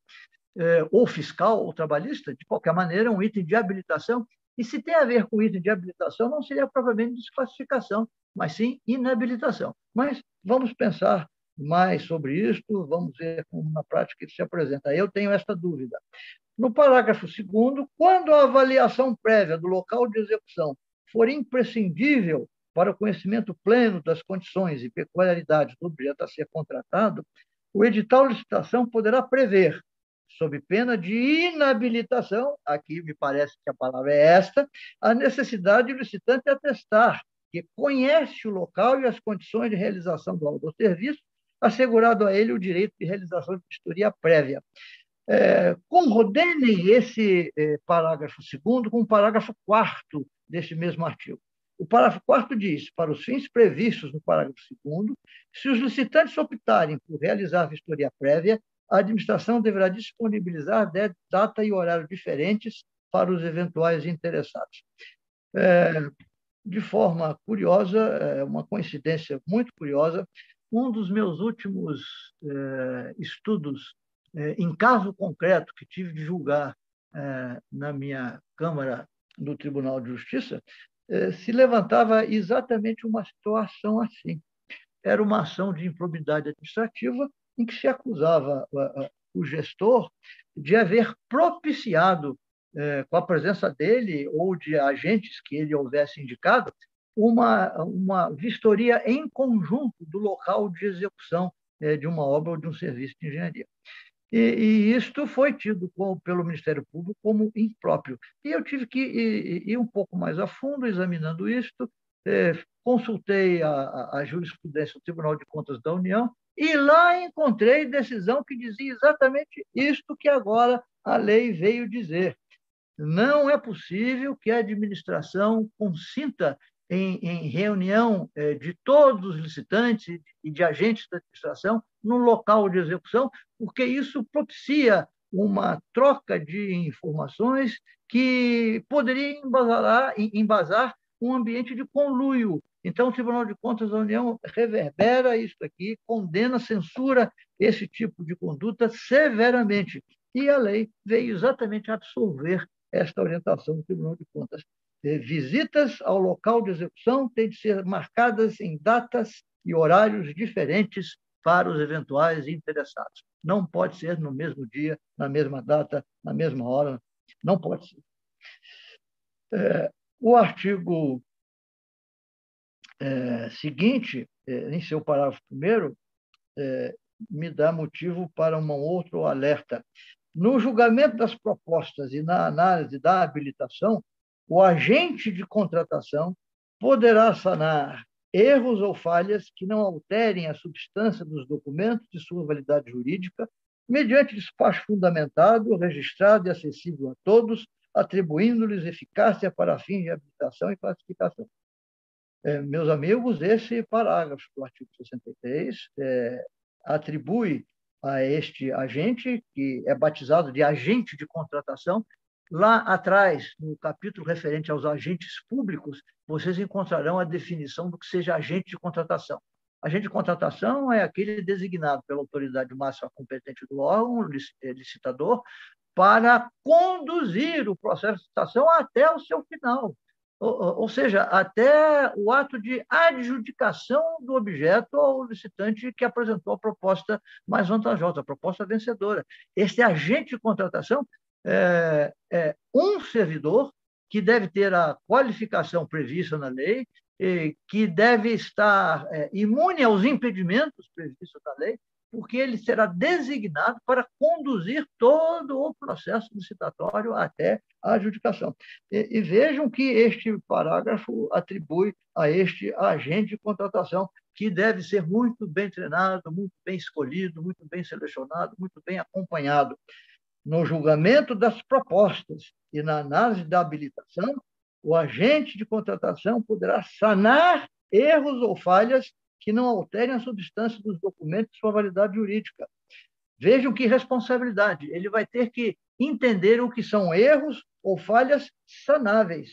G: eh, ou fiscal, ou trabalhista, de qualquer maneira, um item de habilitação. E se tem a ver com o item de habilitação, não seria provavelmente desclassificação, mas sim inabilitação. Mas vamos pensar mais sobre isto, vamos ver como na prática isso se apresenta. Eu tenho esta dúvida. No parágrafo 2, quando a avaliação prévia do local de execução for imprescindível para o conhecimento pleno das condições e peculiaridades do objeto a ser contratado, o edital de licitação poderá prever, sob pena de inabilitação, aqui me parece que a palavra é esta, a necessidade do licitante atestar que conhece o local e as condições de realização do, serviço, assegurado a ele o direito de realização de vistoria prévia. É, conrodenem esse é, parágrafo segundo com o parágrafo quarto deste mesmo artigo. O parágrafo 4 diz: para os fins previstos no parágrafo 2, se os licitantes optarem por realizar vistoria prévia, a administração deverá disponibilizar data e horário diferentes para os eventuais interessados. É, de forma curiosa, é uma coincidência muito curiosa, um dos meus últimos é, estudos é, em caso concreto que tive de julgar é, na minha Câmara do Tribunal de Justiça eh, se levantava exatamente uma situação assim. Era uma ação de improbidade administrativa em que se acusava o gestor de haver propiciado, eh, com a presença dele ou de agentes que ele houvesse indicado, uma, uma vistoria em conjunto do local de execução eh, de uma obra ou de um serviço de engenharia. E, e isto foi tido pelo Ministério Público como impróprio. E eu tive que ir, ir um pouco mais a fundo examinando isto, é, consultei a, a, jurisprudência do Tribunal de Contas da União e lá encontrei decisão que dizia exatamente isto que agora a lei veio dizer. Não é possível que a administração consinta em, em reunião é, de todos os licitantes e de agentes da administração no local de execução, porque isso propicia uma troca de informações que poderia embasar, embasar um ambiente de conluio. Então, o Tribunal de Contas da União reverbera isso aqui, condena, censura esse tipo de conduta severamente. E a lei veio exatamente absolver esta orientação do Tribunal de Contas. Visitas ao local de execução têm de ser marcadas em datas e horários diferentes para os eventuais interessados. Não pode ser no mesmo dia, na mesma data, na mesma hora. Não pode ser. É, o artigo é, seguinte, é, em seu parágrafo primeiro, é, me dá motivo para um outro alerta. No julgamento das propostas e na análise da habilitação, o agente de contratação poderá sanar erros ou falhas que não alterem a substância dos documentos de sua validade jurídica, mediante despacho fundamentado, registrado e acessível a todos, atribuindo-lhes eficácia para fins de habilitação e classificação. É, meus amigos, esse parágrafo do artigo 63 é, atribui a este agente, que é batizado de agente de contratação, Lá atrás, no capítulo referente aos agentes públicos, vocês encontrarão a definição do que seja agente de contratação. Agente de contratação é aquele designado pela autoridade máxima competente do órgão, eh, licitador, para conduzir o processo de licitação até o seu final. Ou seja, até o ato de adjudicação do objeto ao licitante que apresentou a proposta mais vantajosa, a proposta vencedora. Este agente de contratação é, é um servidor que deve ter a qualificação prevista na lei, que deve estar é, imune aos impedimentos previstos na lei, porque ele será designado para conduzir todo o processo licitatório até a adjudicação. E, e, vejam que este parágrafo atribui a este agente de contratação, que deve ser muito bem treinado, muito bem escolhido, muito bem selecionado, muito bem acompanhado no julgamento das propostas e na análise da habilitação, o agente de contratação poderá sanar erros ou falhas que não alterem a substância dos documentos de sua validade jurídica. Vejam que responsabilidade. Ele vai ter que entender o que são erros ou falhas sanáveis,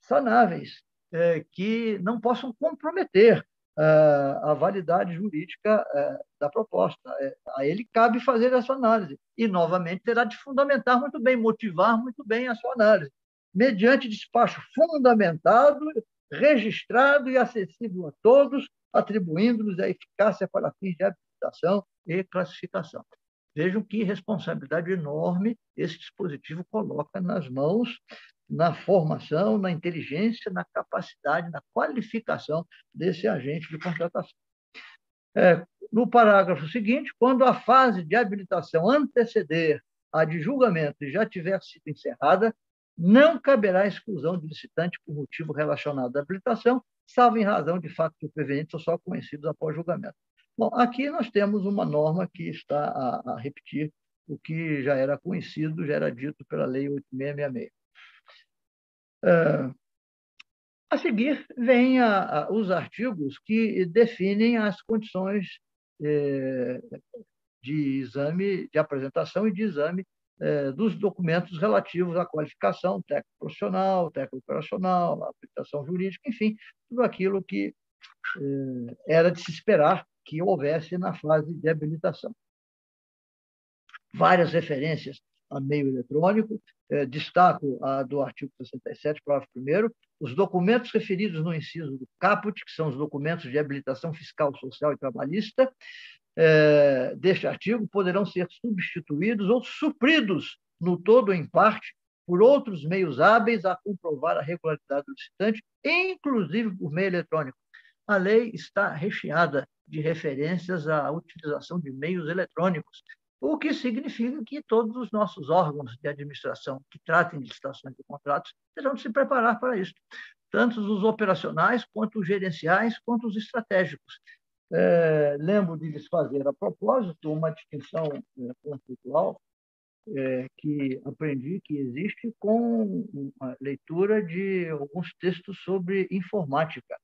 G: sanáveis, é, que não possam comprometer a validade jurídica é, da proposta. É, a ele cabe fazer essa análise. E, novamente, terá de fundamentar muito bem, motivar muito bem a sua análise, mediante despacho fundamentado, registrado e acessível a todos, atribuindo-lhes a eficácia para fins de habilitação e classificação. Vejam que responsabilidade enorme esse dispositivo coloca nas mãos, na formação, na inteligência, na capacidade, na qualificação desse agente de contratação. É, no parágrafo seguinte, quando a fase de habilitação anteceder a de julgamento já tiver sido encerrada, não caberá exclusão de licitante por motivo relacionado à habilitação, salvo em razão de fatos supervenientes ou só conhecidos após julgamento. Bom, aqui nós temos uma norma que está a, a repetir o que já era conhecido, já era dito pela Lei 8666. A seguir, vêm os artigos que definem as condições eh, de exame, de apresentação e de exame eh, dos documentos relativos à qualificação técnico profissional, técnico operacional, habilitação jurídica, enfim, tudo aquilo que eh, era de se esperar que houvesse na fase de habilitação. Várias referências a meio eletrônico, eh, destaco a do artigo 67, parágrafo 1 os documentos referidos no inciso do caput, que são os documentos de habilitação fiscal, social e trabalhista, eh, deste artigo, poderão ser substituídos ou supridos no todo ou em parte por outros meios hábeis a comprovar a regularidade do licitante, inclusive por meio eletrônico. A lei está recheada de referências à utilização de meios eletrônicos, o que significa que todos os nossos órgãos de administração que tratem de licitações de contratos terão de se preparar para isso, tanto os operacionais, quanto os gerenciais, quanto os estratégicos. É, lembro de lhes fazer, a propósito, uma distinção é, conceitual é, que aprendi que existe com a leitura de alguns textos sobre informática.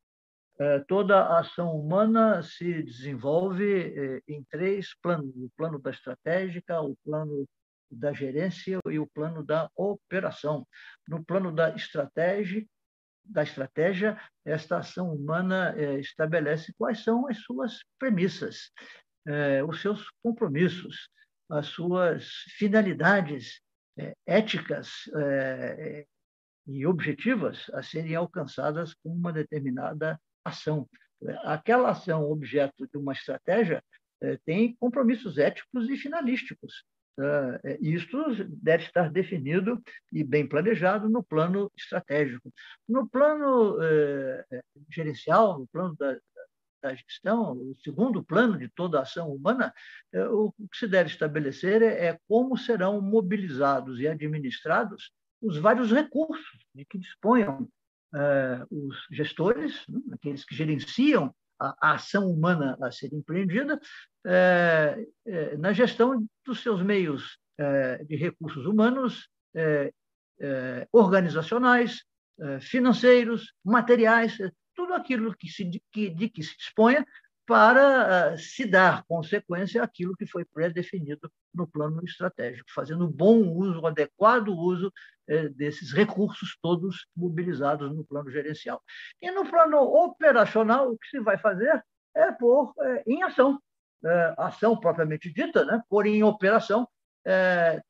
G: É, toda a ação humana se desenvolve é, em três planos: o plano da estratégica, o plano da gerência e o plano da operação. No plano da estratégia, da estratégia, esta ação humana é, estabelece quais são as suas premissas, os seus compromissos, as suas finalidades éticas e objetivas a serem alcançadas com uma determinada ação. Aquela ação objeto de uma estratégia eh, tem compromissos éticos e finalísticos. Eh, isto deve estar definido e bem planejado no plano estratégico. No plano eh, gerencial, no plano da, da gestão, o segundo plano de toda a ação humana, o que se deve estabelecer é como serão mobilizados e administrados os vários recursos de que disponham os gestores, né, aqueles que gerenciam a, ação humana a ser empreendida, uh, uh, na gestão dos seus meios de recursos humanos, organizacionais, financeiros, materiais, tudo aquilo que se, que, de que se disponha para uh, se dar consequência àquilo que foi pré-definido no plano estratégico, fazendo bom uso, adequado uso eh, desses recursos todos mobilizados no plano gerencial. E no plano operacional, o que se vai fazer é pôr eh, em ação, eh, ação propriamente dita, né? pôr em operação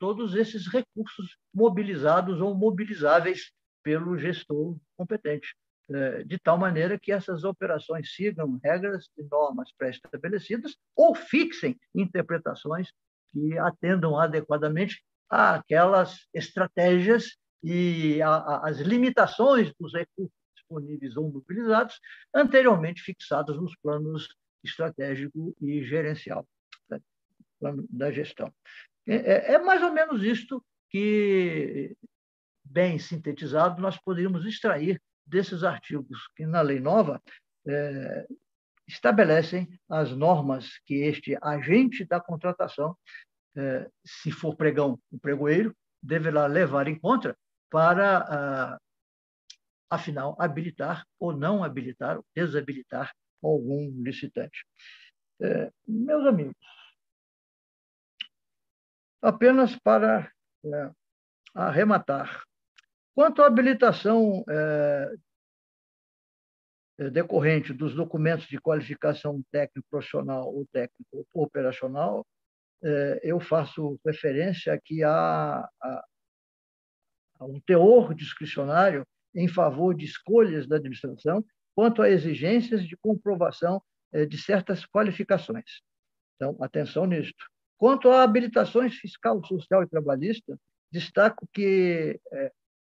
G: todos esses recursos mobilizados ou mobilizáveis pelo gestor competente. É, de tal maneira que essas operações sigam regras e normas pré-estabelecidas ou fixem interpretações que atendam adequadamente àquelas estratégias e às limitações dos recursos disponíveis ou mobilizados anteriormente fixados nos planos estratégico e gerencial né, plano da gestão. É, é, é mais ou menos isto que, bem sintetizado, nós poderíamos extrair desses artigos que na lei nova é, estabelecem as normas que este agente da contratação, é, se for pregão, o pregoeiro, deverá levar em conta para, ah, afinal, habilitar ou não habilitar, ou desabilitar algum licitante. É, meus amigos, apenas para é, arrematar, Quanto à habilitação é, é, decorrente dos documentos de qualificação técnico profissional ou técnico operacional, é, eu faço referência aqui a, a um teor discricionário em favor de escolhas da administração, quanto a exigências de comprovação de certas qualificações. Então, atenção nisto. Quanto a habilitações fiscal, social e trabalhista, destaco que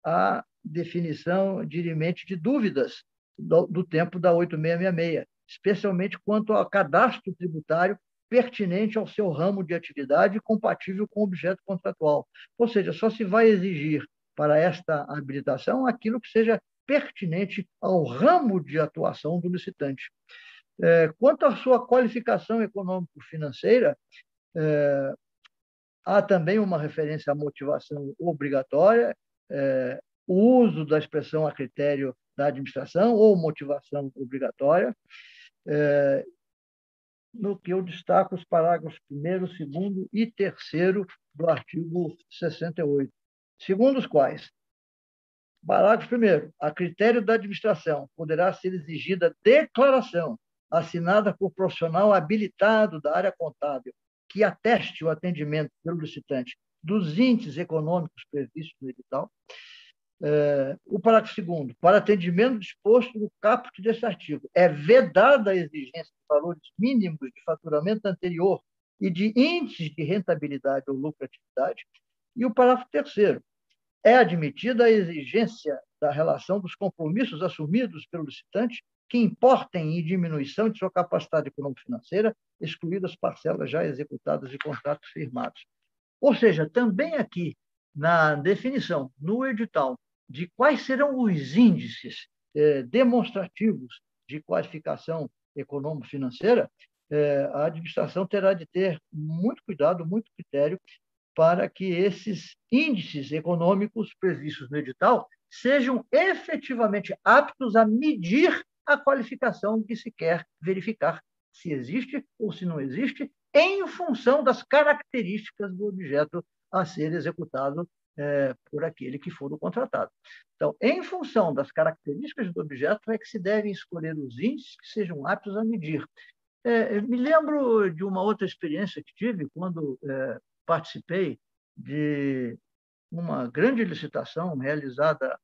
G: há definição dirimente de dúvidas do, do tempo da 8666, especialmente quanto ao cadastro tributário pertinente ao seu ramo de atividade compatível com o objeto contratual. Ou seja, só se vai exigir para esta habilitação aquilo que seja pertinente ao ramo de atuação do licitante. É, quanto à sua qualificação econômico-financeira, é, há também uma referência à motivação obrigatória, é, o uso da expressão a critério da administração ou motivação obrigatória, é, no que eu destaco os parágrafos 1, 2 e 3 do artigo 68, segundo os quais, parágrafo 1, a critério da administração poderá ser exigida declaração assinada por profissional habilitado da área contábil que ateste o atendimento pelo licitante dos índices econômicos previstos no edital, é, o parágrafo segundo, para atendimento disposto no caput deste artigo, é vedada a exigência de valores mínimos de faturamento anterior e de índices de rentabilidade ou lucratividade. E o parágrafo terceiro, é admitida a exigência da relação dos compromissos assumidos pelo licitante que importem em diminuição de sua capacidade econômico-financeira, excluídas parcelas já executadas e contratos firmados. Ou seja, também aqui, na definição, no edital, de quais serão os índices eh, demonstrativos de qualificação econômico-financeira, eh, a administração terá de ter muito cuidado, muito critério para que esses índices econômicos previstos no edital sejam efetivamente aptos a medir a qualificação que se quer verificar se existe ou se não existe, em função das características do objeto a ser executado é, por aquele que for o contratado. Então, em função das características do objeto, é que se devem escolher os índices que sejam aptos a medir. É, me lembro de uma outra experiência que tive quando é, participei de uma grande licitação realizada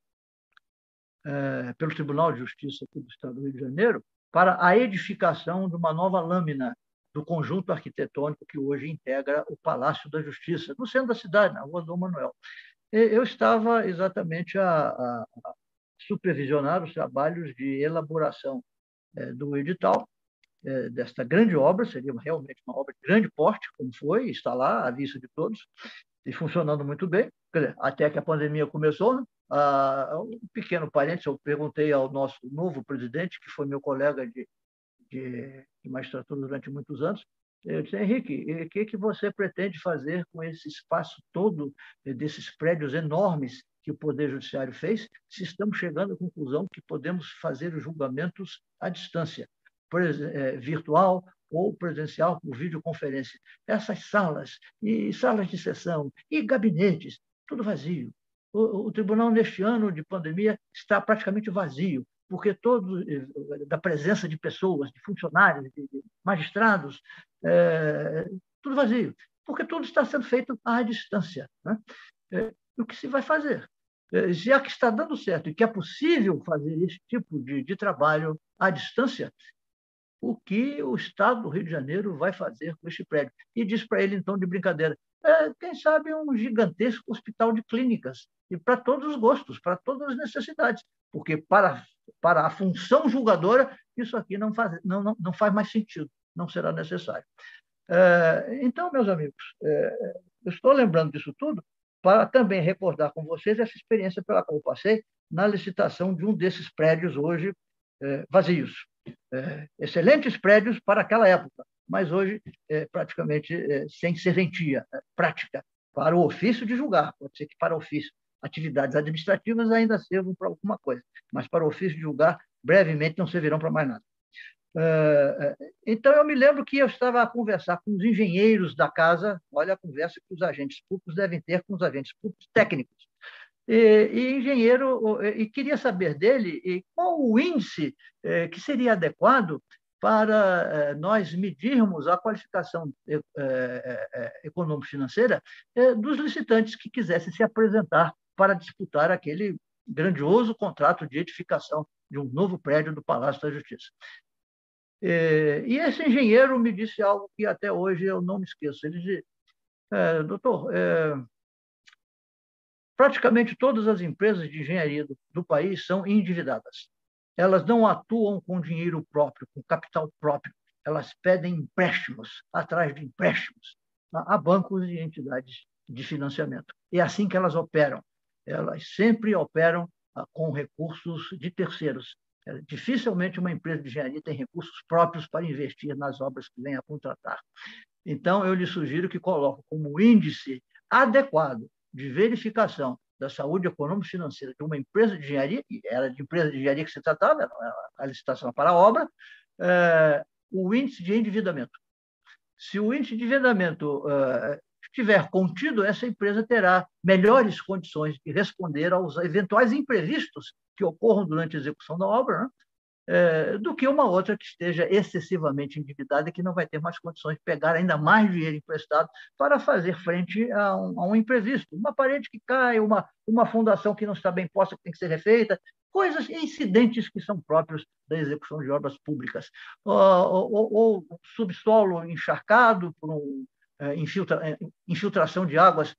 G: é, pelo Tribunal de Justiça do Estado do Rio de Janeiro para a edificação de uma nova lâmina do conjunto arquitetônico que hoje integra o Palácio da Justiça, no centro da cidade, na Rua Dom Manuel. Eu estava exatamente a, a, supervisionar os trabalhos de elaboração é, do edital é, desta grande obra, seria realmente uma obra de grande porte, como foi, está lá à vista de todos, e funcionando muito bem, dizer, até que a pandemia começou. Né? Ah, um pequeno parênteses, eu perguntei ao nosso novo presidente, que foi meu colega de, de, de magistratura durante muitos anos. Eu disse, Henrique, o que, que você pretende fazer com esse espaço todo eh, desses prédios enormes que o Poder Judiciário fez, se estamos chegando à conclusão que podemos fazer os julgamentos à distância, é, virtual ou presencial, por videoconferência. Essas salas, e salas de sessão, e gabinetes, tudo vazio. O, o tribunal, neste ano de pandemia, está praticamente vazio porque todo eh, da presença de pessoas, de funcionários, de magistrados, é, tudo vazio, porque tudo está sendo feito à distância. Né? É, o que se vai fazer? É, já que está dando certo e que é possível fazer esse tipo de, de trabalho à distância, o que o Estado do Rio de Janeiro vai fazer com este prédio? E diz para ele, então, de brincadeira, é, quem sabe um gigantesco hospital de clínicas, e para todos os gostos, para todas as necessidades, porque para, para a função julgadora, isso aqui não faz, não, não, não faz mais sentido, não será necessário. É, então, meus amigos, é, eu estou lembrando disso tudo para também recordar com vocês essa experiência pela qual eu passei na licitação de um desses prédios hoje é, vazios. Excelentes prédios para aquela época, mas hoje praticamente sem serventia prática para o ofício de julgar. Pode ser que para o ofício, atividades administrativas ainda servam para alguma coisa, mas para o ofício de julgar, brevemente não servirão para mais nada. É, é, então, eu me lembro que eu estava a conversar com os engenheiros da casa, olha a conversa que os agentes públicos devem ter com os agentes públicos técnicos. E, e engenheiro, e queria saber dele qual o índice é, que seria adequado para eh, nós medirmos a qualificação eh, eh, econômico-financeira dos licitantes que quisessem se apresentar para disputar aquele grandioso contrato de edificação de um novo prédio do Palácio da Justiça. É, e esse engenheiro me disse algo que até hoje eu não me esqueço. Ele disse, é, doutor, é, praticamente todas as empresas de engenharia do, do, país são endividadas. Elas não atuam com dinheiro próprio, com capital próprio. Elas pedem empréstimos, atrás de empréstimos, a, a bancos e entidades de financiamento. É assim que elas operam. Elas sempre operam ah, com recursos de terceiros. É, dificilmente uma empresa de engenharia tem recursos próprios para investir nas obras que vem a contratar. Então, eu lhe sugiro que coloque como índice adequado de verificação da saúde econômico-financeira de uma empresa de engenharia, e era de empresa de engenharia que se tratava, a licitação para a obra, é, o índice de endividamento. Se o índice de endividamento é, estiver contido, essa empresa terá melhores condições de responder aos eventuais imprevistos que ocorram durante a execução da obra, né? é, do que uma outra que esteja excessivamente endividada e que não vai ter mais condições de pegar ainda mais dinheiro emprestado para fazer frente a um, a um imprevisto. Uma parede que cai, uma, uma fundação que não está bem posta, que tem que ser refeita, coisas, incidentes que são próprios da execução de obras públicas. Ou, ou, ou subsolo encharcado por um, infiltra, é, infiltração de águas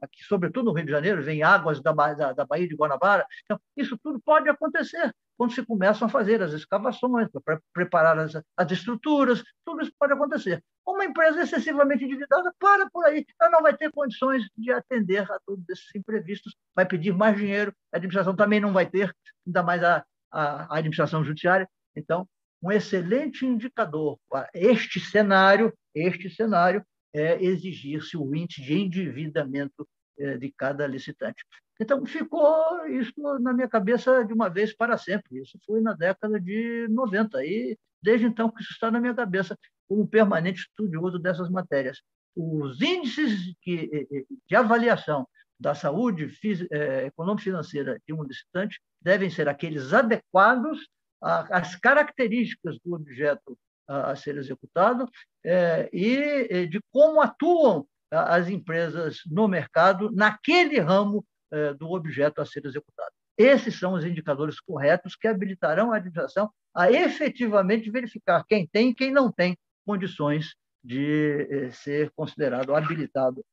G: aqui, sobretudo no Rio de Janeiro, vem águas da, da, da Baía de Guanabara. Então, isso tudo pode acontecer quando se começam a fazer as escavações, para preparar as, as estruturas, tudo isso pode acontecer. Uma empresa excessivamente endividada para por aí, ela não vai ter condições de atender a todos esses imprevistos, vai pedir mais dinheiro, a administração também não vai ter, ainda mais a, a, a administração judiciária. Então, um excelente indicador para este cenário, este cenário é exigir-se o índice de endividamento é, de cada licitante. Então, ficou isso na minha cabeça de uma vez para sempre. Isso foi na década de 90. E, desde então, que isso está na minha cabeça como permanente estudioso dessas matérias. Os índices de avaliação da saúde é, econômico-financeira de um licitante devem ser aqueles adequados às características do objeto a, ser executado é, e de como atuam as empresas no mercado naquele ramo é, do objeto a ser executado. Esses são os indicadores corretos que habilitarão a administração a efetivamente verificar quem tem e quem não tem condições de é, ser considerado habilitado.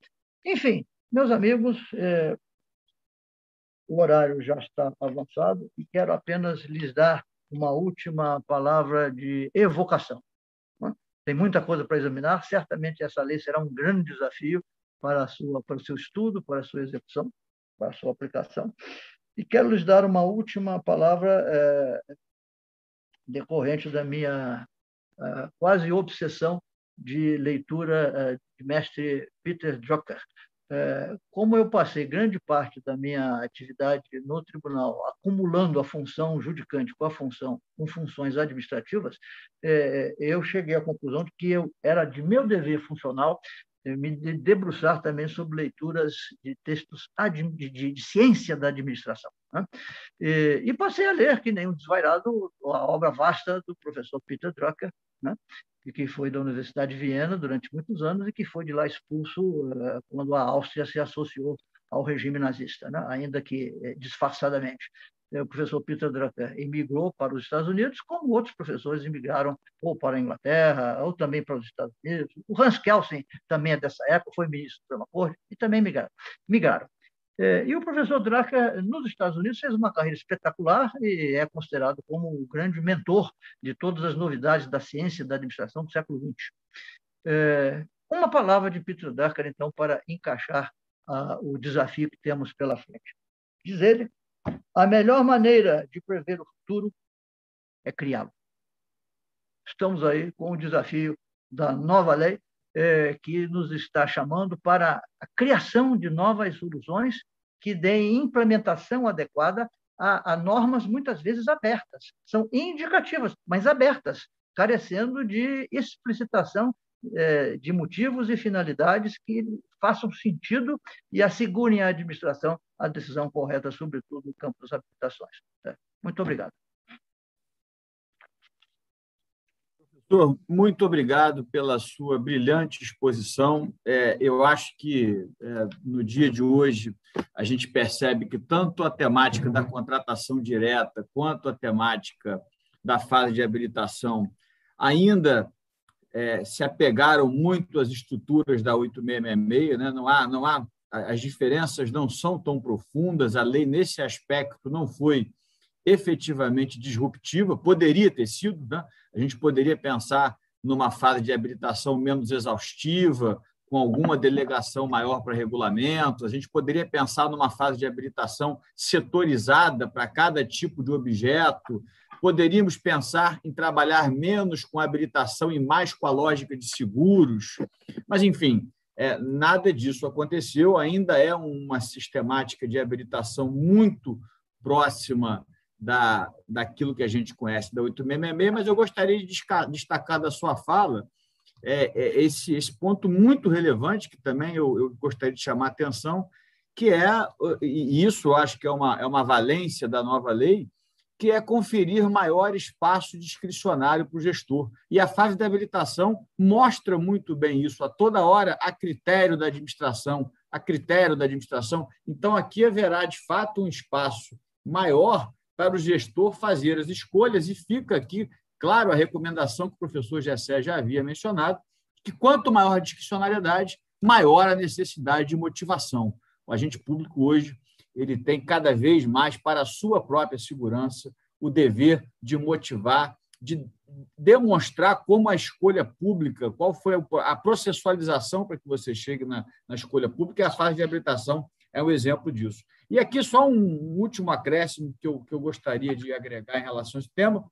G: Enfim, meus amigos, é, o horário já está avançado e quero apenas lhes dar uma última palavra de evocação. Né? Tem muita coisa para examinar, certamente essa lei será um grande desafio para, sua, para o seu estudo, para a sua execução, para a sua aplicação. E quero lhes dar uma última palavra é, decorrente da minha é, quase obsessão de leitura é, de mestre Peter Drucker, é, como eu passei grande parte da minha atividade no tribunal acumulando a função judicante com a função com funções administrativas, é, eu cheguei à conclusão de que eu era de meu dever funcional é, me debruçar também sobre leituras de textos de, de, de ciência da administração. Né? E, e, passei a ler, que nem um desvairado, a obra vasta do professor Peter Drucker, né? que foi da Universidade de Viena durante muitos anos e que foi de lá expulso eh, quando a Áustria se associou ao regime nazista, né? ainda que eh, disfarçadamente. O professor Peter Drucker emigrou para os Estados Unidos, como outros professores emigraram ou para a Inglaterra, ou também para os Estados Unidos. O Hans Kelsen também é dessa época, foi ministro da Corte e também migraram. migraram. É, e o professor Drucker, nos Estados Unidos, fez uma carreira espetacular e é considerado como o grande mentor de todas as novidades da ciência e da administração do século XX. É, uma palavra de Peter Drucker, então, para encaixar o desafio que temos pela frente. Diz ele, a melhor maneira de prever o futuro é criá-lo. Estamos aí com o desafio da nova lei, é, que nos está chamando para a criação de novas soluções que deem implementação adequada a, a normas muitas vezes abertas. São indicativas, mas abertas, carecendo de explicitação é, de motivos e finalidades que façam sentido e assegurem à administração a decisão correta, sobretudo no campo das habilitações. É. Muito obrigado.
F: Professor, muito obrigado pela sua brilhante exposição. É, eu acho que é, no dia de hoje a gente percebe que tanto a temática da contratação direta quanto a temática da fase de habilitação ainda é, se apegaram muito às estruturas da 8666, né? não, há, não há, as diferenças não são tão profundas, a lei, nesse aspecto, não foi efetivamente disruptiva, poderia ter sido, né? a gente poderia pensar numa fase de habilitação menos exaustiva, com alguma delegação maior para regulamento, a gente poderia pensar numa fase de habilitação setorizada para cada tipo de objeto, poderíamos pensar em trabalhar menos com habilitação e mais com a lógica de seguros, mas, enfim, é, nada disso aconteceu, ainda é uma sistemática de habilitação muito próxima da, daquilo que a gente conhece da 8666, mas eu gostaria de destacar da sua fala é, é esse, esse ponto muito relevante, que também eu, eu gostaria de chamar a atenção, que é, e isso acho que é uma, é uma valência da nova lei, que é conferir maior espaço discricionário para o gestor. E a fase de habilitação mostra muito bem isso, a toda hora, a critério da administração, a critério da administração. Então, aqui haverá, de fato, um espaço maior para o gestor fazer as escolhas, e fica aqui, claro, a recomendação que o professor Gessé já havia mencionado, que quanto maior a discricionariedade, maior a necessidade de motivação. O agente público hoje ele tem cada vez mais para a sua própria segurança o dever de motivar, de demonstrar como a escolha pública, qual foi a processualização para que você chegue na, na escolha pública, e a fase de habilitação é um exemplo disso. E aqui só um último acréscimo que eu, que eu gostaria de agregar em relação a esse tema,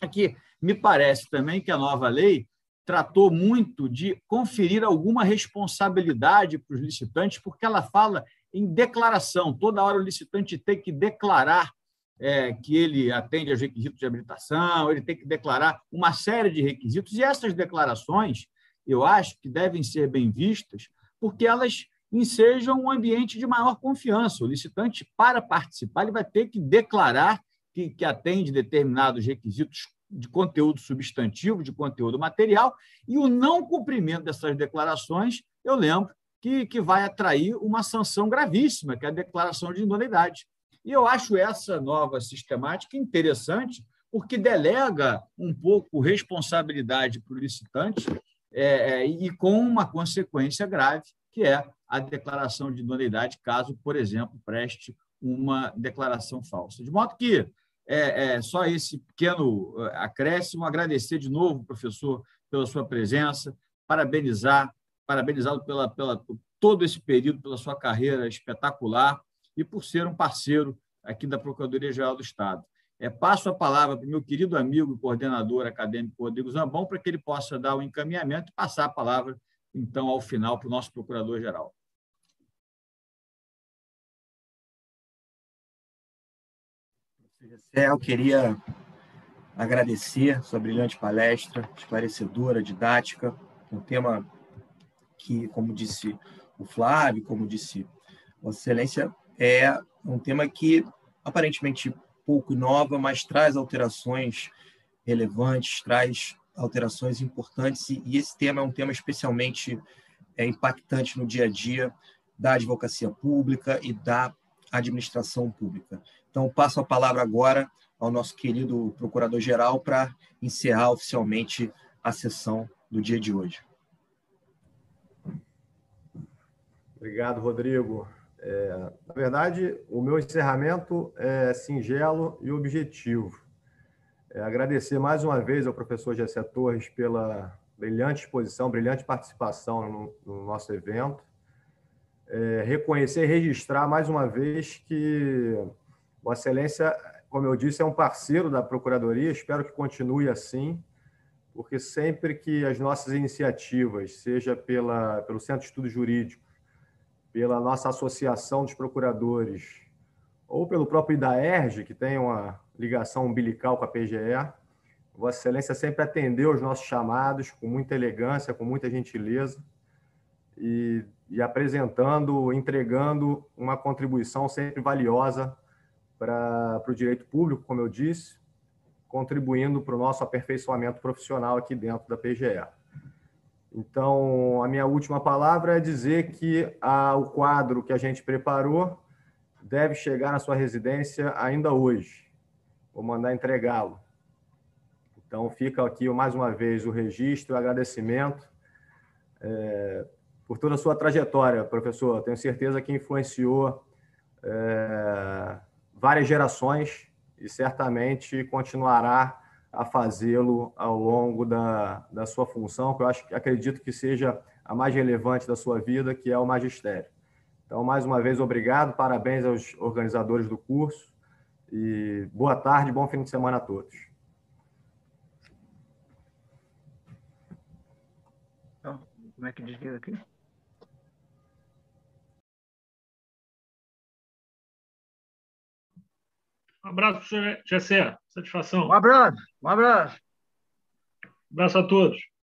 F: é que me parece também que a nova lei tratou muito de conferir alguma responsabilidade para os licitantes, porque ela fala em declaração. Toda hora o licitante tem que declarar é, que ele atende aos requisitos de habilitação, ele tem que declarar uma série de requisitos, e essas declarações, eu acho que devem ser bem vistas, porque elas ensejam um ambiente de maior confiança. O licitante, para participar, ele vai ter que declarar que, que atende determinados requisitos de conteúdo substantivo, de conteúdo material, e o não cumprimento dessas declarações, eu lembro, que, que vai atrair uma sanção gravíssima, que é a declaração de idoneidade. E eu acho essa nova sistemática interessante, porque delega um pouco responsabilidade para o licitante é, é, e com uma consequência grave, que é a declaração de idoneidade, caso, por exemplo, preste uma declaração falsa. De modo que é, é, só esse pequeno é, acréscimo, agradecer de novo, professor, pela sua presença, parabenizar parabenizá-lo pela, pela por todo esse período, pela sua carreira espetacular e por ser um parceiro aqui da Procuradoria-Geral do Estado. É, passo a palavra para o meu querido amigo e coordenador acadêmico Rodrigo Zambão para que ele possa dar o um encaminhamento e passar a palavra, então, ao final para o nosso Procurador-Geral.
B: Eu queria agradecer sua brilhante palestra, esclarecedora, didática, um tema que, como disse o Flávio, como disse Vossa Excelência, é um tema que aparentemente pouco inova, mas traz alterações relevantes, traz alterações importantes, e esse tema é um tema especialmente é, impactante no dia a dia da advocacia pública e da administração pública. Então, passo a palavra agora ao nosso querido procurador-geral para encerrar oficialmente a sessão do dia de hoje.
A: Obrigado, Rodrigo. É, na verdade, o meu encerramento é singelo e objetivo. É agradecer mais uma vez ao professor Gessé Torres pela brilhante exposição, brilhante participação no, no nosso evento. É, reconhecer e registrar mais uma vez que Vossa Excelência, como eu disse, é um parceiro da Procuradoria, espero que continue assim, porque sempre que as nossas iniciativas, seja pela, pelo Centro de Estudos Jurídicos, pela nossa associação dos procuradores, ou pelo próprio IDAERJ, que tem uma ligação umbilical com a PGE, Vossa Excelência sempre atendeu os nossos chamados com muita elegância, com muita gentileza e, e apresentando, entregando uma contribuição sempre valiosa para, para o direito público, como eu disse, contribuindo para o nosso aperfeiçoamento profissional aqui dentro da PGE. Então, a minha última palavra é dizer que a, o quadro que a gente preparou deve chegar na sua residência ainda hoje. Vou mandar entregá-lo. Então, fica aqui mais uma vez o registro, o agradecimento é, por toda a sua trajetória, professor. Tenho certeza que influenciou é, várias gerações e certamente continuará a fazê-lo ao longo da, da sua função, que eu acho, acredito que seja a mais relevante da sua vida, que é o magistério. Então, mais uma vez, obrigado, parabéns aos organizadores do curso e boa tarde, bom fim de semana a todos.
G: Então, como é que desliga aqui?
H: Um abraço, professor Gessé. Satisfação.
G: Um abraço, um abraço.
H: Um abraço a todos.